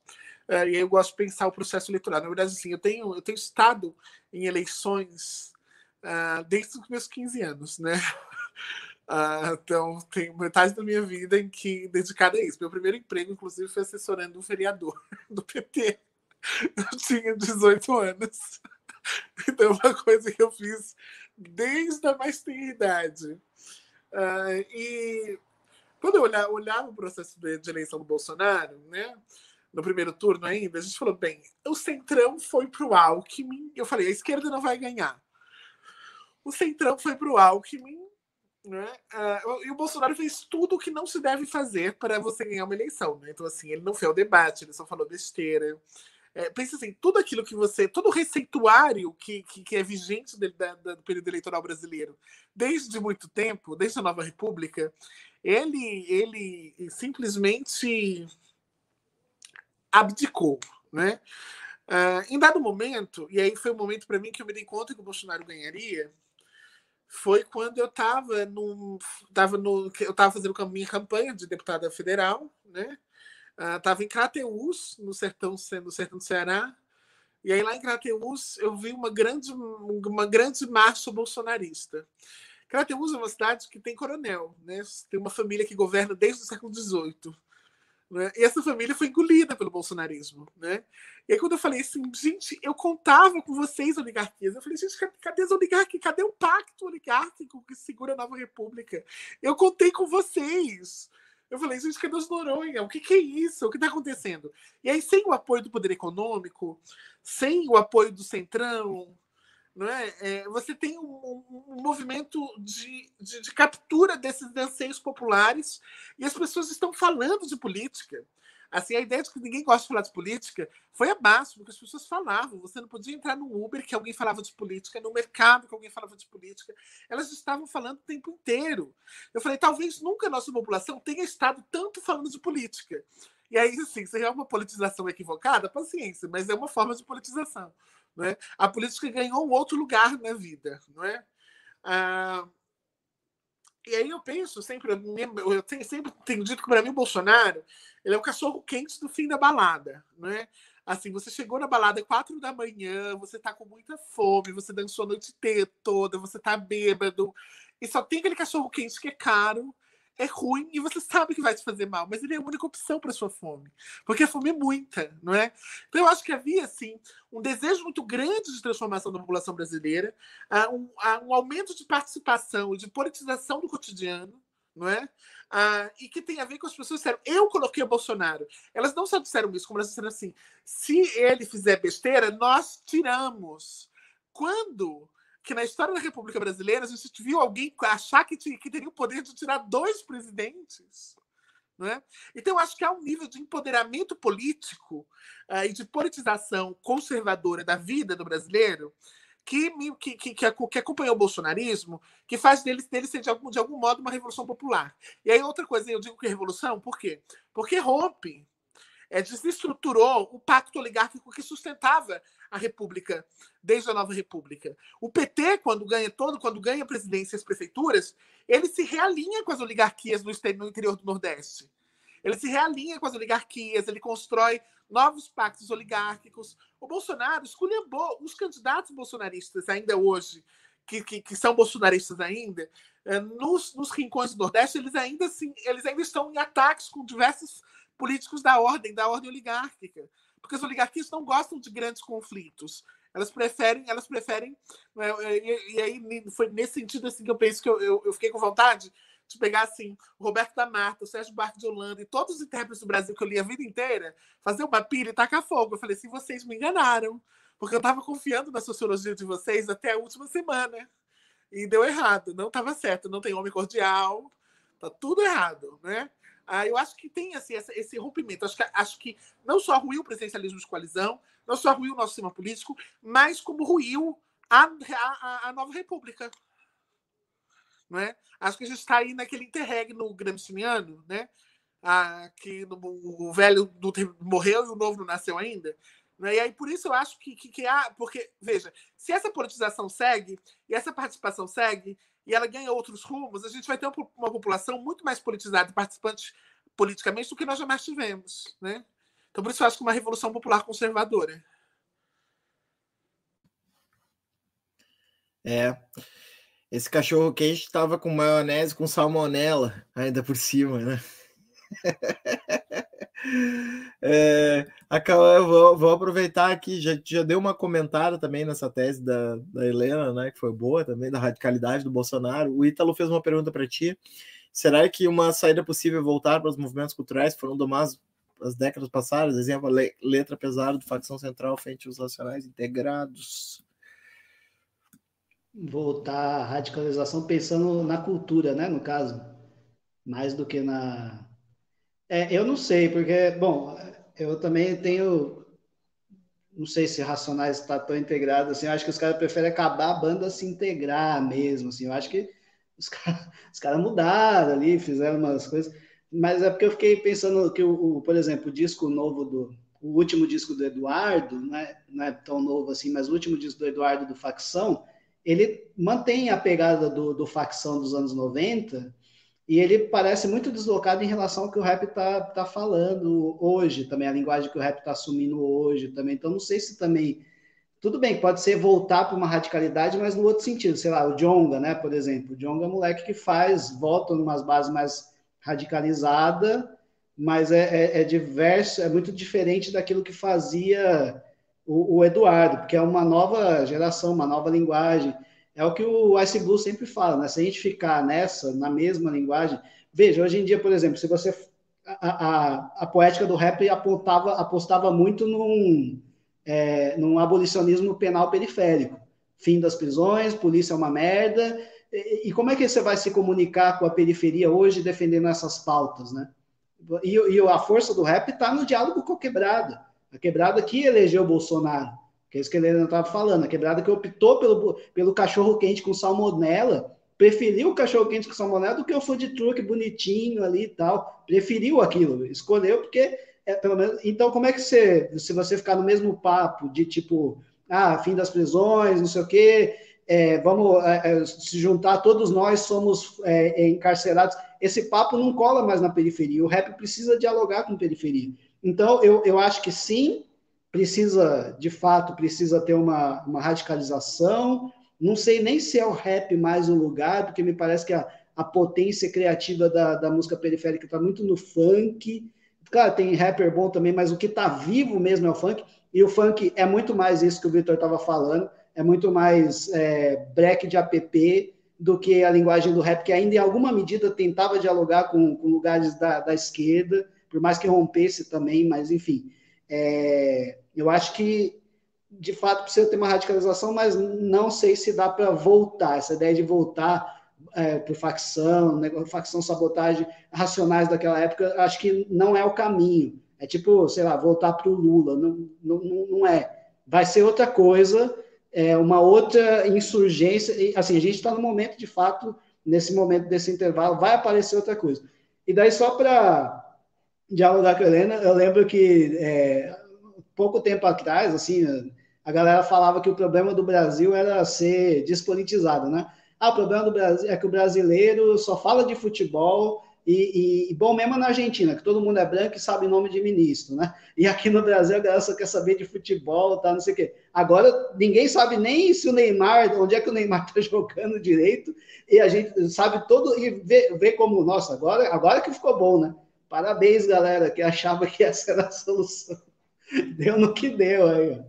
uh, e eu gosto de pensar o processo eleitoral. Na verdade, assim, eu tenho, eu tenho estado em eleições uh, desde os meus 15 anos, né? [laughs] Uh, então, tem metade da minha vida em que dedicada a isso. Meu primeiro emprego, inclusive, foi assessorando um vereador [laughs] do PT. Eu tinha 18 anos. [laughs] Então, é uma coisa que eu fiz desde a mais tenra idade. Uh, e quando eu olhava, olhava o processo de, eleição do Bolsonaro, né, no primeiro turno ainda, a gente falou: bem, o Centrão foi para o Alckmin. Eu falei: a esquerda não vai ganhar. O Centrão foi para o Alckmin né? Uh, e o Bolsonaro fez tudo o que não se deve fazer para você ganhar uma eleição. Né? Então, assim, ele não fez o debate, ele só falou besteira. É, pensa assim, tudo aquilo que você. Todo o receituário que, que, que é vigente do, da, do período eleitoral brasileiro desde muito tempo, desde a Nova República, ele, ele simplesmente abdicou. Né? Uh, em dado momento, e aí foi o momento para mim que eu me dei conta que o Bolsonaro ganharia, foi quando eu estava no, tava no, eu estava fazendo minha campanha de deputada federal, né? Estava uh, em Crateús, no sertão, no sertão do Ceará, e aí lá em Crateús eu vi uma grande, uma grande marcha bolsonarista. Crateús é uma cidade que tem coronel, né? Tem uma família que governa desde o século XVIII. Né? E essa família foi engolida pelo bolsonarismo. Né? E aí, quando eu falei assim, gente, eu contava com vocês, oligarquias. Eu falei, gente, cadê as oligarquias? Cadê o pacto oligárquico que segura a nova república? Eu contei com vocês. Eu falei, gente, cadê os Noronha? O que, que é isso? O que está acontecendo? E aí, sem o apoio do poder econômico, sem o apoio do Centrão, não é? você tem um, um movimento de, de, de, captura desses anseios populares e as pessoas estão falando de política. Assim, a ideia de que ninguém gosta de falar de política foi abaixo, porque as pessoas falavam. Você não podia entrar no Uber que alguém falava de política, no mercado que alguém falava de política. Elas estavam falando o tempo inteiro. Eu falei, talvez nunca a nossa população tenha estado tanto falando de política. E aí, assim, se é uma politização equivocada, paciência, mas é uma forma de politização. Né? A política ganhou um outro lugar na vida. Não é? Ah, e aí eu penso sempre, eu tenho, sempre tenho dito que para mim o Bolsonaro ele é o cachorro quente do fim da balada, né? Assim, você chegou na balada quatro da manhã, você tá com muita fome, você dançou a noite toda, você tá bêbado, e só tem aquele cachorro quente que é caro, é ruim e você sabe que vai te fazer mal, mas ele é a única opção para sua fome, porque a fome é muita, não é? Então eu acho que havia assim um desejo muito grande de transformação da população brasileira, uh, um, uh, um, aumento de participação e de politização do cotidiano, não é? Uh, e que tem a ver com as pessoas disseram, eu coloquei o Bolsonaro. Elas não só disseram isso, como elas disseram assim: se ele fizer besteira, nós tiramos. Quando que na história da República Brasileira a gente viu alguém achar que, tinha, que teria o poder de tirar dois presidentes. Né? Então, acho que há um nível de empoderamento político uh, e de politização conservadora da vida do brasileiro que, que, que, que, o bolsonarismo, que faz dele, dele ser, de algum, de algum modo, uma revolução popular. E aí, outra coisa, eu digo que é revolução, por quê? Porque rompe é, desestruturou o pacto oligárquico que sustentava a República desde a nova República. O PT, quando ganha todo, quando ganha a presidência e as prefeituras, ele se realinha com as oligarquias no, interior do Nordeste. Ele se realinha com as oligarquias, ele constrói novos pactos oligárquicos. O Bolsonaro esculhambou os candidatos bolsonaristas ainda hoje, que, que, que são bolsonaristas ainda, eh, nos, nos rincões do Nordeste, eles ainda, assim, eles ainda estão em ataques com diversos políticos da ordem, da ordem oligárquica, porque as oligarquias não gostam de grandes conflitos. Elas preferem, elas preferem, né, e, e, aí foi nesse sentido assim que eu penso que eu, eu, eu, fiquei com vontade de pegar assim o Roberto da Mata, o Sérgio Barco de Holanda e todos os intérpretes do Brasil que eu li a vida inteira, fazer uma pilha e tacar fogo. Eu falei assim, vocês me enganaram, porque eu estava confiando na sociologia de vocês até a última semana e deu errado, não estava certo, não tem homem cordial, tá tudo errado, né? Ah, eu acho que tem assim, esse, esse rompimento. Acho que, acho que não só ruiu o presidencialismo de coalizão, não só ruiu o nosso sistema político, mas como ruiu a, a, a nova república. Não é? Acho que a gente está aí naquele interregno gramsciano, né? ah, que o velho morreu e o novo não nasceu ainda. Né? E aí, por isso, eu acho que, que, que há. Porque, veja, se essa politização segue, e essa participação segue, e ela ganha outros rumos, a gente vai ter uma população muito mais politizada e participante politicamente do que nós jamais tivemos. Né? Então, por isso, eu acho que uma revolução popular conservadora. É. Esse cachorro quente estava com maionese com salmonela ainda por cima, né? [laughs] É, a, eu vou, vou, aproveitar aqui, já, já deu uma comentário também nessa tese da, da Helena, né, que foi boa também, da radicalidade do Bolsonaro. O Ítalo fez uma pergunta para ti. Será que uma saída possível é voltar para os movimentos culturais que foram domados as décadas passadas? Exemplo, letra pesada do facção central frente aos nacionais integrados. Voltar à radicalização pensando na cultura, né, no caso, mais do que na é, eu não sei, porque, bom, eu também tenho. Não sei se Racionais está tão integrado assim. Eu acho que os caras preferem acabar a banda se integrar mesmo. Assim. Eu acho que os [laughs] caras cara mudaram ali, fizeram umas coisas. Mas é porque eu fiquei pensando que, o, o por exemplo, o disco novo do. O último disco do Eduardo, não é, não é tão novo assim, mas o último disco do Eduardo do Facção, ele mantém a pegada do, do Facção dos anos 90 e ele parece muito deslocado em relação ao que o rap está tá falando hoje, também a linguagem que o rap está assumindo hoje também. Então, não sei se também. Tudo bem, pode ser voltar para uma radicalidade, mas no outro sentido. Sei lá, o Jonga, né, por exemplo. O Jonga é um moleque que faz, volta em umas bases mais radicalizada, mas é, é, é, diverso, é muito diferente daquilo que fazia o, o Eduardo, porque é uma nova geração, uma nova linguagem. É o que o Ice Blue sempre fala, né? Se a gente ficar nessa, na mesma linguagem. Veja, hoje em dia, por exemplo, se você. A, a, a poética do rap apontava, apostava muito num, é, num abolicionismo penal periférico. Fim das prisões, polícia é uma merda. E, e, como é que você vai se comunicar com a periferia hoje defendendo essas pautas, né? E, e a força do rap está no diálogo com a quebrada. A quebrada que elegeu Bolsonaro que é isso que ele estava falando, a quebrada que optou pelo, pelo cachorro quente com salmonela, preferiu o cachorro quente com salmonela do que o food truck bonitinho ali e tal, preferiu aquilo, escolheu porque é, pelo menos, então como é que você, se você ficar no mesmo papo de tipo, ah, fim das prisões, não sei o quê, é, vamos é, é se juntar, todos nós somos é, encarcerados, esse papo não cola mais na periferia, o rap precisa dialogar com periferia. Então, eu, eu acho que sim, precisa, de fato, precisa ter uma, uma radicalização. Não sei nem se é o rap mais o lugar, porque me parece que a, a potência criativa da, da música periférica está muito no funk. Claro, tem rapper bom também, mas o que está vivo mesmo é o funk. E o funk é muito mais isso que o Victor estava falando, é muito mais é, break de app do que a linguagem do rap, que ainda em alguma medida tentava dialogar com, com lugares da, da esquerda, por mais que rompesse também, mas enfim. É, eu acho que, de fato, precisa ter uma radicalização, mas não sei se dá para voltar. Essa ideia de voltar é, para facção, negócio, facção sabotagem, racionais daquela época, acho que não é o caminho. É tipo, sei lá, voltar para o Lula. Não, não, não é. Vai ser outra coisa, é uma outra insurgência. Assim, a gente está no momento, de fato, nesse momento desse intervalo, vai aparecer outra coisa. E daí, só para dialogar com a Helena, eu lembro que é, pouco tempo atrás, assim, a galera falava que o problema do Brasil era ser despolitizado, né? Ah, o problema do Brasil é que o brasileiro só fala de futebol e, e, bom mesmo na Argentina, que todo mundo é branco e sabe nome de ministro, né? E aqui no Brasil a galera só quer saber de futebol, tá, não sei o quê. Agora ninguém sabe nem se o Neymar, onde é que o Neymar tá [laughs] jogando direito, e a gente sabe todo e vê, vê como, nossa, agora, agora que ficou bom, né? Parabéns, galera, que achava que essa era a solução. Deu no que deu aí.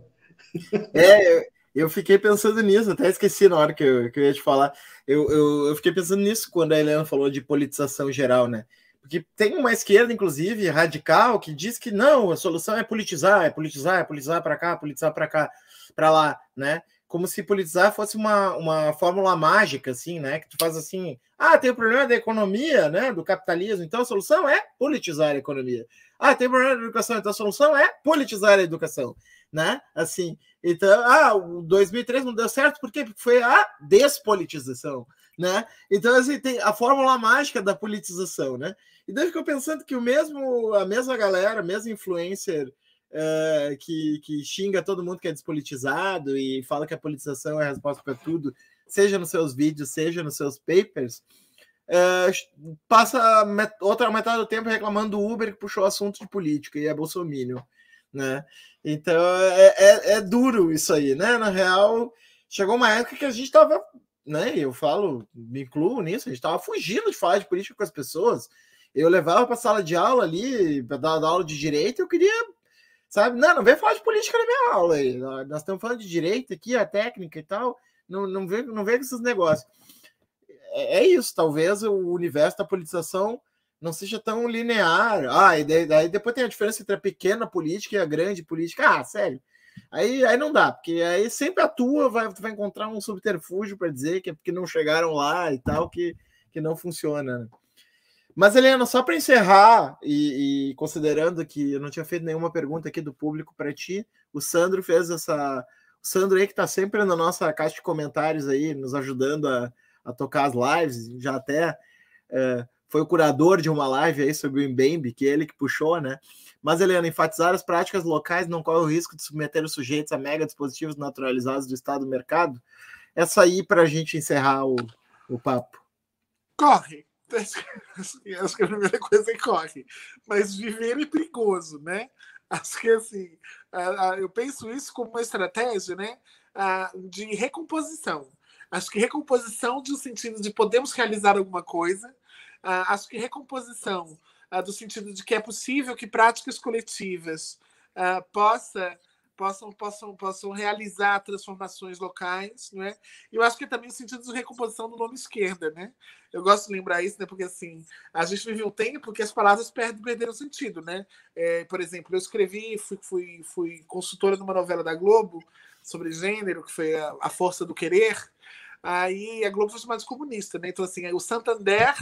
É, eu fiquei pensando nisso, até esqueci na hora que eu, que eu ia te falar. Eu, eu, eu, fiquei pensando nisso quando a Helena falou de politização geral, né? Porque tem uma esquerda, inclusive, radical, que diz que não, a solução é politizar, é politizar, é politizar para cá, politizar para cá, para lá, né? Como se politizar fosse uma, uma fórmula mágica, assim, né? Que tu faz assim, ah, tem o problema da economia, né? Do capitalismo, então a solução é politizar a economia. Ah, tem problema na educação, então a solução é politizar a educação, né? Assim, então, ah, o 2003 não deu certo, por quê? Porque foi a despolitização, né? Então, assim, tem a fórmula mágica da politização, né? E daí ficou pensando que o mesmo, a mesma galera, a mesma influencer uh, que, que xinga todo mundo que é despolitizado e fala que a politização é a resposta para tudo, seja nos seus vídeos, seja nos seus papers, uh, passa met outra metade do tempo reclamando do Uber que puxou assunto de política e é bolsominion, né? Então é, é, é duro isso aí, né? Na real, chegou uma época que a gente estava né? Eu falo, me incluo nisso, a gente estava fugindo de falar de política com as pessoas. Eu levava para sala de aula ali, para dar, aula de direito, eu queria, sabe? Não, não vem falar de política na minha aula aí. Nós estamos falando de direito aqui, a técnica e tal. Não, não, vem, não vem com esses negócios. É, é isso, talvez o universo da politização não seja tão linear. Ah, e daí, daí, depois tem a diferença entre a pequena política e a grande política. Ah, sério. Aí, aí não dá, porque aí sempre atua, vai, vai encontrar um subterfúgio para dizer que é porque não chegaram lá e tal, que, que não funciona. Mas, Helena, só para encerrar, e, e, considerando que eu não tinha feito nenhuma pergunta aqui do público para ti, o Sandro fez essa. O Sandro aí que está sempre na nossa caixa de comentários aí, nos ajudando a, a tocar as lives, já até é, foi o curador de uma live aí sobre o Mbembe, que é ele que puxou, né? Mas, Helena, enfatizar as práticas locais não corre o risco de submeter os sujeitos a mega dispositivos naturalizados do Estado do mercado? Essa aí para a gente encerrar o, o papo. Corre, Acho que a primeira coisa é corre. Mas viver é perigoso, né? Acho que assim, eu penso isso como uma estratégia né, de recomposição. Acho que recomposição no sentido de podemos realizar alguma coisa. Acho que recomposição do sentido de que é possível que práticas coletivas possa possam, possam, possam realizar transformações locais, é? E eu acho que é também o sentido de recomposição do nome esquerda, né? Eu gosto de lembrar isso, né? Porque assim, a gente vive um tempo que as palavras perdem, perderam sentido, né? É, por exemplo, eu escrevi, fui, fui, fui consultora numa novela da Globo sobre gênero, que foi a, a Força do Querer. Aí a Globo foi chamada de comunista, né? Então, assim, o Santander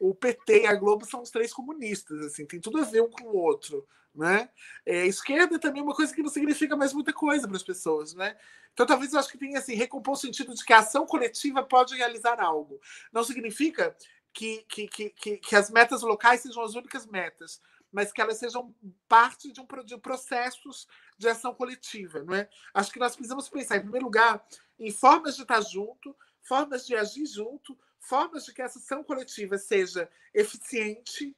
o PT e a Globo são os três comunistas, assim, tem tudo a ver um com o outro, né? É, esquerda também é uma coisa que não significa mais muita coisa para as pessoas, né? Então talvez eu acho que tenha assim, recompor o sentido de que a ação coletiva pode realizar algo. Não significa que, que, que, que, que as metas locais sejam as únicas metas, mas que elas sejam parte de, um, de processos de ação coletiva, não é? Acho que nós precisamos pensar, em primeiro lugar, em formas de estar junto, formas de agir junto, formas de que essa ação coletiva seja eficiente,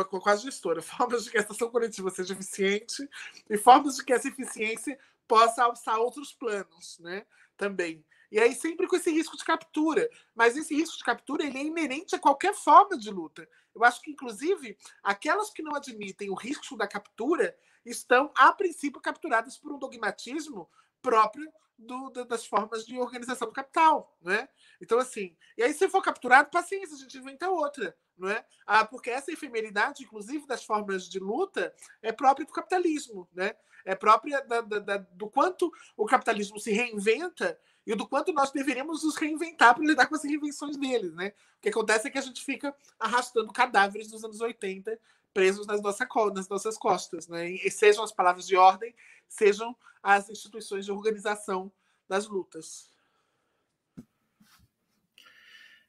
estou quase gestora, [laughs] formas de que essa ação coletiva seja eficiente e formas de que essa eficiência possa alçar outros planos, né? Também. E aí sempre com esse risco de captura. Mas esse risco de captura ele é inerente a qualquer forma de luta. Eu acho que, inclusive, aquelas que não admitem o risco da captura estão, a princípio, capturadas por um dogmatismo próprio do, das formas de organização do capital, né? Então, assim, e aí se for capturado, paciência, a gente inventa outra, não é? Ah, porque essa efemeridade, inclusive das formas de luta, é própria do capitalismo, né? É própria da, da, da, do quanto o capitalismo se reinventa e do quanto nós deveríamos nos reinventar para lidar com as reinvenções deles, né? O que acontece é que a gente fica arrastando cadáveres dos anos 80 presos nas, nossa, nas nossas costas, né? E sejam as palavras de ordem, sejam as instituições de organização das lutas.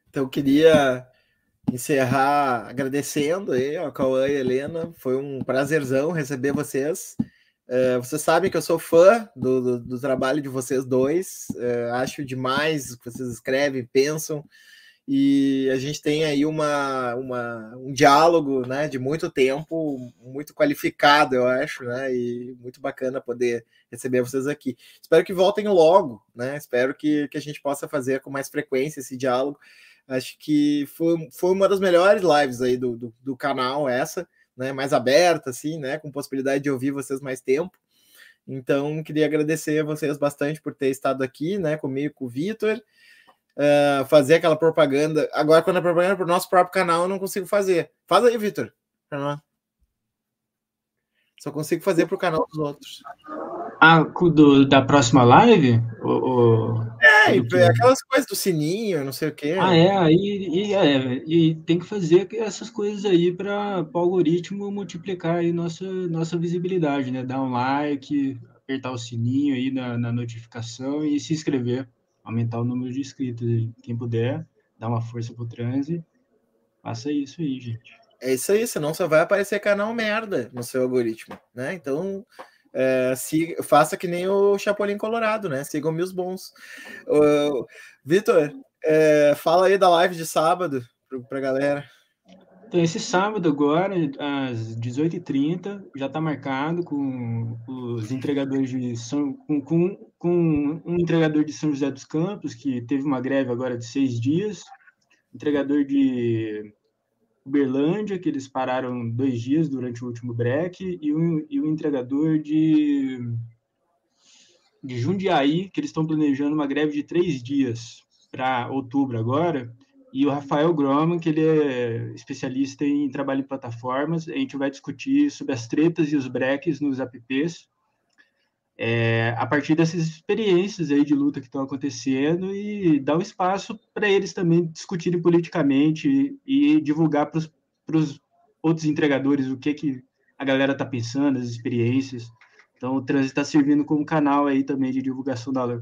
Então, eu queria encerrar agradecendo aí ao Cauã e a Helena. Foi um prazerzão receber vocês. Uh, vocês sabem que eu sou fã do, do, do trabalho de vocês dois. Uh, acho demais o que vocês escrevem, pensam e a gente tem aí uma, uma, um diálogo né, de muito tempo, muito qualificado, eu acho, né, e muito bacana poder receber vocês aqui. Espero que voltem logo, né, espero que, que a gente possa fazer com mais frequência esse diálogo. Acho que foi, foi uma das melhores lives aí do, do, do canal, essa, né, mais aberta, assim, né, com possibilidade de ouvir vocês mais tempo. Então, queria agradecer a vocês bastante por ter estado aqui, né, comigo, com o Vitor, uh, fazer aquela propaganda. Agora, quando é propaganda para o nosso próprio canal, eu não consigo fazer. Faz aí, Vitor. Só consigo fazer para o canal dos outros. Ah, do, da próxima live? O, o... É, aquelas coisas do sininho, não sei o quê. Ah, é, aí e, é, e tem que fazer essas coisas aí para o algoritmo multiplicar aí nossa, nossa visibilidade, né? Dar um like, apertar o sininho aí na, na notificação e se inscrever aumentar o número de inscritos. Quem puder, dar uma força pro transe, faça isso aí, gente. É isso aí, senão só vai aparecer canal merda no seu algoritmo, né? Então, é, se, faça que nem o Chapolin Colorado, né? Sigam-me os bons. Uh, Vitor, é, fala aí da live de sábado para a galera. Então, esse sábado agora, às 18h30, já está marcado com os entregadores de São... Com, com, com, um entregador de São José dos Campos, que teve uma greve agora de seis dias, entregador de Uberlândia, que eles pararam dois dias durante o último break, e um, e um entregador de, de Jundiaí, que eles estão planejando uma greve de três dias para outubro agora, e o Rafael Groman, que ele é especialista em trabalho em plataformas. A gente vai discutir sobre as tretas e os breaks nos apps, é, a partir dessas experiências aí de luta que estão acontecendo e dar um espaço para eles também discutirem politicamente e, e divulgar para os outros entregadores o que, que a galera está pensando, as experiências. Então, o Trânsito está servindo como canal aí também de divulgação da,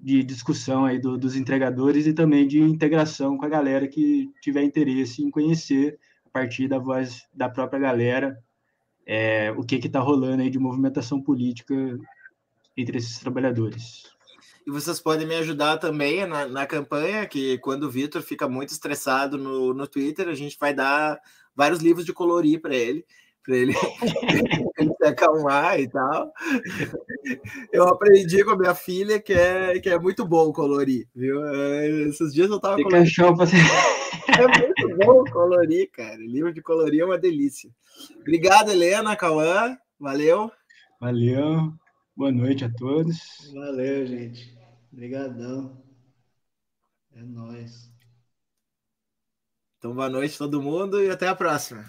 de discussão aí do, dos entregadores e também de integração com a galera que tiver interesse em conhecer a partir da voz da própria galera é, o que está rolando aí de movimentação política entre esses trabalhadores. E vocês podem me ajudar também na, na campanha, que quando o Vitor fica muito estressado no, no Twitter, a gente vai dar vários livros de colorir para ele para ele, [laughs] ele se acalmar e tal. Eu aprendi com a minha filha que é, que é muito bom colorir, viu? É, esses dias eu tava colorindo. Você... [laughs] É muito bom colorir, cara. livro de colorir é uma delícia. Obrigado, Helena, Cauã. Valeu. Valeu. Boa noite a todos. Valeu, gente. Obrigadão. É nóis. Então, boa noite todo mundo e até a próxima.